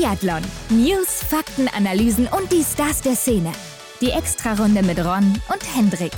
Biathlon. News, Fakten, Analysen und die Stars der Szene. Die Extrarunde mit Ron und Hendrik.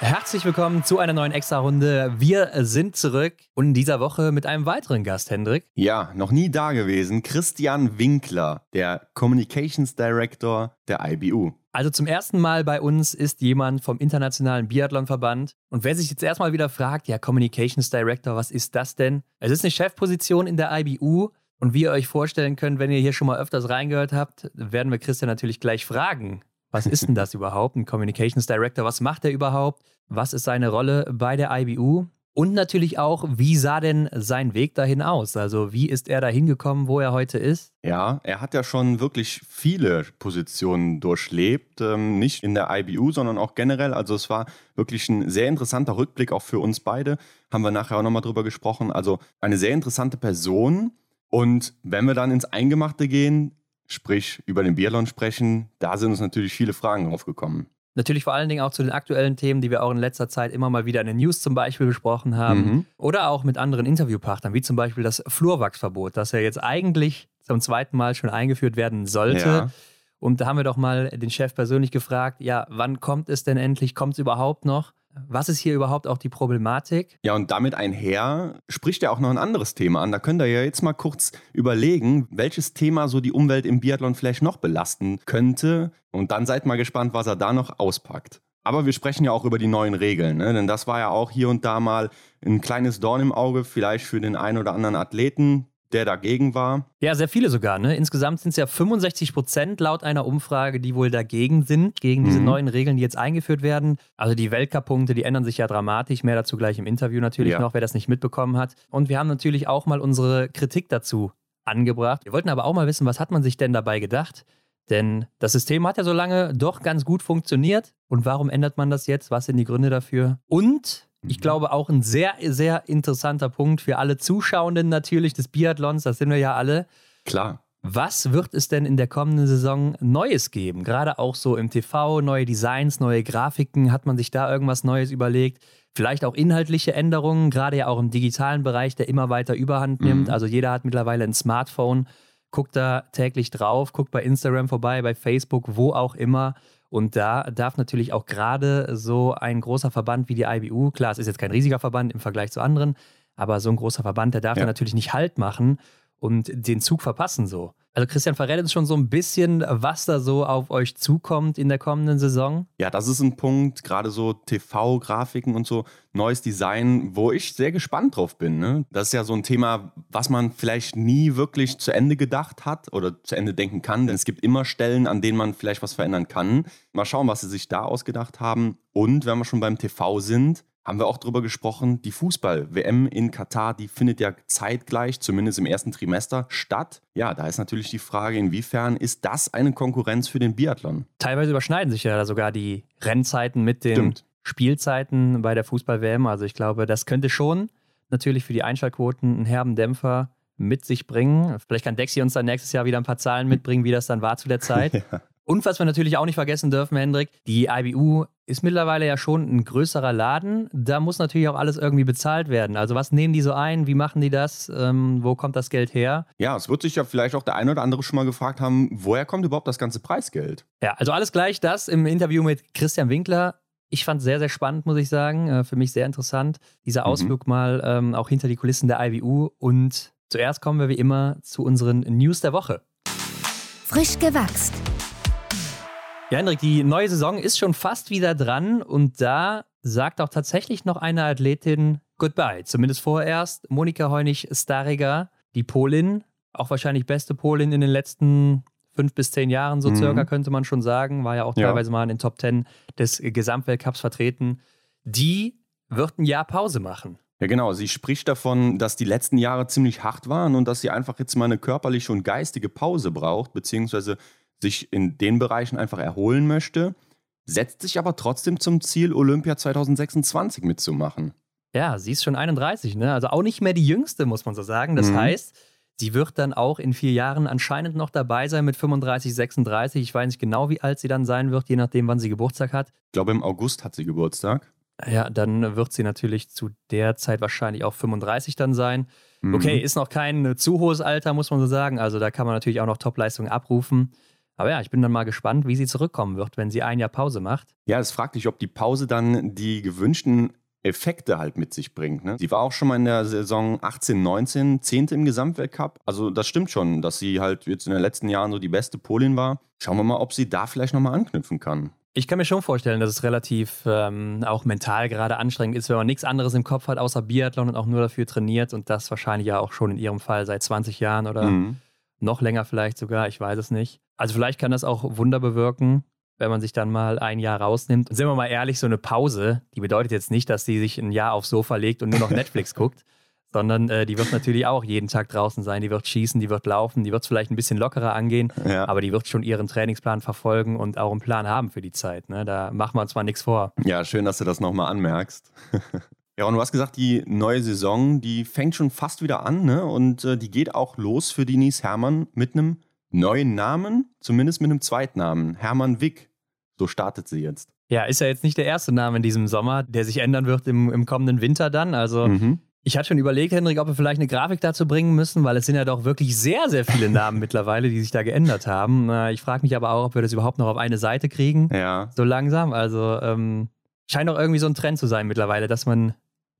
Herzlich willkommen zu einer neuen Extra-Runde. Wir sind zurück und in dieser Woche mit einem weiteren Gast, Hendrik. Ja, noch nie da gewesen. Christian Winkler, der Communications Director der IBU. Also zum ersten Mal bei uns ist jemand vom Internationalen Biathlonverband. Und wer sich jetzt erstmal wieder fragt, ja, Communications Director, was ist das denn? Es ist eine Chefposition in der IBU. Und wie ihr euch vorstellen könnt, wenn ihr hier schon mal öfters reingehört habt, werden wir Christian natürlich gleich fragen. Was ist denn das überhaupt? Ein Communications Director, was macht er überhaupt? Was ist seine Rolle bei der IBU? Und natürlich auch, wie sah denn sein Weg dahin aus? Also, wie ist er da hingekommen, wo er heute ist? Ja, er hat ja schon wirklich viele Positionen durchlebt. Ähm, nicht in der IBU, sondern auch generell. Also, es war wirklich ein sehr interessanter Rückblick auch für uns beide. Haben wir nachher auch nochmal drüber gesprochen. Also, eine sehr interessante Person. Und wenn wir dann ins Eingemachte gehen, sprich über den Biathlon sprechen, da sind uns natürlich viele Fragen aufgekommen. Natürlich vor allen Dingen auch zu den aktuellen Themen, die wir auch in letzter Zeit immer mal wieder in den News zum Beispiel besprochen haben. Mhm. Oder auch mit anderen Interviewpartnern, wie zum Beispiel das Flurwachsverbot, das ja jetzt eigentlich zum zweiten Mal schon eingeführt werden sollte. Ja. Und da haben wir doch mal den Chef persönlich gefragt, ja, wann kommt es denn endlich? Kommt es überhaupt noch? Was ist hier überhaupt auch die Problematik? Ja, und damit einher spricht er auch noch ein anderes Thema an. Da könnt ihr ja jetzt mal kurz überlegen, welches Thema so die Umwelt im Biathlon vielleicht noch belasten könnte. Und dann seid mal gespannt, was er da noch auspackt. Aber wir sprechen ja auch über die neuen Regeln, ne? denn das war ja auch hier und da mal ein kleines Dorn im Auge, vielleicht für den einen oder anderen Athleten, der dagegen war. Ja, sehr viele sogar. Ne? Insgesamt sind es ja 65 Prozent laut einer Umfrage, die wohl dagegen sind, gegen diese mhm. neuen Regeln, die jetzt eingeführt werden. Also die Weltcup-Punkte, die ändern sich ja dramatisch. Mehr dazu gleich im Interview natürlich ja. noch, wer das nicht mitbekommen hat. Und wir haben natürlich auch mal unsere Kritik dazu angebracht. Wir wollten aber auch mal wissen, was hat man sich denn dabei gedacht? Denn das System hat ja so lange doch ganz gut funktioniert. Und warum ändert man das jetzt? Was sind die Gründe dafür? Und ich glaube auch ein sehr, sehr interessanter Punkt für alle Zuschauenden natürlich des Biathlons, das sind wir ja alle. Klar. Was wird es denn in der kommenden Saison Neues geben? Gerade auch so im TV, neue Designs, neue Grafiken. Hat man sich da irgendwas Neues überlegt? Vielleicht auch inhaltliche Änderungen, gerade ja auch im digitalen Bereich, der immer weiter Überhand nimmt. Mhm. Also jeder hat mittlerweile ein Smartphone, guckt da täglich drauf, guckt bei Instagram vorbei, bei Facebook, wo auch immer. Und da darf natürlich auch gerade so ein großer Verband wie die IBU, klar, es ist jetzt kein riesiger Verband im Vergleich zu anderen, aber so ein großer Verband, der darf ja. da natürlich nicht Halt machen und den Zug verpassen so. Also Christian verrät uns schon so ein bisschen, was da so auf euch zukommt in der kommenden Saison. Ja, das ist ein Punkt, gerade so TV-Grafiken und so, neues Design, wo ich sehr gespannt drauf bin. Ne? Das ist ja so ein Thema, was man vielleicht nie wirklich zu Ende gedacht hat oder zu Ende denken kann, denn es gibt immer Stellen, an denen man vielleicht was verändern kann. Mal schauen, was sie sich da ausgedacht haben. Und wenn wir schon beim TV sind, haben wir auch darüber gesprochen, die Fußball-WM in Katar, die findet ja zeitgleich, zumindest im ersten Trimester, statt. Ja, da ist natürlich die Frage, inwiefern ist das eine Konkurrenz für den Biathlon? Teilweise überschneiden sich ja sogar die Rennzeiten mit den Stimmt. Spielzeiten bei der Fußball-WM. Also ich glaube, das könnte schon natürlich für die Einschaltquoten einen herben Dämpfer mit sich bringen. Vielleicht kann Dexi uns dann nächstes Jahr wieder ein paar Zahlen mitbringen, wie das dann war zu der Zeit. ja. Und was wir natürlich auch nicht vergessen dürfen, Hendrik, die IBU ist mittlerweile ja schon ein größerer Laden. Da muss natürlich auch alles irgendwie bezahlt werden. Also was nehmen die so ein? Wie machen die das? Ähm, wo kommt das Geld her? Ja, es wird sich ja vielleicht auch der eine oder andere schon mal gefragt haben, woher kommt überhaupt das ganze Preisgeld? Ja, also alles gleich das im Interview mit Christian Winkler. Ich fand es sehr, sehr spannend, muss ich sagen. Äh, für mich sehr interessant. Dieser mhm. Ausflug mhm. mal ähm, auch hinter die Kulissen der IBU. Und zuerst kommen wir wie immer zu unseren News der Woche. Frisch gewachst. Ja, Hendrik, die neue Saison ist schon fast wieder dran und da sagt auch tatsächlich noch eine Athletin Goodbye. Zumindest vorerst. Monika Heunig-Stariger, die Polin, auch wahrscheinlich beste Polin in den letzten fünf bis zehn Jahren, so mhm. circa, könnte man schon sagen. War ja auch ja. teilweise mal in den Top Ten des Gesamtweltcups vertreten. Die wird ein Jahr Pause machen. Ja, genau. Sie spricht davon, dass die letzten Jahre ziemlich hart waren und dass sie einfach jetzt mal eine körperliche und geistige Pause braucht, beziehungsweise sich in den Bereichen einfach erholen möchte, setzt sich aber trotzdem zum Ziel, Olympia 2026 mitzumachen. Ja, sie ist schon 31, ne? Also auch nicht mehr die jüngste, muss man so sagen. Das mhm. heißt, sie wird dann auch in vier Jahren anscheinend noch dabei sein mit 35, 36. Ich weiß nicht genau, wie alt sie dann sein wird, je nachdem, wann sie Geburtstag hat. Ich glaube, im August hat sie Geburtstag. Ja, dann wird sie natürlich zu der Zeit wahrscheinlich auch 35 dann sein. Mhm. Okay, ist noch kein zu hohes Alter, muss man so sagen. Also da kann man natürlich auch noch Topleistungen abrufen. Aber ja, ich bin dann mal gespannt, wie sie zurückkommen wird, wenn sie ein Jahr Pause macht. Ja, es fragt dich, ob die Pause dann die gewünschten Effekte halt mit sich bringt. Ne? Sie war auch schon mal in der Saison 18, 19, 10. im Gesamtweltcup. Also das stimmt schon, dass sie halt jetzt in den letzten Jahren so die beste Polin war. Schauen wir mal, ob sie da vielleicht nochmal anknüpfen kann. Ich kann mir schon vorstellen, dass es relativ ähm, auch mental gerade anstrengend ist, wenn man nichts anderes im Kopf hat außer Biathlon und auch nur dafür trainiert und das wahrscheinlich ja auch schon in ihrem Fall seit 20 Jahren oder mhm. noch länger vielleicht sogar, ich weiß es nicht. Also vielleicht kann das auch Wunder bewirken, wenn man sich dann mal ein Jahr rausnimmt. Und sind wir mal ehrlich, so eine Pause, die bedeutet jetzt nicht, dass sie sich ein Jahr aufs Sofa legt und nur noch Netflix guckt, sondern äh, die wird natürlich auch jeden Tag draußen sein, die wird schießen, die wird laufen, die wird es vielleicht ein bisschen lockerer angehen, ja. aber die wird schon ihren Trainingsplan verfolgen und auch einen Plan haben für die Zeit. Ne? Da machen wir uns mal nichts vor. Ja, schön, dass du das nochmal anmerkst. Ja, und du hast gesagt, die neue Saison, die fängt schon fast wieder an, ne? Und äh, die geht auch los für Denise Hermann mit einem neuen Namen, zumindest mit einem Zweitnamen. Hermann Wick. So startet sie jetzt. Ja, ist ja jetzt nicht der erste Name in diesem Sommer, der sich ändern wird im, im kommenden Winter dann. Also mhm. ich hatte schon überlegt, Hendrik, ob wir vielleicht eine Grafik dazu bringen müssen, weil es sind ja doch wirklich sehr, sehr viele Namen mittlerweile, die sich da geändert haben. Ich frage mich aber auch, ob wir das überhaupt noch auf eine Seite kriegen. Ja. So langsam. Also ähm, scheint auch irgendwie so ein Trend zu sein mittlerweile, dass man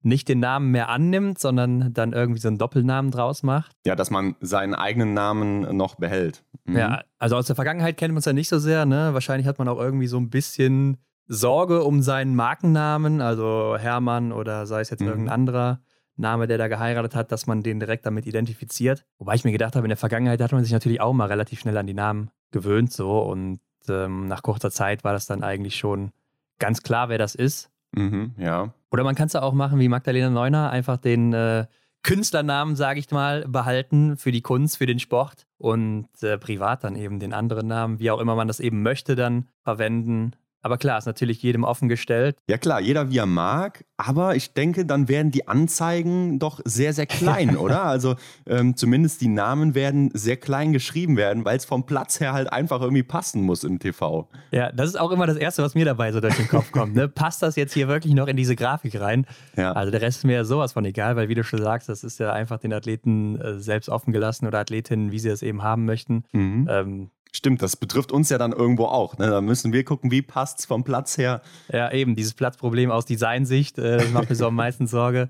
nicht den Namen mehr annimmt, sondern dann irgendwie so einen Doppelnamen draus macht. Ja, dass man seinen eigenen Namen noch behält. Mhm. Ja, also aus der Vergangenheit kennt man es ja nicht so sehr. Ne? Wahrscheinlich hat man auch irgendwie so ein bisschen Sorge um seinen Markennamen, also Hermann oder sei es jetzt mhm. irgendein anderer Name, der da geheiratet hat, dass man den direkt damit identifiziert. Wobei ich mir gedacht habe, in der Vergangenheit hat man sich natürlich auch mal relativ schnell an die Namen gewöhnt so und ähm, nach kurzer Zeit war das dann eigentlich schon ganz klar, wer das ist. Mhm, ja. Oder man kann es auch machen wie Magdalena Neuner, einfach den äh, Künstlernamen, sage ich mal, behalten für die Kunst, für den Sport und äh, privat dann eben den anderen Namen, wie auch immer man das eben möchte, dann verwenden. Aber klar, ist natürlich jedem offen gestellt. Ja klar, jeder wie er mag. Aber ich denke, dann werden die Anzeigen doch sehr, sehr klein, oder? Also ähm, zumindest die Namen werden sehr klein geschrieben werden, weil es vom Platz her halt einfach irgendwie passen muss im TV. Ja, das ist auch immer das Erste, was mir dabei so durch den Kopf kommt. Ne? Passt das jetzt hier wirklich noch in diese Grafik rein? Ja. Also der Rest ist mir ja sowas von egal, weil wie du schon sagst, das ist ja einfach den Athleten äh, selbst offen gelassen oder Athletinnen, wie sie es eben haben möchten. Mhm. Ähm, Stimmt, das betrifft uns ja dann irgendwo auch. Ne? Da müssen wir gucken, wie passt es vom Platz her. Ja, eben, dieses Platzproblem aus Designsicht, äh, das macht mir so am meisten Sorge.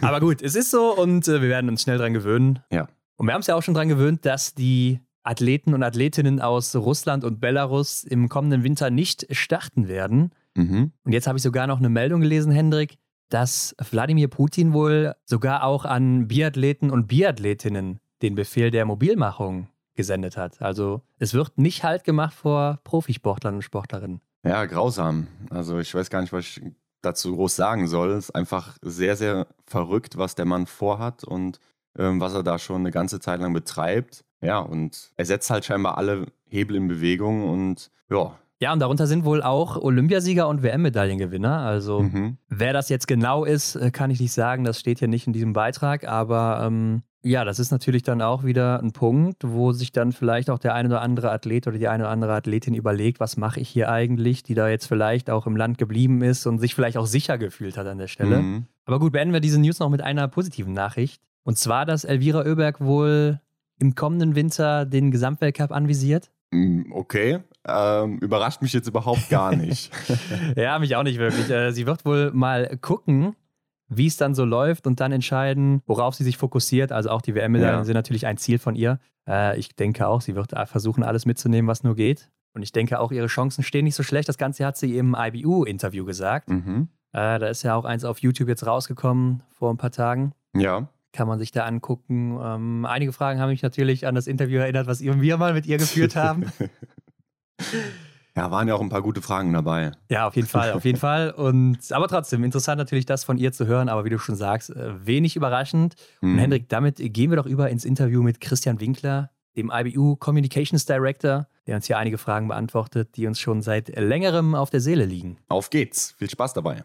Aber gut, es ist so und äh, wir werden uns schnell dran gewöhnen. Ja. Und wir haben es ja auch schon dran gewöhnt, dass die Athleten und Athletinnen aus Russland und Belarus im kommenden Winter nicht starten werden. Mhm. Und jetzt habe ich sogar noch eine Meldung gelesen, Hendrik, dass Wladimir Putin wohl sogar auch an Biathleten und Biathletinnen den Befehl der Mobilmachung gesendet hat. Also es wird nicht halt gemacht vor Profisportlern und Sportlerinnen. Ja, grausam. Also ich weiß gar nicht, was ich dazu groß sagen soll. Es ist einfach sehr, sehr verrückt, was der Mann vorhat und ähm, was er da schon eine ganze Zeit lang betreibt. Ja, und er setzt halt scheinbar alle Hebel in Bewegung und ja, ja, und darunter sind wohl auch Olympiasieger und WM-Medaillengewinner. Also, mhm. wer das jetzt genau ist, äh, kann ich nicht sagen. Das steht hier nicht in diesem Beitrag. Aber ähm, ja, das ist natürlich dann auch wieder ein Punkt, wo sich dann vielleicht auch der eine oder andere Athlet oder die eine oder andere Athletin überlegt, was mache ich hier eigentlich, die da jetzt vielleicht auch im Land geblieben ist und sich vielleicht auch sicher gefühlt hat an der Stelle. Mhm. Aber gut, beenden wir diese News noch mit einer positiven Nachricht. Und zwar, dass Elvira Oeberg wohl im kommenden Winter den Gesamtweltcup anvisiert. Mm, okay, ähm, überrascht mich jetzt überhaupt gar nicht. ja, mich auch nicht wirklich. Äh, sie wird wohl mal gucken, wie es dann so läuft und dann entscheiden, worauf sie sich fokussiert. Also auch die WM-Medaillen ja. sind natürlich ein Ziel von ihr. Äh, ich denke auch, sie wird versuchen, alles mitzunehmen, was nur geht. Und ich denke auch, ihre Chancen stehen nicht so schlecht. Das Ganze hat sie im IBU-Interview gesagt. Mhm. Äh, da ist ja auch eins auf YouTube jetzt rausgekommen vor ein paar Tagen. Ja. Kann man sich da angucken. Ähm, einige Fragen haben mich natürlich an das Interview erinnert, was wir mal mit ihr geführt haben. Ja, waren ja auch ein paar gute Fragen dabei. Ja, auf jeden Fall, auf jeden Fall. Und aber trotzdem, interessant natürlich das von ihr zu hören, aber wie du schon sagst, äh, wenig überraschend. Und mhm. Hendrik, damit gehen wir doch über ins Interview mit Christian Winkler, dem IBU Communications Director, der uns hier einige Fragen beantwortet, die uns schon seit längerem auf der Seele liegen. Auf geht's. Viel Spaß dabei.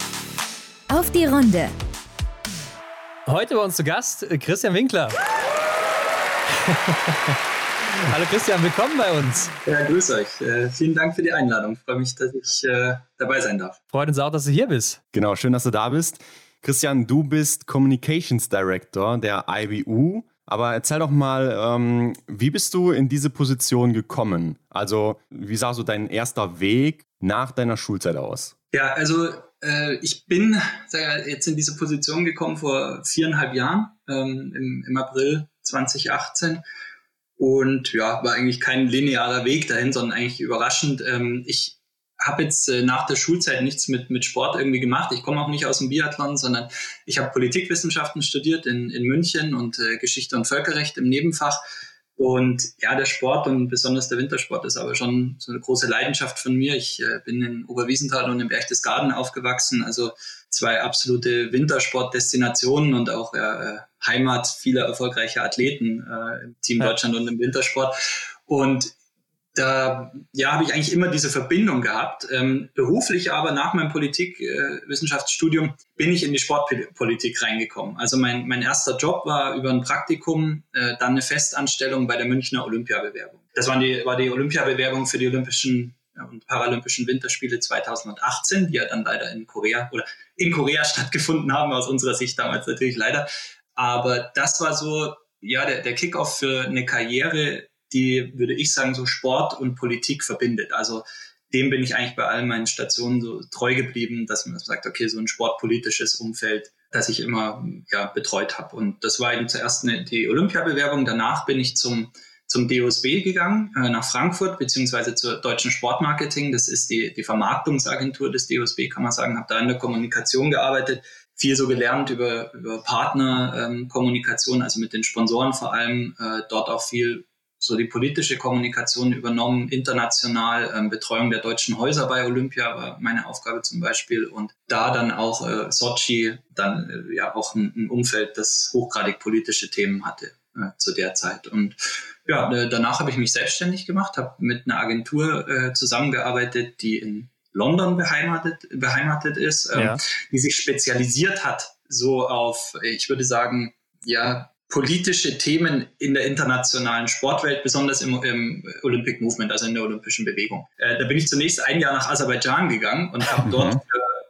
Auf die Runde. Heute bei uns zu Gast äh, Christian Winkler. Hallo Christian, willkommen bei uns. Ja, grüß euch. Äh, vielen Dank für die Einladung. Ich freue mich, dass ich äh, dabei sein darf. Freut uns auch, dass du hier bist. Genau, schön, dass du da bist. Christian, du bist Communications Director der IBU. Aber erzähl doch mal, ähm, wie bist du in diese Position gekommen? Also, wie sah so dein erster Weg nach deiner Schulzeit aus? Ja, also äh, ich bin jetzt in diese Position gekommen vor viereinhalb Jahren, ähm, im, im April 2018. Und ja, war eigentlich kein linearer Weg dahin, sondern eigentlich überraschend. Ähm, ich habe jetzt äh, nach der Schulzeit nichts mit, mit Sport irgendwie gemacht. Ich komme auch nicht aus dem Biathlon, sondern ich habe Politikwissenschaften studiert in, in München und äh, Geschichte und Völkerrecht im Nebenfach. Und ja, der Sport und besonders der Wintersport ist aber schon so eine große Leidenschaft von mir. Ich äh, bin in Oberwiesenthal und im Berchtesgaden aufgewachsen, also zwei absolute Wintersportdestinationen und auch äh, Heimat vieler erfolgreicher Athleten äh, im Team. Deutschland und im Wintersport. Und da ja, habe ich eigentlich immer diese Verbindung gehabt. Ähm, beruflich aber nach meinem Politikwissenschaftsstudium äh, bin ich in die Sportpolitik reingekommen. Also mein, mein erster Job war über ein Praktikum, äh, dann eine Festanstellung bei der Münchner Olympiabewerbung. Das war die, war die Olympiabewerbung für die Olympischen und Paralympischen Winterspiele 2018, die ja dann leider in Korea oder in Korea stattgefunden haben, aus unserer Sicht damals natürlich leider. Aber das war so, ja, der, der Kickoff für eine Karriere, die, würde ich sagen, so Sport und Politik verbindet. Also dem bin ich eigentlich bei all meinen Stationen so treu geblieben, dass man sagt, okay, so ein sportpolitisches Umfeld, das ich immer ja, betreut habe. Und das war eben zuerst eine, die Olympiabewerbung. Danach bin ich zum, zum DOSB gegangen, äh, nach Frankfurt, beziehungsweise zur Deutschen Sportmarketing. Das ist die, die Vermarktungsagentur des DOSB, kann man sagen. Habe da in der Kommunikation gearbeitet, viel so gelernt über, über Partnerkommunikation, ähm, also mit den Sponsoren vor allem, äh, dort auch viel so die politische Kommunikation übernommen, international, ähm, Betreuung der deutschen Häuser bei Olympia war meine Aufgabe zum Beispiel und da dann auch äh, Sochi, dann äh, ja auch ein, ein, Umfeld, das hochgradig politische Themen hatte äh, zu der Zeit. Und ja, danach habe ich mich selbstständig gemacht, habe mit einer Agentur äh, zusammengearbeitet, die in London beheimatet, beheimatet ist, ähm, ja. die sich spezialisiert hat, so auf, ich würde sagen, ja, politische Themen in der internationalen Sportwelt, besonders im, im Olympic Movement, also in der olympischen Bewegung. Äh, da bin ich zunächst ein Jahr nach Aserbaidschan gegangen und habe dort mhm.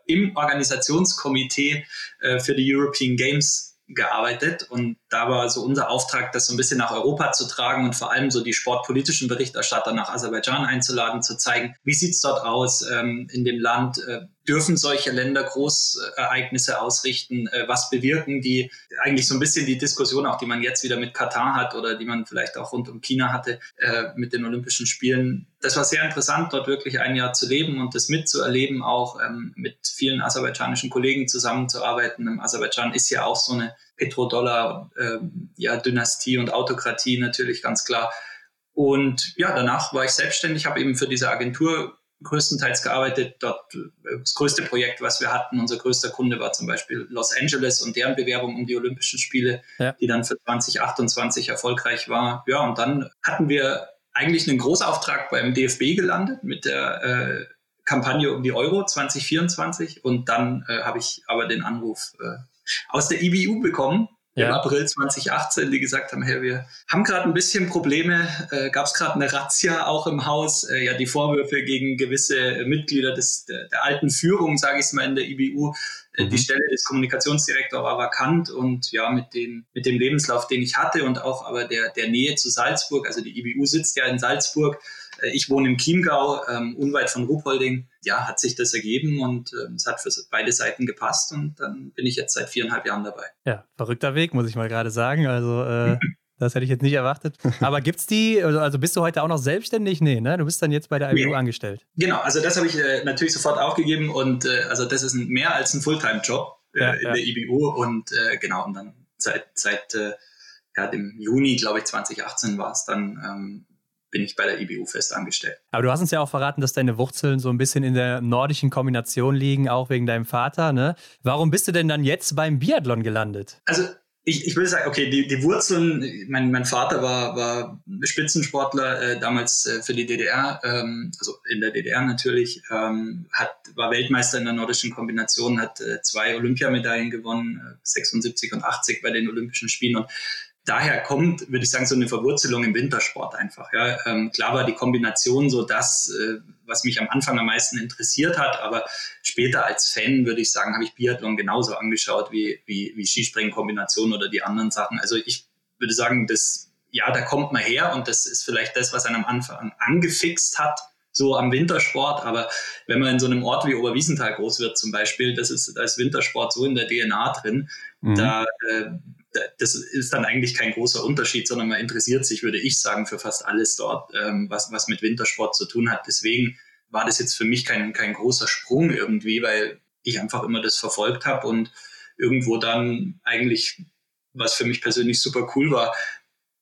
im Organisationskomitee äh, für die European Games gearbeitet. Und da war so unser Auftrag, das so ein bisschen nach Europa zu tragen und vor allem so die sportpolitischen Berichterstatter nach Aserbaidschan einzuladen, zu zeigen, wie sieht's dort aus ähm, in dem Land, äh, dürfen solche Länder Großereignisse ausrichten? Äh, was bewirken die? Eigentlich so ein bisschen die Diskussion auch, die man jetzt wieder mit Katar hat oder die man vielleicht auch rund um China hatte äh, mit den Olympischen Spielen. Das war sehr interessant, dort wirklich ein Jahr zu leben und das mitzuerleben, auch ähm, mit vielen aserbaidschanischen Kollegen zusammenzuarbeiten. Aserbaidschan ist ja auch so eine Petrodollar, äh, ja, Dynastie und Autokratie natürlich ganz klar. Und ja, danach war ich selbstständig, habe eben für diese Agentur größtenteils gearbeitet. Dort äh, das größte Projekt, was wir hatten, unser größter Kunde war zum Beispiel Los Angeles und deren Bewerbung um die Olympischen Spiele, ja. die dann für 2028 erfolgreich war. Ja, und dann hatten wir eigentlich einen Großauftrag beim DFB gelandet mit der äh, Kampagne um die Euro 2024 und dann äh, habe ich aber den Anruf äh, aus der IBU bekommen, ja. im April 2018, die gesagt haben, hey, wir haben gerade ein bisschen Probleme, äh, gab es gerade eine Razzia auch im Haus, äh, ja die Vorwürfe gegen gewisse Mitglieder des, der, der alten Führung, sage ich es mal, in der IBU, äh, mhm. die Stelle des Kommunikationsdirektors war vakant und ja, mit, den, mit dem Lebenslauf, den ich hatte und auch aber der, der Nähe zu Salzburg, also die IBU sitzt ja in Salzburg, ich wohne im Chiemgau, ähm, unweit von Ruhpolding. Ja, hat sich das ergeben und äh, es hat für beide Seiten gepasst und dann bin ich jetzt seit viereinhalb Jahren dabei. Ja, verrückter Weg, muss ich mal gerade sagen. Also äh, das hätte ich jetzt nicht erwartet. Aber gibt es die, also, also bist du heute auch noch selbstständig? Nee, ne? Du bist dann jetzt bei der IBU nee. angestellt. Genau, also das habe ich äh, natürlich sofort aufgegeben und äh, also das ist ein, mehr als ein Fulltime-Job äh, ja, in ja. der IBU und äh, genau, und dann seit, seit äh, ja, dem Juni, glaube ich, 2018 war es dann, ähm, bin ich bei der IBU fest angestellt. Aber du hast uns ja auch verraten, dass deine Wurzeln so ein bisschen in der nordischen Kombination liegen, auch wegen deinem Vater. Ne? Warum bist du denn dann jetzt beim Biathlon gelandet? Also ich, ich würde sagen, okay, die, die Wurzeln, mein, mein Vater war, war Spitzensportler äh, damals äh, für die DDR, ähm, also in der DDR natürlich, ähm, hat, war Weltmeister in der nordischen Kombination, hat äh, zwei Olympiamedaillen gewonnen, 76 äh, und 80 bei den Olympischen Spielen und daher kommt, würde ich sagen, so eine Verwurzelung im Wintersport einfach. Ja. Ähm, klar war die Kombination so das, äh, was mich am Anfang am meisten interessiert hat, aber später als Fan würde ich sagen, habe ich Biathlon genauso angeschaut wie, wie, wie Skispringen-Kombination oder die anderen Sachen. Also ich würde sagen, das, ja, da kommt man her und das ist vielleicht das, was einen am Anfang angefixt hat, so am Wintersport. Aber wenn man in so einem Ort wie Oberwiesenthal groß wird zum Beispiel, das ist als Wintersport so in der DNA drin, mhm. da, äh, das ist dann eigentlich kein großer Unterschied, sondern man interessiert sich, würde ich sagen, für fast alles dort, ähm, was, was mit Wintersport zu tun hat. Deswegen war das jetzt für mich kein, kein großer Sprung irgendwie, weil ich einfach immer das verfolgt habe und irgendwo dann eigentlich, was für mich persönlich super cool war,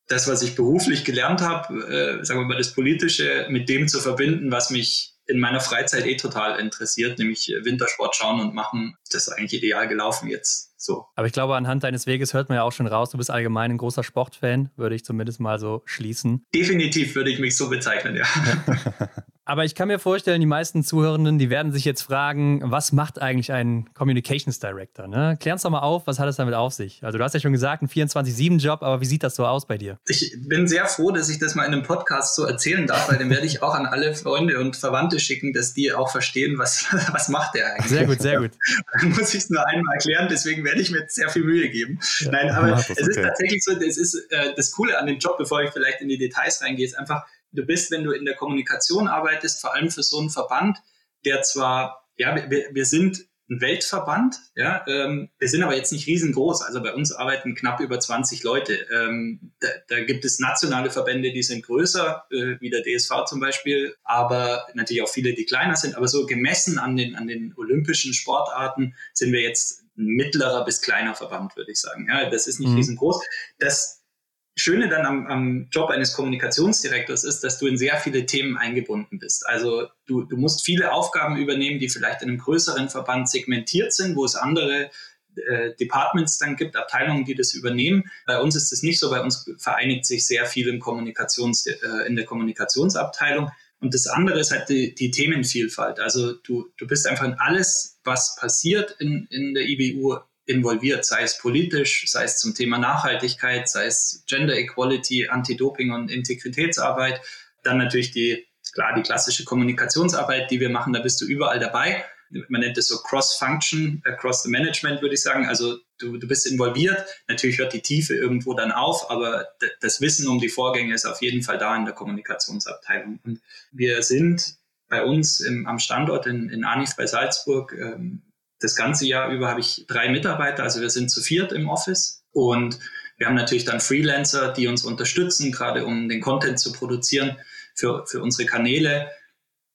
das, was ich beruflich gelernt habe, äh, sagen wir mal das Politische, mit dem zu verbinden, was mich in meiner Freizeit eh total interessiert, nämlich Wintersport schauen und machen. Das ist eigentlich ideal gelaufen jetzt so. Aber ich glaube, anhand deines Weges hört man ja auch schon raus, du bist allgemein ein großer Sportfan, würde ich zumindest mal so schließen. Definitiv würde ich mich so bezeichnen, ja. Aber ich kann mir vorstellen, die meisten Zuhörenden, die werden sich jetzt fragen, was macht eigentlich ein Communications Director? Ne? Klär uns doch mal auf, was hat es damit auf sich? Also du hast ja schon gesagt, ein 24-7-Job, aber wie sieht das so aus bei dir? Ich bin sehr froh, dass ich das mal in einem Podcast so erzählen darf, weil dann werde ich auch an alle Freunde und Verwandte schicken, dass die auch verstehen, was, was macht der eigentlich. Sehr gut, sehr gut. Dann muss ich es nur einmal erklären, deswegen werde ich mir jetzt sehr viel Mühe geben. Ja, Nein, aber es okay. ist tatsächlich so, das ist äh, das Coole an dem Job, bevor ich vielleicht in die Details reingehe, ist einfach, du bist, wenn du in der Kommunikation arbeitest, vor allem für so einen Verband, der zwar, ja, wir, wir sind ein Weltverband, ja, ähm, wir sind aber jetzt nicht riesengroß. Also bei uns arbeiten knapp über 20 Leute. Ähm, da, da, gibt es nationale Verbände, die sind größer, äh, wie der DSV zum Beispiel, aber natürlich auch viele, die kleiner sind. Aber so gemessen an den, an den olympischen Sportarten sind wir jetzt ein mittlerer bis kleiner Verband, würde ich sagen. Ja, das ist nicht mhm. riesengroß. Das Schöne dann am, am, Job eines Kommunikationsdirektors ist, dass du in sehr viele Themen eingebunden bist. Also du, du musst viele Aufgaben übernehmen, die vielleicht in einem größeren Verband segmentiert sind, wo es andere äh, Departments dann gibt, Abteilungen, die das übernehmen. Bei uns ist es nicht so, bei uns vereinigt sich sehr viel im Kommunikations, äh, in der Kommunikationsabteilung. Und das andere ist halt die, die Themenvielfalt. Also du, du bist einfach in alles, was passiert in, in der IBU involviert, sei es politisch, sei es zum Thema Nachhaltigkeit, sei es Gender Equality, Anti-Doping und Integritätsarbeit. Dann natürlich die, klar, die klassische Kommunikationsarbeit, die wir machen, da bist du überall dabei. Man nennt es so Cross-Function, across the Management, würde ich sagen. Also du, du bist involviert. Natürlich hört die Tiefe irgendwo dann auf, aber das Wissen um die Vorgänge ist auf jeden Fall da in der Kommunikationsabteilung. Und wir sind bei uns im, am Standort in, in Arnis bei Salzburg ähm, das ganze Jahr über habe ich drei Mitarbeiter, also wir sind zu viert im Office und wir haben natürlich dann Freelancer, die uns unterstützen, gerade um den Content zu produzieren für, für unsere Kanäle.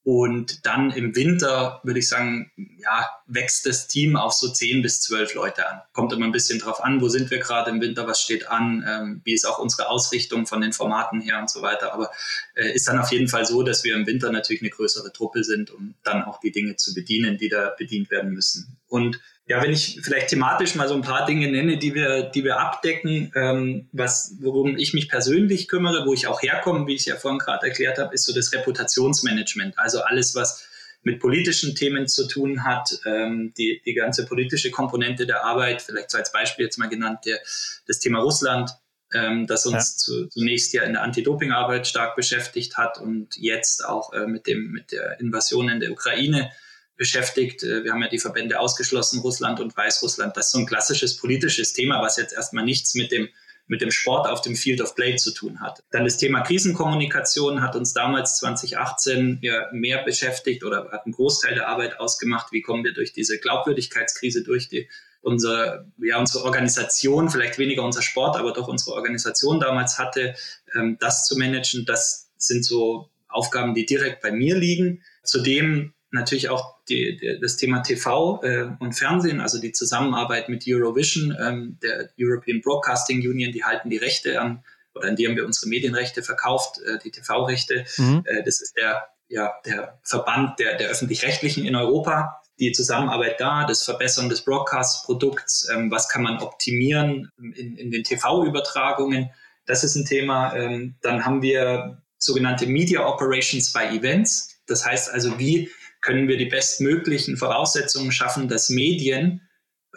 Und dann im Winter würde ich sagen, ja, wächst das Team auf so zehn bis zwölf Leute an. Kommt immer ein bisschen drauf an, wo sind wir gerade im Winter, was steht an, ähm, wie ist auch unsere Ausrichtung von den Formaten her und so weiter. Aber äh, ist dann auf jeden Fall so, dass wir im Winter natürlich eine größere Truppe sind, um dann auch die Dinge zu bedienen, die da bedient werden müssen. Und ja, wenn ich vielleicht thematisch mal so ein paar Dinge nenne, die wir, die wir abdecken, ähm, was, worum ich mich persönlich kümmere, wo ich auch herkomme, wie ich ja vorhin gerade erklärt habe, ist so das Reputationsmanagement. Also alles, was mit politischen Themen zu tun hat, ähm, die, die ganze politische Komponente der Arbeit, vielleicht so als Beispiel jetzt mal genannt, der, das Thema Russland, ähm, das uns ja. zu, zunächst ja in der Anti-Doping-Arbeit stark beschäftigt hat und jetzt auch äh, mit, dem, mit der Invasion in der Ukraine beschäftigt. Äh, wir haben ja die Verbände ausgeschlossen, Russland und Weißrussland. Das ist so ein klassisches politisches Thema, was jetzt erstmal nichts mit dem, mit dem Sport auf dem Field of Play zu tun hat. Dann das Thema Krisenkommunikation hat uns damals 2018 ja mehr beschäftigt oder hat einen Großteil der Arbeit ausgemacht. Wie kommen wir durch diese Glaubwürdigkeitskrise durch, die unsere, ja, unsere Organisation, vielleicht weniger unser Sport, aber doch unsere Organisation damals hatte, ähm, das zu managen. Das sind so Aufgaben, die direkt bei mir liegen. Zudem natürlich auch die, die, das Thema TV äh, und Fernsehen, also die Zusammenarbeit mit Eurovision, ähm, der European Broadcasting Union, die halten die Rechte an, oder an die haben wir unsere Medienrechte verkauft, äh, die TV-Rechte. Mhm. Äh, das ist der, ja, der Verband der, der Öffentlich-Rechtlichen in Europa. Die Zusammenarbeit da, das Verbessern des Broadcast-Produkts, ähm, was kann man optimieren in, in den TV-Übertragungen, das ist ein Thema. Ähm, dann haben wir sogenannte Media Operations bei Events. Das heißt also, wie können wir die bestmöglichen Voraussetzungen schaffen, dass Medien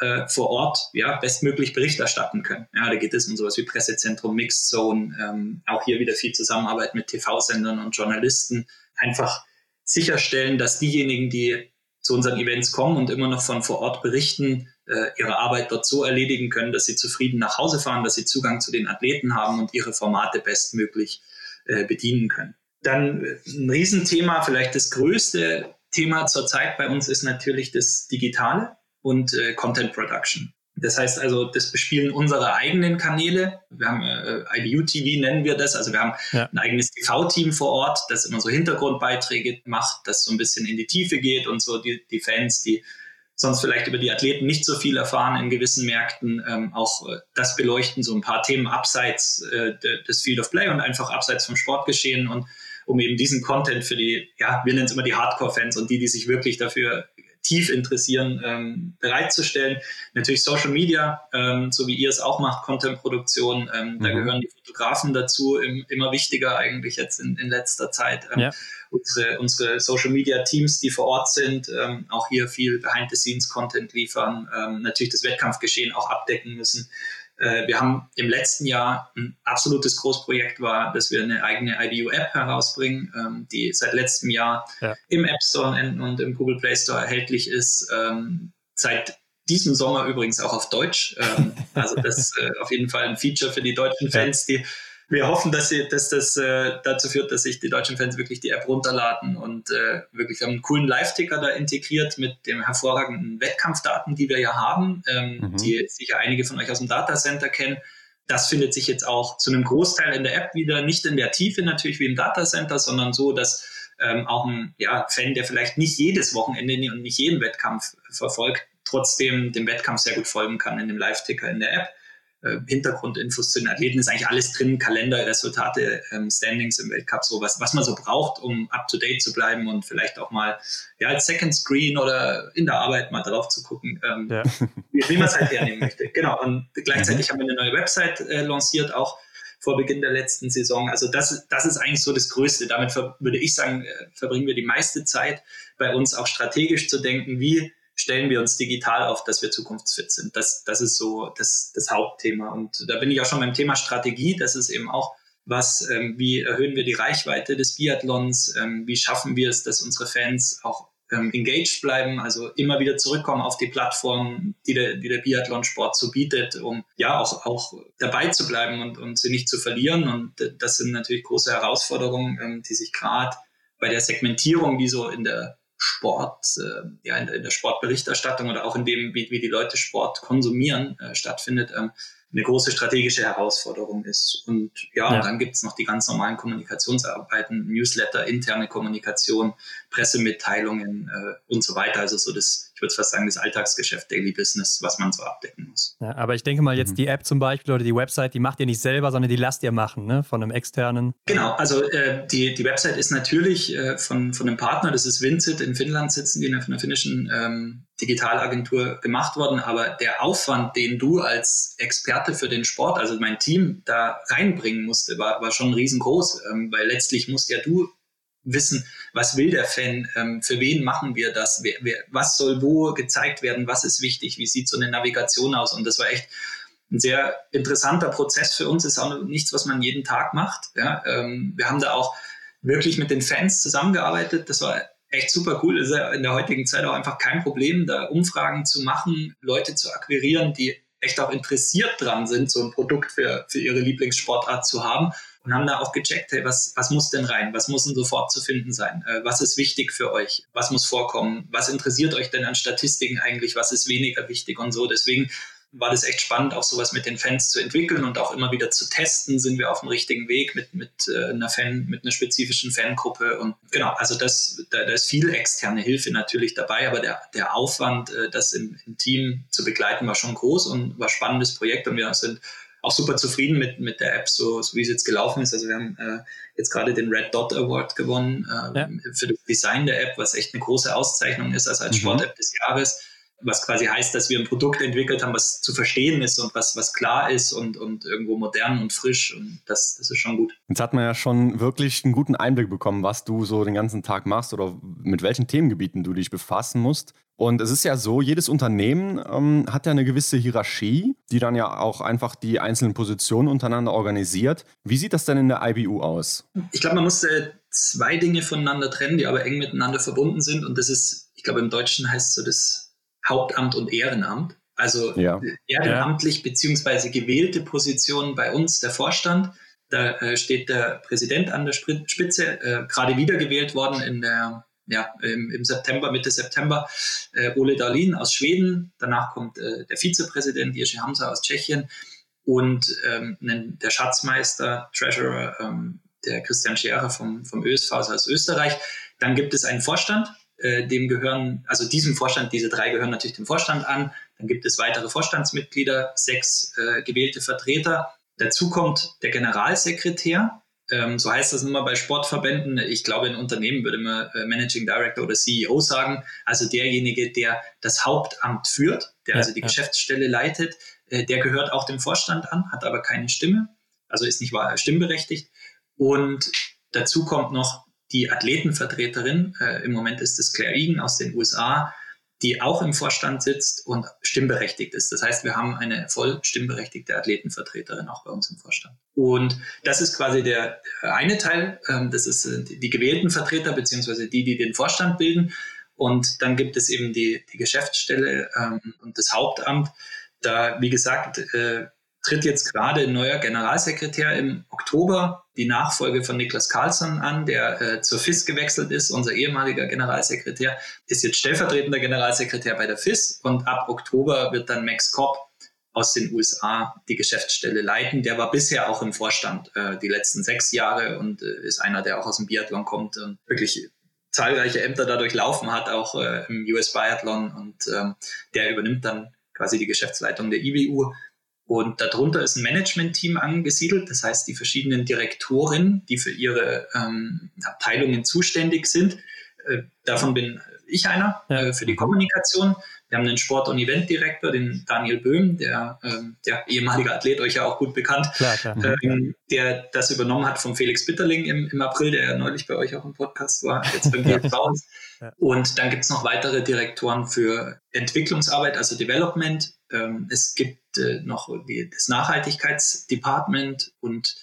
äh, vor Ort ja, bestmöglich Bericht erstatten können. Ja, da geht es um sowas wie Pressezentrum, Mixed Zone, ähm, auch hier wieder viel Zusammenarbeit mit TV-Sendern und Journalisten. Einfach sicherstellen, dass diejenigen, die zu unseren Events kommen und immer noch von vor Ort berichten, äh, ihre Arbeit dort so erledigen können, dass sie zufrieden nach Hause fahren, dass sie Zugang zu den Athleten haben und ihre Formate bestmöglich äh, bedienen können. Dann äh, ein Riesenthema, vielleicht das größte Thema zurzeit bei uns ist natürlich das Digitale und äh, Content Production. Das heißt also, das bespielen unsere eigenen Kanäle. Wir haben äh, IBU TV nennen wir das. Also wir haben ja. ein eigenes TV-Team vor Ort, das immer so Hintergrundbeiträge macht, das so ein bisschen in die Tiefe geht und so die, die Fans, die sonst vielleicht über die Athleten nicht so viel erfahren in gewissen Märkten, ähm, auch äh, das beleuchten, so ein paar Themen abseits äh, des Field of Play und einfach abseits vom Sportgeschehen und um eben diesen Content für die, ja, wir nennen es immer die Hardcore-Fans und die, die sich wirklich dafür tief interessieren, ähm, bereitzustellen. Natürlich Social Media, ähm, so wie ihr es auch macht, Content-Produktion, ähm, mhm. da gehören die Fotografen dazu, im, immer wichtiger eigentlich jetzt in, in letzter Zeit. Ähm, ja. Unsere, unsere Social Media Teams, die vor Ort sind, ähm, auch hier viel Behind-the-Scenes-Content liefern, ähm, natürlich das Wettkampfgeschehen auch abdecken müssen. Äh, wir haben im letzten Jahr ein absolutes Großprojekt war, dass wir eine eigene IBU-App herausbringen, ähm, die seit letztem Jahr ja. im App Store und im Google Play Store erhältlich ist. Ähm, seit diesem Sommer übrigens auch auf Deutsch. Ähm, also das ist äh, auf jeden Fall ein Feature für die deutschen Fans, die wir hoffen, dass, sie, dass das äh, dazu führt, dass sich die deutschen Fans wirklich die App runterladen und äh, wirklich, wir haben einen coolen Live-Ticker da integriert mit den hervorragenden Wettkampfdaten, die wir ja haben, ähm, mhm. die sicher einige von euch aus dem Datacenter kennen. Das findet sich jetzt auch zu einem Großteil in der App wieder, nicht in der Tiefe natürlich wie im Datacenter, sondern so, dass ähm, auch ein ja, Fan, der vielleicht nicht jedes Wochenende und nicht jeden Wettkampf verfolgt, trotzdem dem Wettkampf sehr gut folgen kann in dem Live-Ticker in der App äh, Hintergrundinfos zu den Athleten ist eigentlich alles drin, Kalender, Resultate, ähm, Standings im Weltcup, so was, was man so braucht, um up to date zu bleiben und vielleicht auch mal ja, als Second Screen oder in der Arbeit mal drauf zu gucken, ähm, ja. wie, wie man es halt hernehmen möchte. Genau. Und gleichzeitig mhm. haben wir eine neue Website äh, lanciert, auch vor Beginn der letzten Saison. Also das, das ist eigentlich so das Größte. Damit würde ich sagen, äh, verbringen wir die meiste Zeit bei uns auch strategisch zu denken, wie stellen wir uns digital auf, dass wir zukunftsfit sind. Das, das ist so das, das Hauptthema. Und da bin ich auch schon beim Thema Strategie. Das ist eben auch was, ähm, wie erhöhen wir die Reichweite des Biathlons? Ähm, wie schaffen wir es, dass unsere Fans auch ähm, engaged bleiben, also immer wieder zurückkommen auf die Plattform, die der, die der Biathlonsport so bietet, um ja auch, auch dabei zu bleiben und, und sie nicht zu verlieren. Und das sind natürlich große Herausforderungen, ähm, die sich gerade bei der Segmentierung, die so in der Sport, äh, ja, in, in, der Sportberichterstattung oder auch in dem, wie, wie die Leute Sport konsumieren, äh, stattfindet, ähm, eine große strategische Herausforderung ist. Und ja, ja. Und dann gibt es noch die ganz normalen Kommunikationsarbeiten, Newsletter, interne Kommunikation, Pressemitteilungen äh, und so weiter. Also so das, ich würde fast sagen, das Alltagsgeschäft, Daily Business, was man so abdecken muss. Ja, aber ich denke mal, jetzt mhm. die App zum Beispiel oder die Website, die macht ihr nicht selber, sondern die lasst ihr machen, ne? Von einem externen. Genau, also äh, die, die Website ist natürlich äh, von, von einem Partner, das ist Vincit in Finnland sitzen, die von einer finnischen ähm, Digitalagentur gemacht worden, aber der Aufwand, den du als Experte für den Sport, also mein Team, da reinbringen musste, war, war schon riesengroß, ähm, weil letztlich musst ja du wissen, was will der Fan, ähm, für wen machen wir das, wer, wer, was soll wo gezeigt werden, was ist wichtig, wie sieht so eine Navigation aus und das war echt ein sehr interessanter Prozess für uns, ist auch nichts, was man jeden Tag macht. Ja? Ähm, wir haben da auch wirklich mit den Fans zusammengearbeitet, das war echt super cool. Ist ja in der heutigen Zeit auch einfach kein Problem, da Umfragen zu machen, Leute zu akquirieren, die echt auch interessiert dran sind, so ein Produkt für, für ihre Lieblingssportart zu haben und haben da auch gecheckt, hey, was, was muss denn rein? Was muss denn sofort zu finden sein? Äh, was ist wichtig für euch? Was muss vorkommen? Was interessiert euch denn an Statistiken eigentlich? Was ist weniger wichtig und so? Deswegen war das echt spannend, auch sowas mit den Fans zu entwickeln und auch immer wieder zu testen, sind wir auf dem richtigen Weg mit, mit äh, einer Fan, mit einer spezifischen Fangruppe. Und genau, also das, da, da ist viel externe Hilfe natürlich dabei, aber der, der Aufwand, äh, das im, im Team zu begleiten, war schon groß und war ein spannendes Projekt und wir sind auch super zufrieden mit, mit der App, so, so wie es jetzt gelaufen ist. Also wir haben äh, jetzt gerade den Red Dot Award gewonnen äh, ja. für das Design der App, was echt eine große Auszeichnung ist, also als mhm. Sport-App des Jahres was quasi heißt, dass wir ein Produkt entwickelt haben, was zu verstehen ist und was, was klar ist und, und irgendwo modern und frisch. Und das, das ist schon gut. Jetzt hat man ja schon wirklich einen guten Einblick bekommen, was du so den ganzen Tag machst oder mit welchen Themengebieten du dich befassen musst. Und es ist ja so, jedes Unternehmen ähm, hat ja eine gewisse Hierarchie, die dann ja auch einfach die einzelnen Positionen untereinander organisiert. Wie sieht das denn in der IBU aus? Ich glaube, man muss äh, zwei Dinge voneinander trennen, die aber eng miteinander verbunden sind. Und das ist, ich glaube, im Deutschen heißt es so das Hauptamt und Ehrenamt. Also ja. ehrenamtlich beziehungsweise gewählte Positionen bei uns, der Vorstand. Da äh, steht der Präsident an der Spitze, äh, gerade wiedergewählt worden in der, ja, im, im September, Mitte September, äh, Ole Darlin aus Schweden. Danach kommt äh, der Vizepräsident Jerzy Hamza aus Tschechien und ähm, der Schatzmeister, Treasurer, ähm, der Christian Scherer vom, vom ÖSV aus Österreich. Dann gibt es einen Vorstand, äh, dem gehören, also diesem Vorstand, diese drei gehören natürlich dem Vorstand an. Dann gibt es weitere Vorstandsmitglieder, sechs äh, gewählte Vertreter. Dazu kommt der Generalsekretär. Ähm, so heißt das immer bei Sportverbänden. Ich glaube, in Unternehmen würde man äh, Managing Director oder CEO sagen. Also derjenige, der das Hauptamt führt, der ja, also die ja. Geschäftsstelle leitet, äh, der gehört auch dem Vorstand an, hat aber keine Stimme, also ist nicht wahr, stimmberechtigt. Und dazu kommt noch die Athletenvertreterin, äh, im Moment ist es Claire Egan aus den USA, die auch im Vorstand sitzt und stimmberechtigt ist. Das heißt, wir haben eine voll stimmberechtigte Athletenvertreterin auch bei uns im Vorstand. Und das ist quasi der eine Teil, ähm, das ist äh, die gewählten Vertreter beziehungsweise die, die den Vorstand bilden. Und dann gibt es eben die, die Geschäftsstelle ähm, und das Hauptamt. Da, wie gesagt, äh, tritt jetzt gerade ein neuer Generalsekretär im Oktober die Nachfolge von Niklas Carlsson an, der äh, zur FIS gewechselt ist. Unser ehemaliger Generalsekretär ist jetzt stellvertretender Generalsekretär bei der FIS und ab Oktober wird dann Max Kopp aus den USA die Geschäftsstelle leiten. Der war bisher auch im Vorstand äh, die letzten sechs Jahre und äh, ist einer, der auch aus dem Biathlon kommt und wirklich zahlreiche Ämter dadurch laufen hat, auch äh, im US Biathlon und ähm, der übernimmt dann quasi die Geschäftsleitung der IBU und darunter ist ein Management-Team angesiedelt, das heißt die verschiedenen Direktorinnen, die für ihre ähm, Abteilungen zuständig sind. Äh, davon bin ich einer äh, für die Kommunikation. Wir haben einen Sport- und Eventdirektor, den Daniel Böhm, der, ähm, der ehemalige Athlet, euch ja auch gut bekannt, klar, klar. Ähm, der das übernommen hat von Felix Bitterling im, im April, der ja neulich bei euch auch im Podcast war, jetzt beim GFV. ja. Und dann gibt es noch weitere Direktoren für Entwicklungsarbeit, also Development, ähm, es gibt äh, noch das Nachhaltigkeitsdepartment und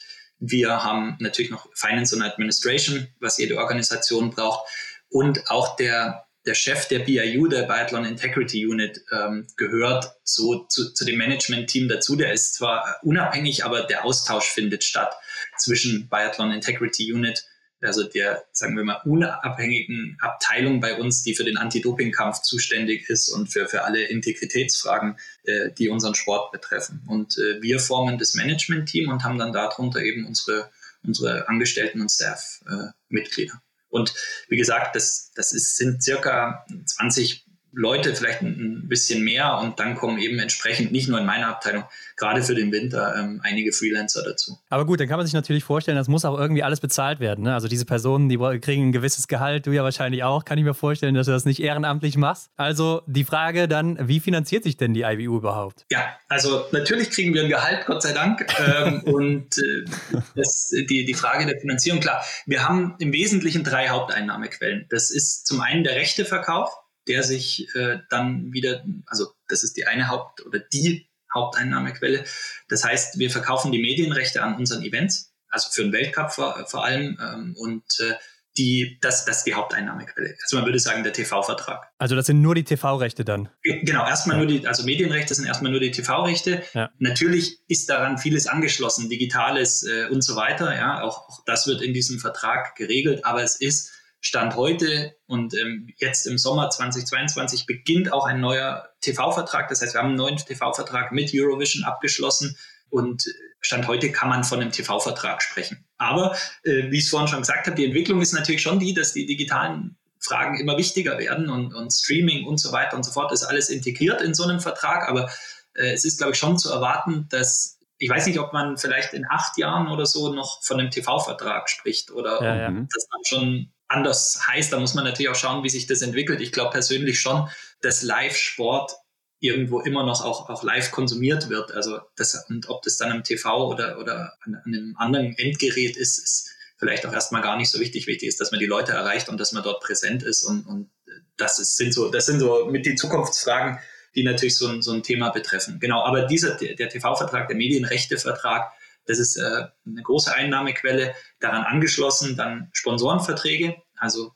wir haben natürlich noch Finance und Administration, was jede Organisation braucht. Und auch der, der Chef der BIU, der Biathlon Integrity Unit, ähm, gehört so zu, zu dem Management-Team dazu. Der ist zwar unabhängig, aber der Austausch findet statt zwischen Biathlon Integrity Unit also der, sagen wir mal, unabhängigen Abteilung bei uns, die für den Anti-Doping-Kampf zuständig ist und für, für alle Integritätsfragen, äh, die unseren Sport betreffen. Und äh, wir formen das Management-Team und haben dann darunter eben unsere, unsere Angestellten und Staff-Mitglieder. Äh, und wie gesagt, das, das ist, sind circa 20 Leute, vielleicht ein bisschen mehr und dann kommen eben entsprechend nicht nur in meiner Abteilung, gerade für den Winter ähm, einige Freelancer dazu. Aber gut, dann kann man sich natürlich vorstellen, das muss auch irgendwie alles bezahlt werden. Ne? Also diese Personen, die kriegen ein gewisses Gehalt, du ja wahrscheinlich auch, kann ich mir vorstellen, dass du das nicht ehrenamtlich machst. Also die Frage dann, wie finanziert sich denn die IBU überhaupt? Ja, also natürlich kriegen wir ein Gehalt, Gott sei Dank. ähm, und äh, das, die, die Frage der Finanzierung, klar, wir haben im Wesentlichen drei Haupteinnahmequellen. Das ist zum einen der Rechteverkauf der sich äh, dann wieder, also das ist die eine Haupt- oder die Haupteinnahmequelle. Das heißt, wir verkaufen die Medienrechte an unseren Events, also für den Weltcup vor, vor allem ähm, und äh, die, das, das ist die Haupteinnahmequelle. Also man würde sagen, der TV-Vertrag. Also das sind nur die TV-Rechte dann? Genau, erstmal nur die, also Medienrechte sind erstmal nur die TV-Rechte. Ja. Natürlich ist daran vieles angeschlossen, Digitales äh, und so weiter. Ja, auch, auch das wird in diesem Vertrag geregelt, aber es ist Stand heute und ähm, jetzt im Sommer 2022 beginnt auch ein neuer TV-Vertrag. Das heißt, wir haben einen neuen TV-Vertrag mit Eurovision abgeschlossen und Stand heute kann man von einem TV-Vertrag sprechen. Aber äh, wie ich es vorhin schon gesagt habe, die Entwicklung ist natürlich schon die, dass die digitalen Fragen immer wichtiger werden und, und Streaming und so weiter und so fort ist alles integriert in so einem Vertrag. Aber äh, es ist, glaube ich, schon zu erwarten, dass ich weiß nicht, ob man vielleicht in acht Jahren oder so noch von einem TV-Vertrag spricht oder ja, ja. das dann schon anders heißt. Da muss man natürlich auch schauen, wie sich das entwickelt. Ich glaube persönlich schon, dass Live-Sport irgendwo immer noch auch, auch live konsumiert wird. Also das, und ob das dann am TV oder, oder an, an einem anderen Endgerät ist, ist vielleicht auch erstmal gar nicht so wichtig. Wichtig ist, dass man die Leute erreicht und dass man dort präsent ist. Und, und das ist, sind so, das sind so mit die Zukunftsfragen, die natürlich so ein, so ein Thema betreffen. Genau, aber dieser, der, TV-Vertrag, der Medienrechtevertrag, das ist äh, eine große Einnahmequelle. Daran angeschlossen dann Sponsorenverträge, also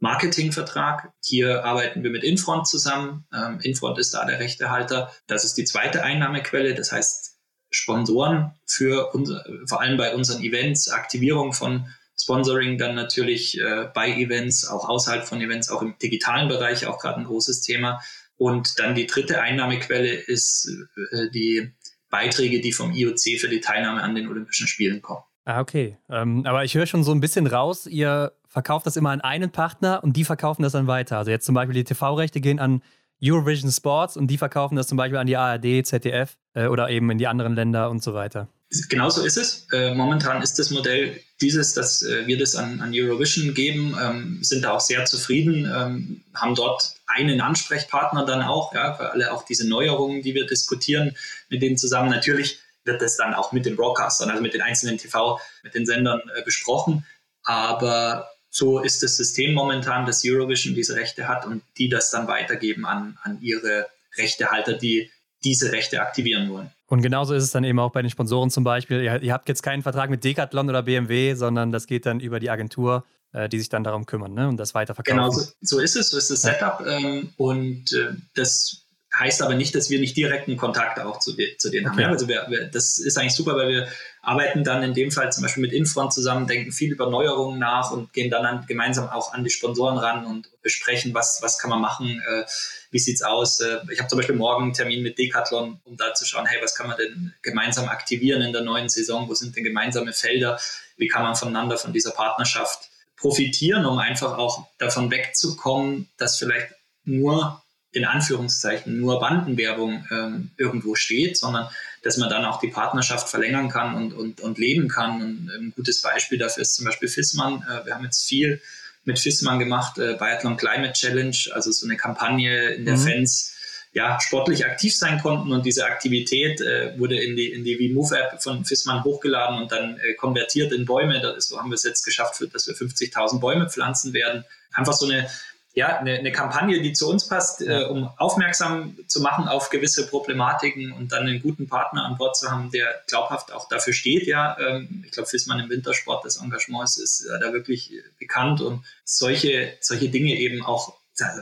Marketingvertrag. Hier arbeiten wir mit Infront zusammen. Ähm, Infront ist da der Rechtehalter. Das ist die zweite Einnahmequelle. Das heißt, Sponsoren für unser, vor allem bei unseren Events, Aktivierung von Sponsoring dann natürlich äh, bei Events, auch außerhalb von Events, auch im digitalen Bereich auch gerade ein großes Thema. Und dann die dritte Einnahmequelle ist äh, die Beiträge, die vom IOC für die Teilnahme an den Olympischen Spielen kommen. Ah, okay. Ähm, aber ich höre schon so ein bisschen raus, ihr verkauft das immer an einen Partner und die verkaufen das dann weiter. Also jetzt zum Beispiel die TV-Rechte gehen an Eurovision Sports und die verkaufen das zum Beispiel an die ARD, ZDF äh, oder eben in die anderen Länder und so weiter. Genauso ist es. Äh, momentan ist das Modell dieses, dass äh, wir das an, an Eurovision geben, ähm, sind da auch sehr zufrieden, ähm, haben dort einen Ansprechpartner dann auch, ja, für alle auch diese Neuerungen, die wir diskutieren mit denen zusammen. Natürlich wird das dann auch mit den Broadcastern, also mit den einzelnen TV, mit den Sendern äh, besprochen. Aber so ist das System momentan, dass Eurovision diese Rechte hat und die das dann weitergeben an, an ihre Rechtehalter, die diese Rechte aktivieren wollen. Und genauso ist es dann eben auch bei den Sponsoren zum Beispiel. Ihr, ihr habt jetzt keinen Vertrag mit Decathlon oder BMW, sondern das geht dann über die Agentur, äh, die sich dann darum kümmern ne? und das weiterverkaufen. Genau, so, so ist es, so ist das Setup. Ähm, und äh, das heißt aber nicht, dass wir nicht direkten Kontakt auch zu, zu denen okay. haben. Also wir, wir, das ist eigentlich super, weil wir arbeiten dann in dem Fall zum Beispiel mit Infront zusammen, denken viel über Neuerungen nach und gehen dann an, gemeinsam auch an die Sponsoren ran und besprechen, was, was kann man machen, äh, wie sieht's aus. Äh, ich habe zum Beispiel morgen einen Termin mit Decathlon, um da zu schauen, hey, was kann man denn gemeinsam aktivieren in der neuen Saison, wo sind denn gemeinsame Felder, wie kann man voneinander von dieser Partnerschaft profitieren, um einfach auch davon wegzukommen, dass vielleicht nur in Anführungszeichen nur Bandenwerbung ähm, irgendwo steht, sondern dass man dann auch die Partnerschaft verlängern kann und, und, und leben kann. Und ein gutes Beispiel dafür ist zum Beispiel Fissmann. Äh, wir haben jetzt viel mit Fissmann gemacht, äh, Biathlon Climate Challenge, also so eine Kampagne, in der mhm. Fans ja, sportlich aktiv sein konnten und diese Aktivität äh, wurde in die, in die V-Move-App von Fissmann hochgeladen und dann äh, konvertiert in Bäume. Das, so haben wir es jetzt geschafft, für, dass wir 50.000 Bäume pflanzen werden. Einfach so eine ja, eine, eine Kampagne, die zu uns passt, äh, um aufmerksam zu machen auf gewisse Problematiken und dann einen guten Partner an Bord zu haben, der glaubhaft auch dafür steht. Ja, ähm, ich glaube, Fissmann im Wintersport, das Engagement ist, ist äh, da wirklich bekannt und solche, solche Dinge eben auch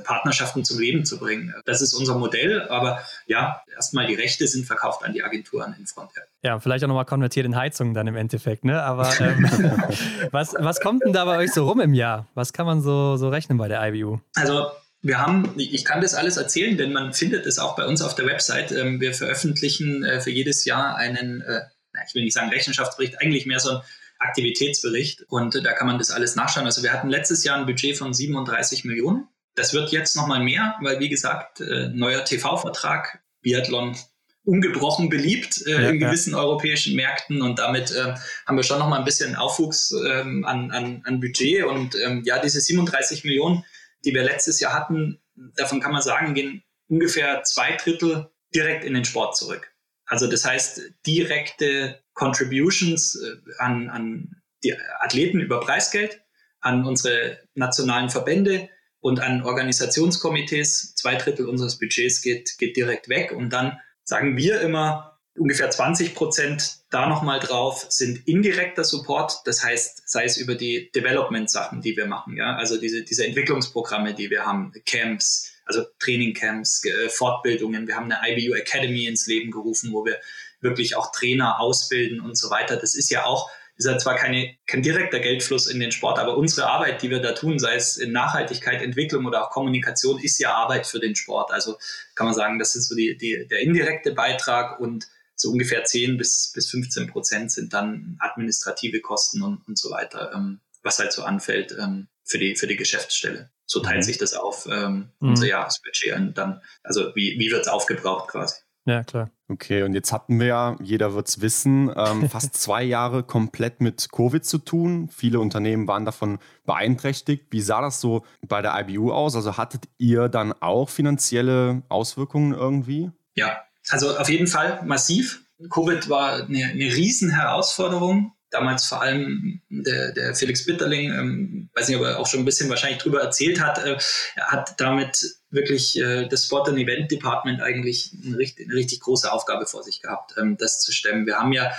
Partnerschaften zum Leben zu bringen. Das ist unser Modell, aber ja, erstmal die Rechte sind verkauft an die Agenturen in Frontend. Ja, vielleicht auch nochmal konvertiert in Heizungen dann im Endeffekt, ne? Aber ähm, was, was kommt denn da bei euch so rum im Jahr? Was kann man so, so rechnen bei der IBU? Also wir haben, ich kann das alles erzählen, denn man findet es auch bei uns auf der Website. Ähm, wir veröffentlichen äh, für jedes Jahr einen, äh, ich will nicht sagen Rechenschaftsbericht, eigentlich mehr so ein Aktivitätsbericht und da kann man das alles nachschauen. Also wir hatten letztes Jahr ein Budget von 37 Millionen das wird jetzt nochmal mehr, weil wie gesagt, äh, neuer TV-Vertrag, Biathlon ungebrochen beliebt äh, ja, in gewissen ja. europäischen Märkten und damit äh, haben wir schon nochmal ein bisschen Aufwuchs ähm, an, an, an Budget und ähm, ja, diese 37 Millionen, die wir letztes Jahr hatten, davon kann man sagen, gehen ungefähr zwei Drittel direkt in den Sport zurück. Also das heißt, direkte Contributions äh, an, an die Athleten über Preisgeld, an unsere nationalen Verbände, und an Organisationskomitees, zwei Drittel unseres Budgets geht, geht direkt weg. Und dann sagen wir immer, ungefähr 20 Prozent da nochmal drauf sind indirekter Support. Das heißt, sei es über die Development-Sachen, die wir machen, ja, also diese, diese Entwicklungsprogramme, die wir haben, Camps, also Trainingcamps, äh, Fortbildungen. Wir haben eine IBU Academy ins Leben gerufen, wo wir wirklich auch Trainer ausbilden und so weiter. Das ist ja auch ist ja zwar keine, kein direkter Geldfluss in den Sport, aber unsere Arbeit, die wir da tun, sei es in Nachhaltigkeit, Entwicklung oder auch Kommunikation, ist ja Arbeit für den Sport. Also kann man sagen, das ist so die, die, der indirekte Beitrag und so ungefähr 10 bis, bis 15 Prozent sind dann administrative Kosten und, und so weiter, ähm, was halt so anfällt ähm, für, die, für die Geschäftsstelle. So teilt mhm. sich das auf, ähm, mhm. unser Jahresbudget und dann, also wie, wie wird es aufgebraucht quasi. Ja, klar. Okay, und jetzt hatten wir ja, jeder wird es wissen, ähm, fast zwei Jahre komplett mit Covid zu tun. Viele Unternehmen waren davon beeinträchtigt. Wie sah das so bei der IBU aus? Also hattet ihr dann auch finanzielle Auswirkungen irgendwie? Ja, also auf jeden Fall massiv. Covid war eine, eine riesen Herausforderung damals vor allem der, der Felix Bitterling, ähm, weiß nicht, ob er auch schon ein bisschen wahrscheinlich drüber erzählt hat, äh, hat damit wirklich äh, das Sport- und Event-Department eigentlich eine richtig, eine richtig, große Aufgabe vor sich gehabt, ähm, das zu stemmen. Wir haben ja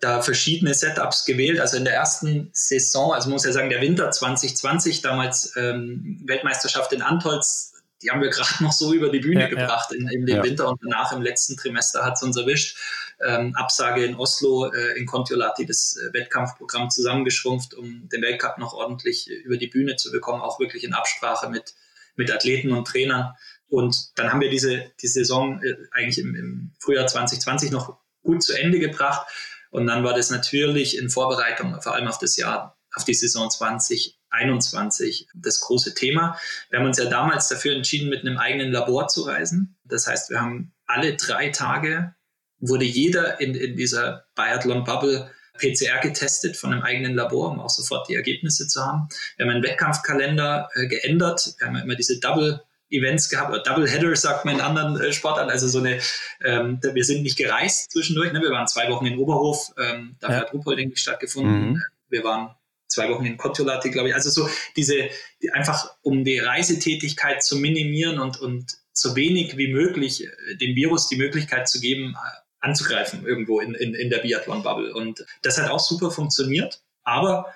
da verschiedene Setups gewählt. Also in der ersten Saison, also muss ja sagen, der Winter 2020, damals ähm, Weltmeisterschaft in Antolz, die haben wir gerade noch so über die Bühne ja, gebracht ja. in, in den ja. Winter und danach im letzten Trimester hat es uns erwischt ähm, Absage in Oslo, äh, in Kontiolahti das äh, Wettkampfprogramm zusammengeschrumpft, um den Weltcup noch ordentlich äh, über die Bühne zu bekommen, auch wirklich in Absprache mit, mit Athleten und Trainern. Und dann haben wir diese die Saison äh, eigentlich im, im Frühjahr 2020 noch gut zu Ende gebracht. Und dann war das natürlich in Vorbereitung, vor allem auf das Jahr, auf die Saison 2021 das große Thema. Wir haben uns ja damals dafür entschieden, mit einem eigenen Labor zu reisen. Das heißt, wir haben alle drei Tage wurde jeder in, in dieser Biathlon-Bubble PCR getestet von einem eigenen Labor, um auch sofort die Ergebnisse zu haben. Wir haben einen Wettkampfkalender äh, geändert. Wir haben immer diese Double Events gehabt, oder Double Header sagt man in anderen äh, Sportarten. Also so eine, ähm, wir sind nicht gereist zwischendurch. Ne? Wir waren zwei Wochen in Oberhof, ähm, da ja. hat Ruhpolding stattgefunden. Mhm. Wir waren zwei Wochen in Kotiolahti, glaube ich. Also so diese, die, einfach um die Reisetätigkeit zu minimieren und, und so wenig wie möglich äh, dem Virus die Möglichkeit zu geben, anzugreifen irgendwo in, in, in der Biathlon-Bubble. Und das hat auch super funktioniert, aber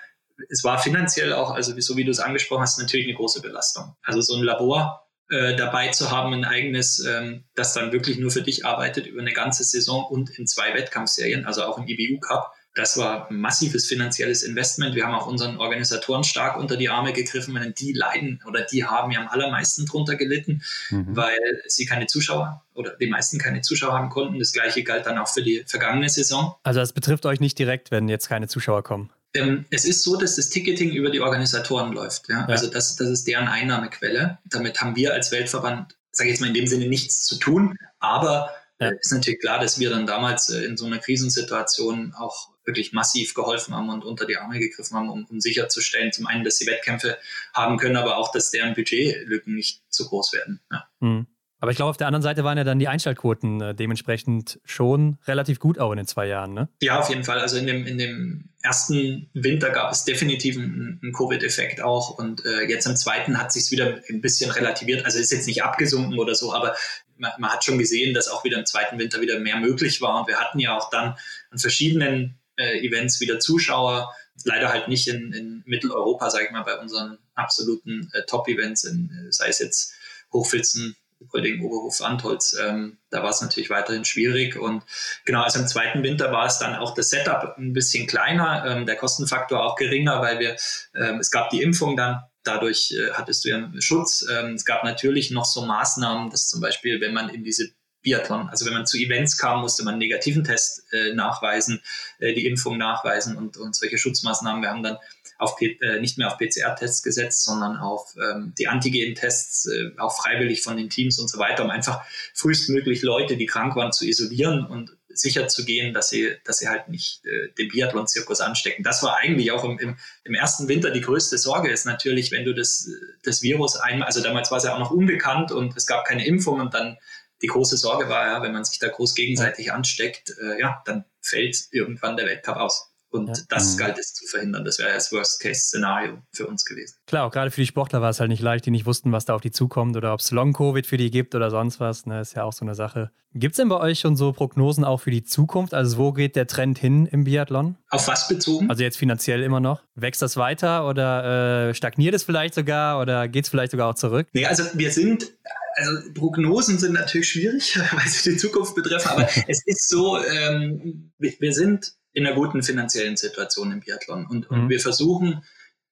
es war finanziell auch, also so wie du es angesprochen hast, natürlich eine große Belastung. Also so ein Labor äh, dabei zu haben, ein eigenes, ähm, das dann wirklich nur für dich arbeitet über eine ganze Saison und in zwei Wettkampfserien, also auch im IBU Cup, das war ein massives finanzielles Investment. Wir haben auch unseren Organisatoren stark unter die Arme gegriffen, denn die leiden oder die haben ja am allermeisten drunter gelitten, mhm. weil sie keine Zuschauer oder die meisten keine Zuschauer haben konnten. Das gleiche galt dann auch für die vergangene Saison. Also das betrifft euch nicht direkt, wenn jetzt keine Zuschauer kommen. Ähm, es ist so, dass das Ticketing über die Organisatoren läuft. Ja? ja. Also das, das ist deren Einnahmequelle. Damit haben wir als Weltverband, sage ich jetzt mal in dem Sinne, nichts zu tun. Aber ja. ist natürlich klar, dass wir dann damals äh, in so einer Krisensituation auch wirklich massiv geholfen haben und unter die Arme gegriffen haben, um, um sicherzustellen, zum einen, dass sie Wettkämpfe haben können, aber auch, dass deren Budgetlücken nicht zu groß werden. Ja. Mhm. Aber ich glaube, auf der anderen Seite waren ja dann die Einschaltquoten äh, dementsprechend schon relativ gut auch in den zwei Jahren, ne? Ja, auf jeden Fall. Also in dem, in dem ersten Winter gab es definitiv einen, einen Covid-Effekt auch und äh, jetzt im zweiten hat sich wieder ein bisschen relativiert. Also ist jetzt nicht abgesunken oder so, aber man, man, hat schon gesehen, dass auch wieder im zweiten Winter wieder mehr möglich war und wir hatten ja auch dann an verschiedenen äh, Events wieder Zuschauer. Leider halt nicht in, in Mitteleuropa, sage ich mal, bei unseren absoluten äh, Top-Events, äh, sei es jetzt Hochfilzen, Röding, Oberhof, Antholz. Ähm, da war es natürlich weiterhin schwierig. Und genau, also im zweiten Winter war es dann auch das Setup ein bisschen kleiner, ähm, der Kostenfaktor auch geringer, weil wir, ähm, es gab die Impfung dann. Dadurch äh, hattest du ja einen Schutz. Ähm, es gab natürlich noch so Maßnahmen, dass zum Beispiel, wenn man in diese Biathlon. Also wenn man zu Events kam, musste man einen negativen Test äh, nachweisen, äh, die Impfung nachweisen und, und solche Schutzmaßnahmen. Wir haben dann auf P äh, nicht mehr auf PCR-Tests gesetzt, sondern auf ähm, die Antigen-Tests, äh, auch freiwillig von den Teams und so weiter, um einfach frühestmöglich Leute, die krank waren, zu isolieren und sicher zu gehen, dass sie, dass sie halt nicht äh, den Biathlon-Zirkus anstecken. Das war eigentlich auch im, im, im, ersten Winter die größte Sorge, ist natürlich, wenn du das, das Virus einmal, also damals war es ja auch noch unbekannt und es gab keine Impfung und dann die große Sorge war ja, wenn man sich da groß gegenseitig ansteckt, äh, ja, dann fällt irgendwann der Weltcup aus. Und ja. das mhm. galt es zu verhindern. Das wäre das Worst-Case-Szenario für uns gewesen. Klar, auch gerade für die Sportler war es halt nicht leicht, die nicht wussten, was da auf die zukommt oder ob es Long-Covid für die gibt oder sonst was. Ne, ist ja auch so eine Sache. Gibt es denn bei euch schon so Prognosen auch für die Zukunft? Also wo geht der Trend hin im Biathlon? Auf was bezogen? Also jetzt finanziell immer noch. Wächst das weiter oder äh, stagniert es vielleicht sogar oder geht es vielleicht sogar auch zurück? Nee, also wir sind also Prognosen sind natürlich schwierig, weil sie die Zukunft betreffen, aber es ist so, ähm, wir, sind in einer guten finanziellen Situation im Biathlon und, mhm. und wir versuchen,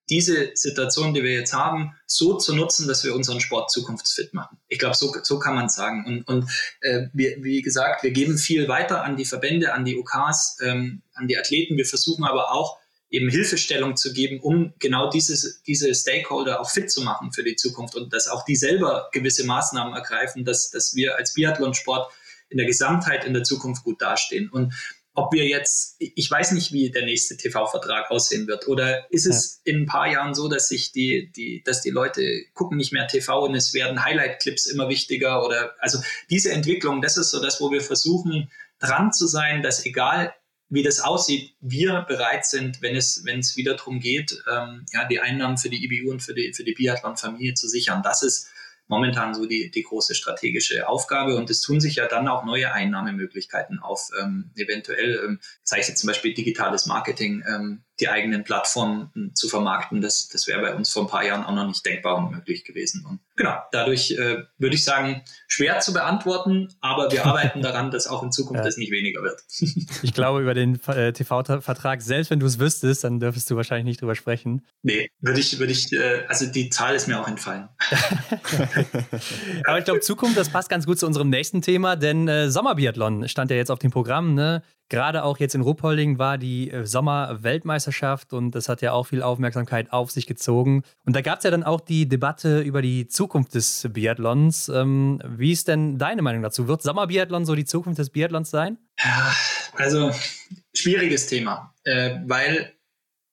diese Situation, die wir jetzt haben, so zu nutzen, dass wir unseren Sport zukunftsfit machen. Ich glaube, so, so kann man es sagen. Und, und äh, wir, wie gesagt, wir geben viel weiter an die Verbände, an die OKs, ähm, an die Athleten. Wir versuchen aber auch, eben Hilfestellung zu geben, um genau dieses, diese Stakeholder auch fit zu machen für die Zukunft und dass auch die selber gewisse Maßnahmen ergreifen, dass, dass wir als Biathlonsport in der Gesamtheit in der Zukunft gut dastehen. Und ob wir jetzt, ich weiß nicht, wie der nächste TV-Vertrag aussehen wird. Oder ist es ja. in ein paar Jahren so, dass sich die, die, dass die Leute gucken nicht mehr TV und es werden Highlight-Clips immer wichtiger oder also diese Entwicklung, das ist so das, wo wir versuchen, dran zu sein, dass egal wie das aussieht, wir bereit sind, wenn es, wenn es wieder darum geht, ähm, ja, die Einnahmen für die IBU und für die, für die Biathlon-Familie zu sichern. Das ist momentan so die, die große strategische Aufgabe. Und es tun sich ja dann auch neue Einnahmemöglichkeiten auf. Ähm, eventuell, ähm, sei es jetzt zum Beispiel digitales Marketing, ähm, die eigenen Plattformen hm, zu vermarkten, das, das wäre bei uns vor ein paar Jahren auch noch nicht denkbar und möglich gewesen. Und genau, dadurch äh, würde ich sagen, schwer zu beantworten, aber wir arbeiten daran, dass auch in Zukunft ja. das nicht weniger wird. ich glaube, über den äh, TV-Vertrag, selbst wenn du es wüsstest, dann dürftest du wahrscheinlich nicht drüber sprechen. Nee, würde ich, würde ich, äh, also die Zahl ist mir auch entfallen. aber ich glaube, Zukunft, das passt ganz gut zu unserem nächsten Thema, denn äh, Sommerbiathlon stand ja jetzt auf dem Programm. Ne? Gerade auch jetzt in Ruppolding war die äh, Sommer-Weltmeisterschaft und das hat ja auch viel Aufmerksamkeit auf sich gezogen. Und da gab es ja dann auch die Debatte über die Zukunft des Biathlons. Ähm, wie ist denn deine Meinung dazu? Wird Sommerbiathlon so die Zukunft des Biathlons sein? Ja, also schwieriges Thema, äh, weil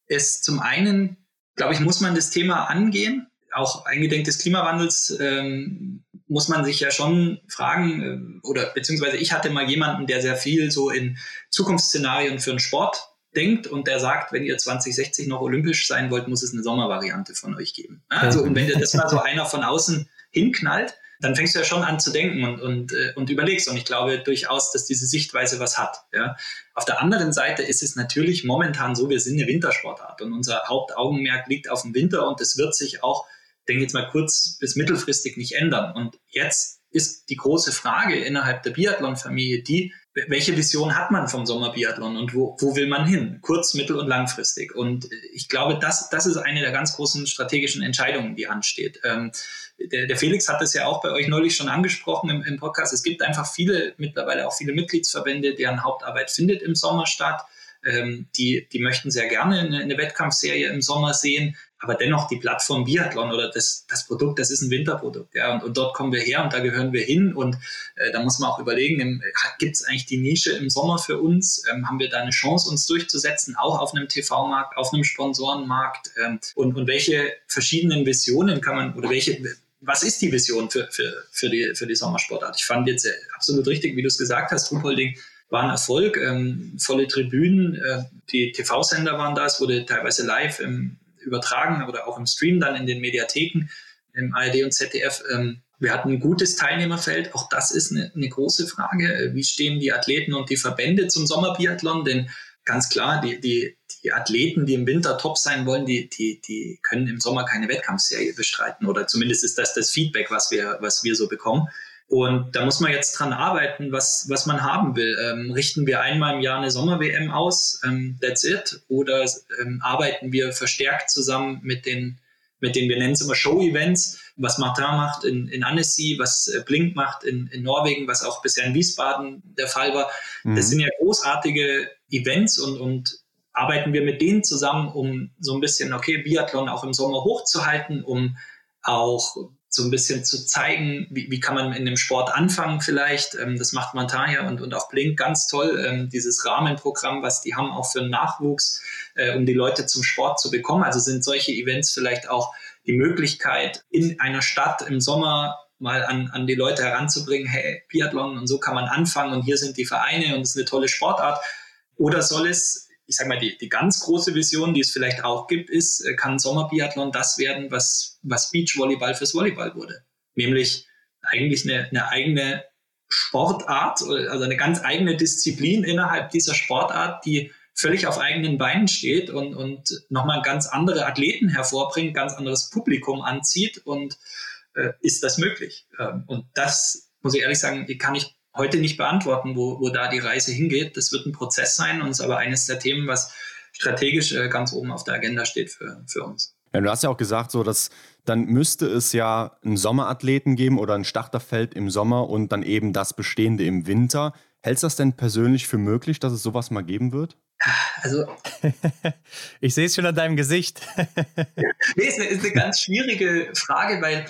es zum einen, glaube ich, muss man das Thema angehen, auch eingedenk des Klimawandels ähm, muss man sich ja schon fragen, äh, oder beziehungsweise ich hatte mal jemanden, der sehr viel so in Zukunftsszenarien für den Sport denkt und der sagt, wenn ihr 2060 noch olympisch sein wollt, muss es eine Sommervariante von euch geben. Also, und wenn dir das mal so einer von außen hinknallt, dann fängst du ja schon an zu denken und, und, äh, und überlegst. Und ich glaube durchaus, dass diese Sichtweise was hat. Ja. Auf der anderen Seite ist es natürlich momentan so, wir sind eine Wintersportart und unser Hauptaugenmerk liegt auf dem Winter und das wird sich auch denke jetzt mal kurz bis mittelfristig nicht ändern. Und jetzt ist die große Frage innerhalb der Biathlon-Familie die, welche Vision hat man vom Sommerbiathlon und wo, wo will man hin? Kurz-, mittel- und langfristig. Und ich glaube, das, das ist eine der ganz großen strategischen Entscheidungen, die ansteht. Ähm, der, der, Felix hat es ja auch bei euch neulich schon angesprochen im, im, Podcast. Es gibt einfach viele, mittlerweile auch viele Mitgliedsverbände, deren Hauptarbeit findet im Sommer statt. Ähm, die, die möchten sehr gerne eine, eine Wettkampfserie im Sommer sehen aber dennoch die Plattform Biathlon oder das, das Produkt, das ist ein Winterprodukt, ja, und, und dort kommen wir her und da gehören wir hin. Und äh, da muss man auch überlegen, gibt es eigentlich die Nische im Sommer für uns? Ähm, haben wir da eine Chance, uns durchzusetzen, auch auf einem TV-Markt, auf einem Sponsorenmarkt? Ähm, und, und welche verschiedenen Visionen kann man oder welche was ist die Vision für, für, für, die, für die Sommersportart? Ich fand jetzt äh, absolut richtig, wie du es gesagt hast, Ruhpolding war ein Erfolg, ähm, volle Tribünen, äh, die TV-Sender waren da, es wurde teilweise live im, übertragen oder auch im Stream dann in den Mediatheken im ARD und ZDF. Ähm, wir hatten ein gutes Teilnehmerfeld. Auch das ist eine, eine, große Frage. Wie stehen die Athleten und die Verbände zum Sommerbiathlon? Denn ganz klar, die, die, die Athleten, die im Winter top sein wollen, die, die, die können im Sommer keine Wettkampfserie bestreiten. Oder zumindest ist das das Feedback, was wir, was wir so bekommen. Und da muss man jetzt dran arbeiten, was, was man haben will. Ähm, richten wir einmal im Jahr eine Sommer-WM aus, ähm, that's it, oder ähm, arbeiten wir verstärkt zusammen mit den, mit den wir nennen es immer Show-Events, was Martin macht in, in Annecy, was äh, Blink macht in, in Norwegen, was auch bisher in Wiesbaden der Fall war. Mhm. Das sind ja großartige Events und, und arbeiten wir mit denen zusammen, um so ein bisschen, okay, Biathlon auch im Sommer hochzuhalten, um auch so ein bisschen zu zeigen, wie, wie kann man in dem Sport anfangen vielleicht. Ähm, das macht Montagna und, und auch Blink ganz toll, ähm, dieses Rahmenprogramm, was die haben, auch für Nachwuchs, äh, um die Leute zum Sport zu bekommen. Also sind solche Events vielleicht auch die Möglichkeit, in einer Stadt im Sommer mal an, an die Leute heranzubringen, hey, Biathlon und so kann man anfangen und hier sind die Vereine und es ist eine tolle Sportart. Oder soll es ich sage mal, die, die ganz große Vision, die es vielleicht auch gibt, ist, äh, kann Sommerbiathlon das werden, was, was Beachvolleyball fürs Volleyball wurde. Nämlich eigentlich eine, eine eigene Sportart, also eine ganz eigene Disziplin innerhalb dieser Sportart, die völlig auf eigenen Beinen steht und, und nochmal ganz andere Athleten hervorbringt, ganz anderes Publikum anzieht und äh, ist das möglich? Ähm, und das, muss ich ehrlich sagen, kann ich heute nicht beantworten, wo, wo da die Reise hingeht. Das wird ein Prozess sein und ist aber eines der Themen, was strategisch äh, ganz oben auf der Agenda steht für, für uns. Ja, du hast ja auch gesagt, so dass dann müsste es ja einen Sommerathleten geben oder ein Starterfeld im Sommer und dann eben das Bestehende im Winter. Hältst du das denn persönlich für möglich, dass es sowas mal geben wird? Also. ich sehe es schon an deinem Gesicht. nee, ist eine, ist eine ganz schwierige Frage, weil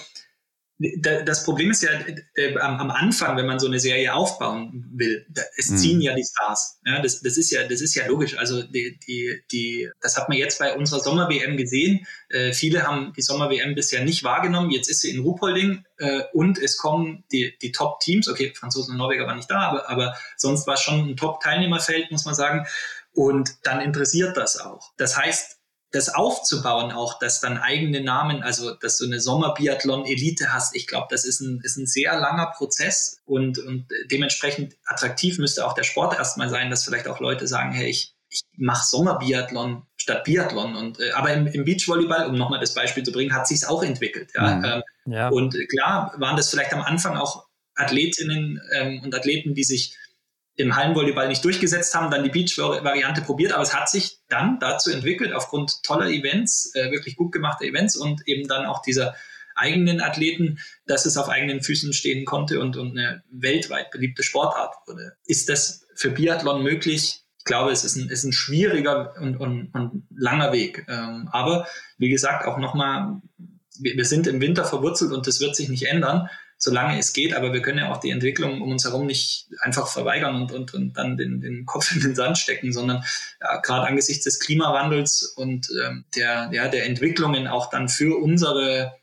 das Problem ist ja äh, am, Anfang, wenn man so eine Serie aufbauen will, es mhm. ziehen ja die Stars. Ja, das, das, ist ja, das ist ja logisch. Also die, die, die, das hat man jetzt bei unserer Sommer-WM gesehen. Äh, viele haben die Sommer-WM bisher nicht wahrgenommen. Jetzt ist sie in Ruhpolding äh, und es kommen die, die Top-Teams. Okay, Franzosen und Norweger waren nicht da, aber, aber sonst war es schon ein Top-Teilnehmerfeld, muss man sagen. Und dann interessiert das auch. Das heißt, das aufzubauen, auch dass dann eigene Namen, also dass du eine Sommerbiathlon-Elite hast, ich glaube, das ist ein, ist ein sehr langer Prozess und, und dementsprechend attraktiv müsste auch der Sport erstmal sein, dass vielleicht auch Leute sagen, hey, ich, ich mache Sommerbiathlon statt Biathlon. Und, äh, aber im, im Beachvolleyball, um nochmal das Beispiel zu bringen, hat sich auch entwickelt. Ja? Mhm. Ähm, ja. Und klar waren das vielleicht am Anfang auch Athletinnen ähm, und Athleten, die sich im Hallenvolleyball nicht durchgesetzt haben, dann die Beach-Variante probiert, aber es hat sich dann dazu entwickelt, aufgrund toller Events, äh, wirklich gut gemachter Events und eben dann auch dieser eigenen Athleten, dass es auf eigenen Füßen stehen konnte und, und eine weltweit beliebte Sportart wurde. Ist das für Biathlon möglich? Ich glaube, es ist ein, ist ein schwieriger und, und, und langer Weg. Ähm, aber wie gesagt, auch nochmal, wir, wir sind im Winter verwurzelt und das wird sich nicht ändern solange es geht. Aber wir können ja auch die Entwicklung um uns herum nicht einfach verweigern und, und, und dann den, den Kopf in den Sand stecken, sondern ja, gerade angesichts des Klimawandels und ähm, der, ja, der Entwicklungen auch dann für unsere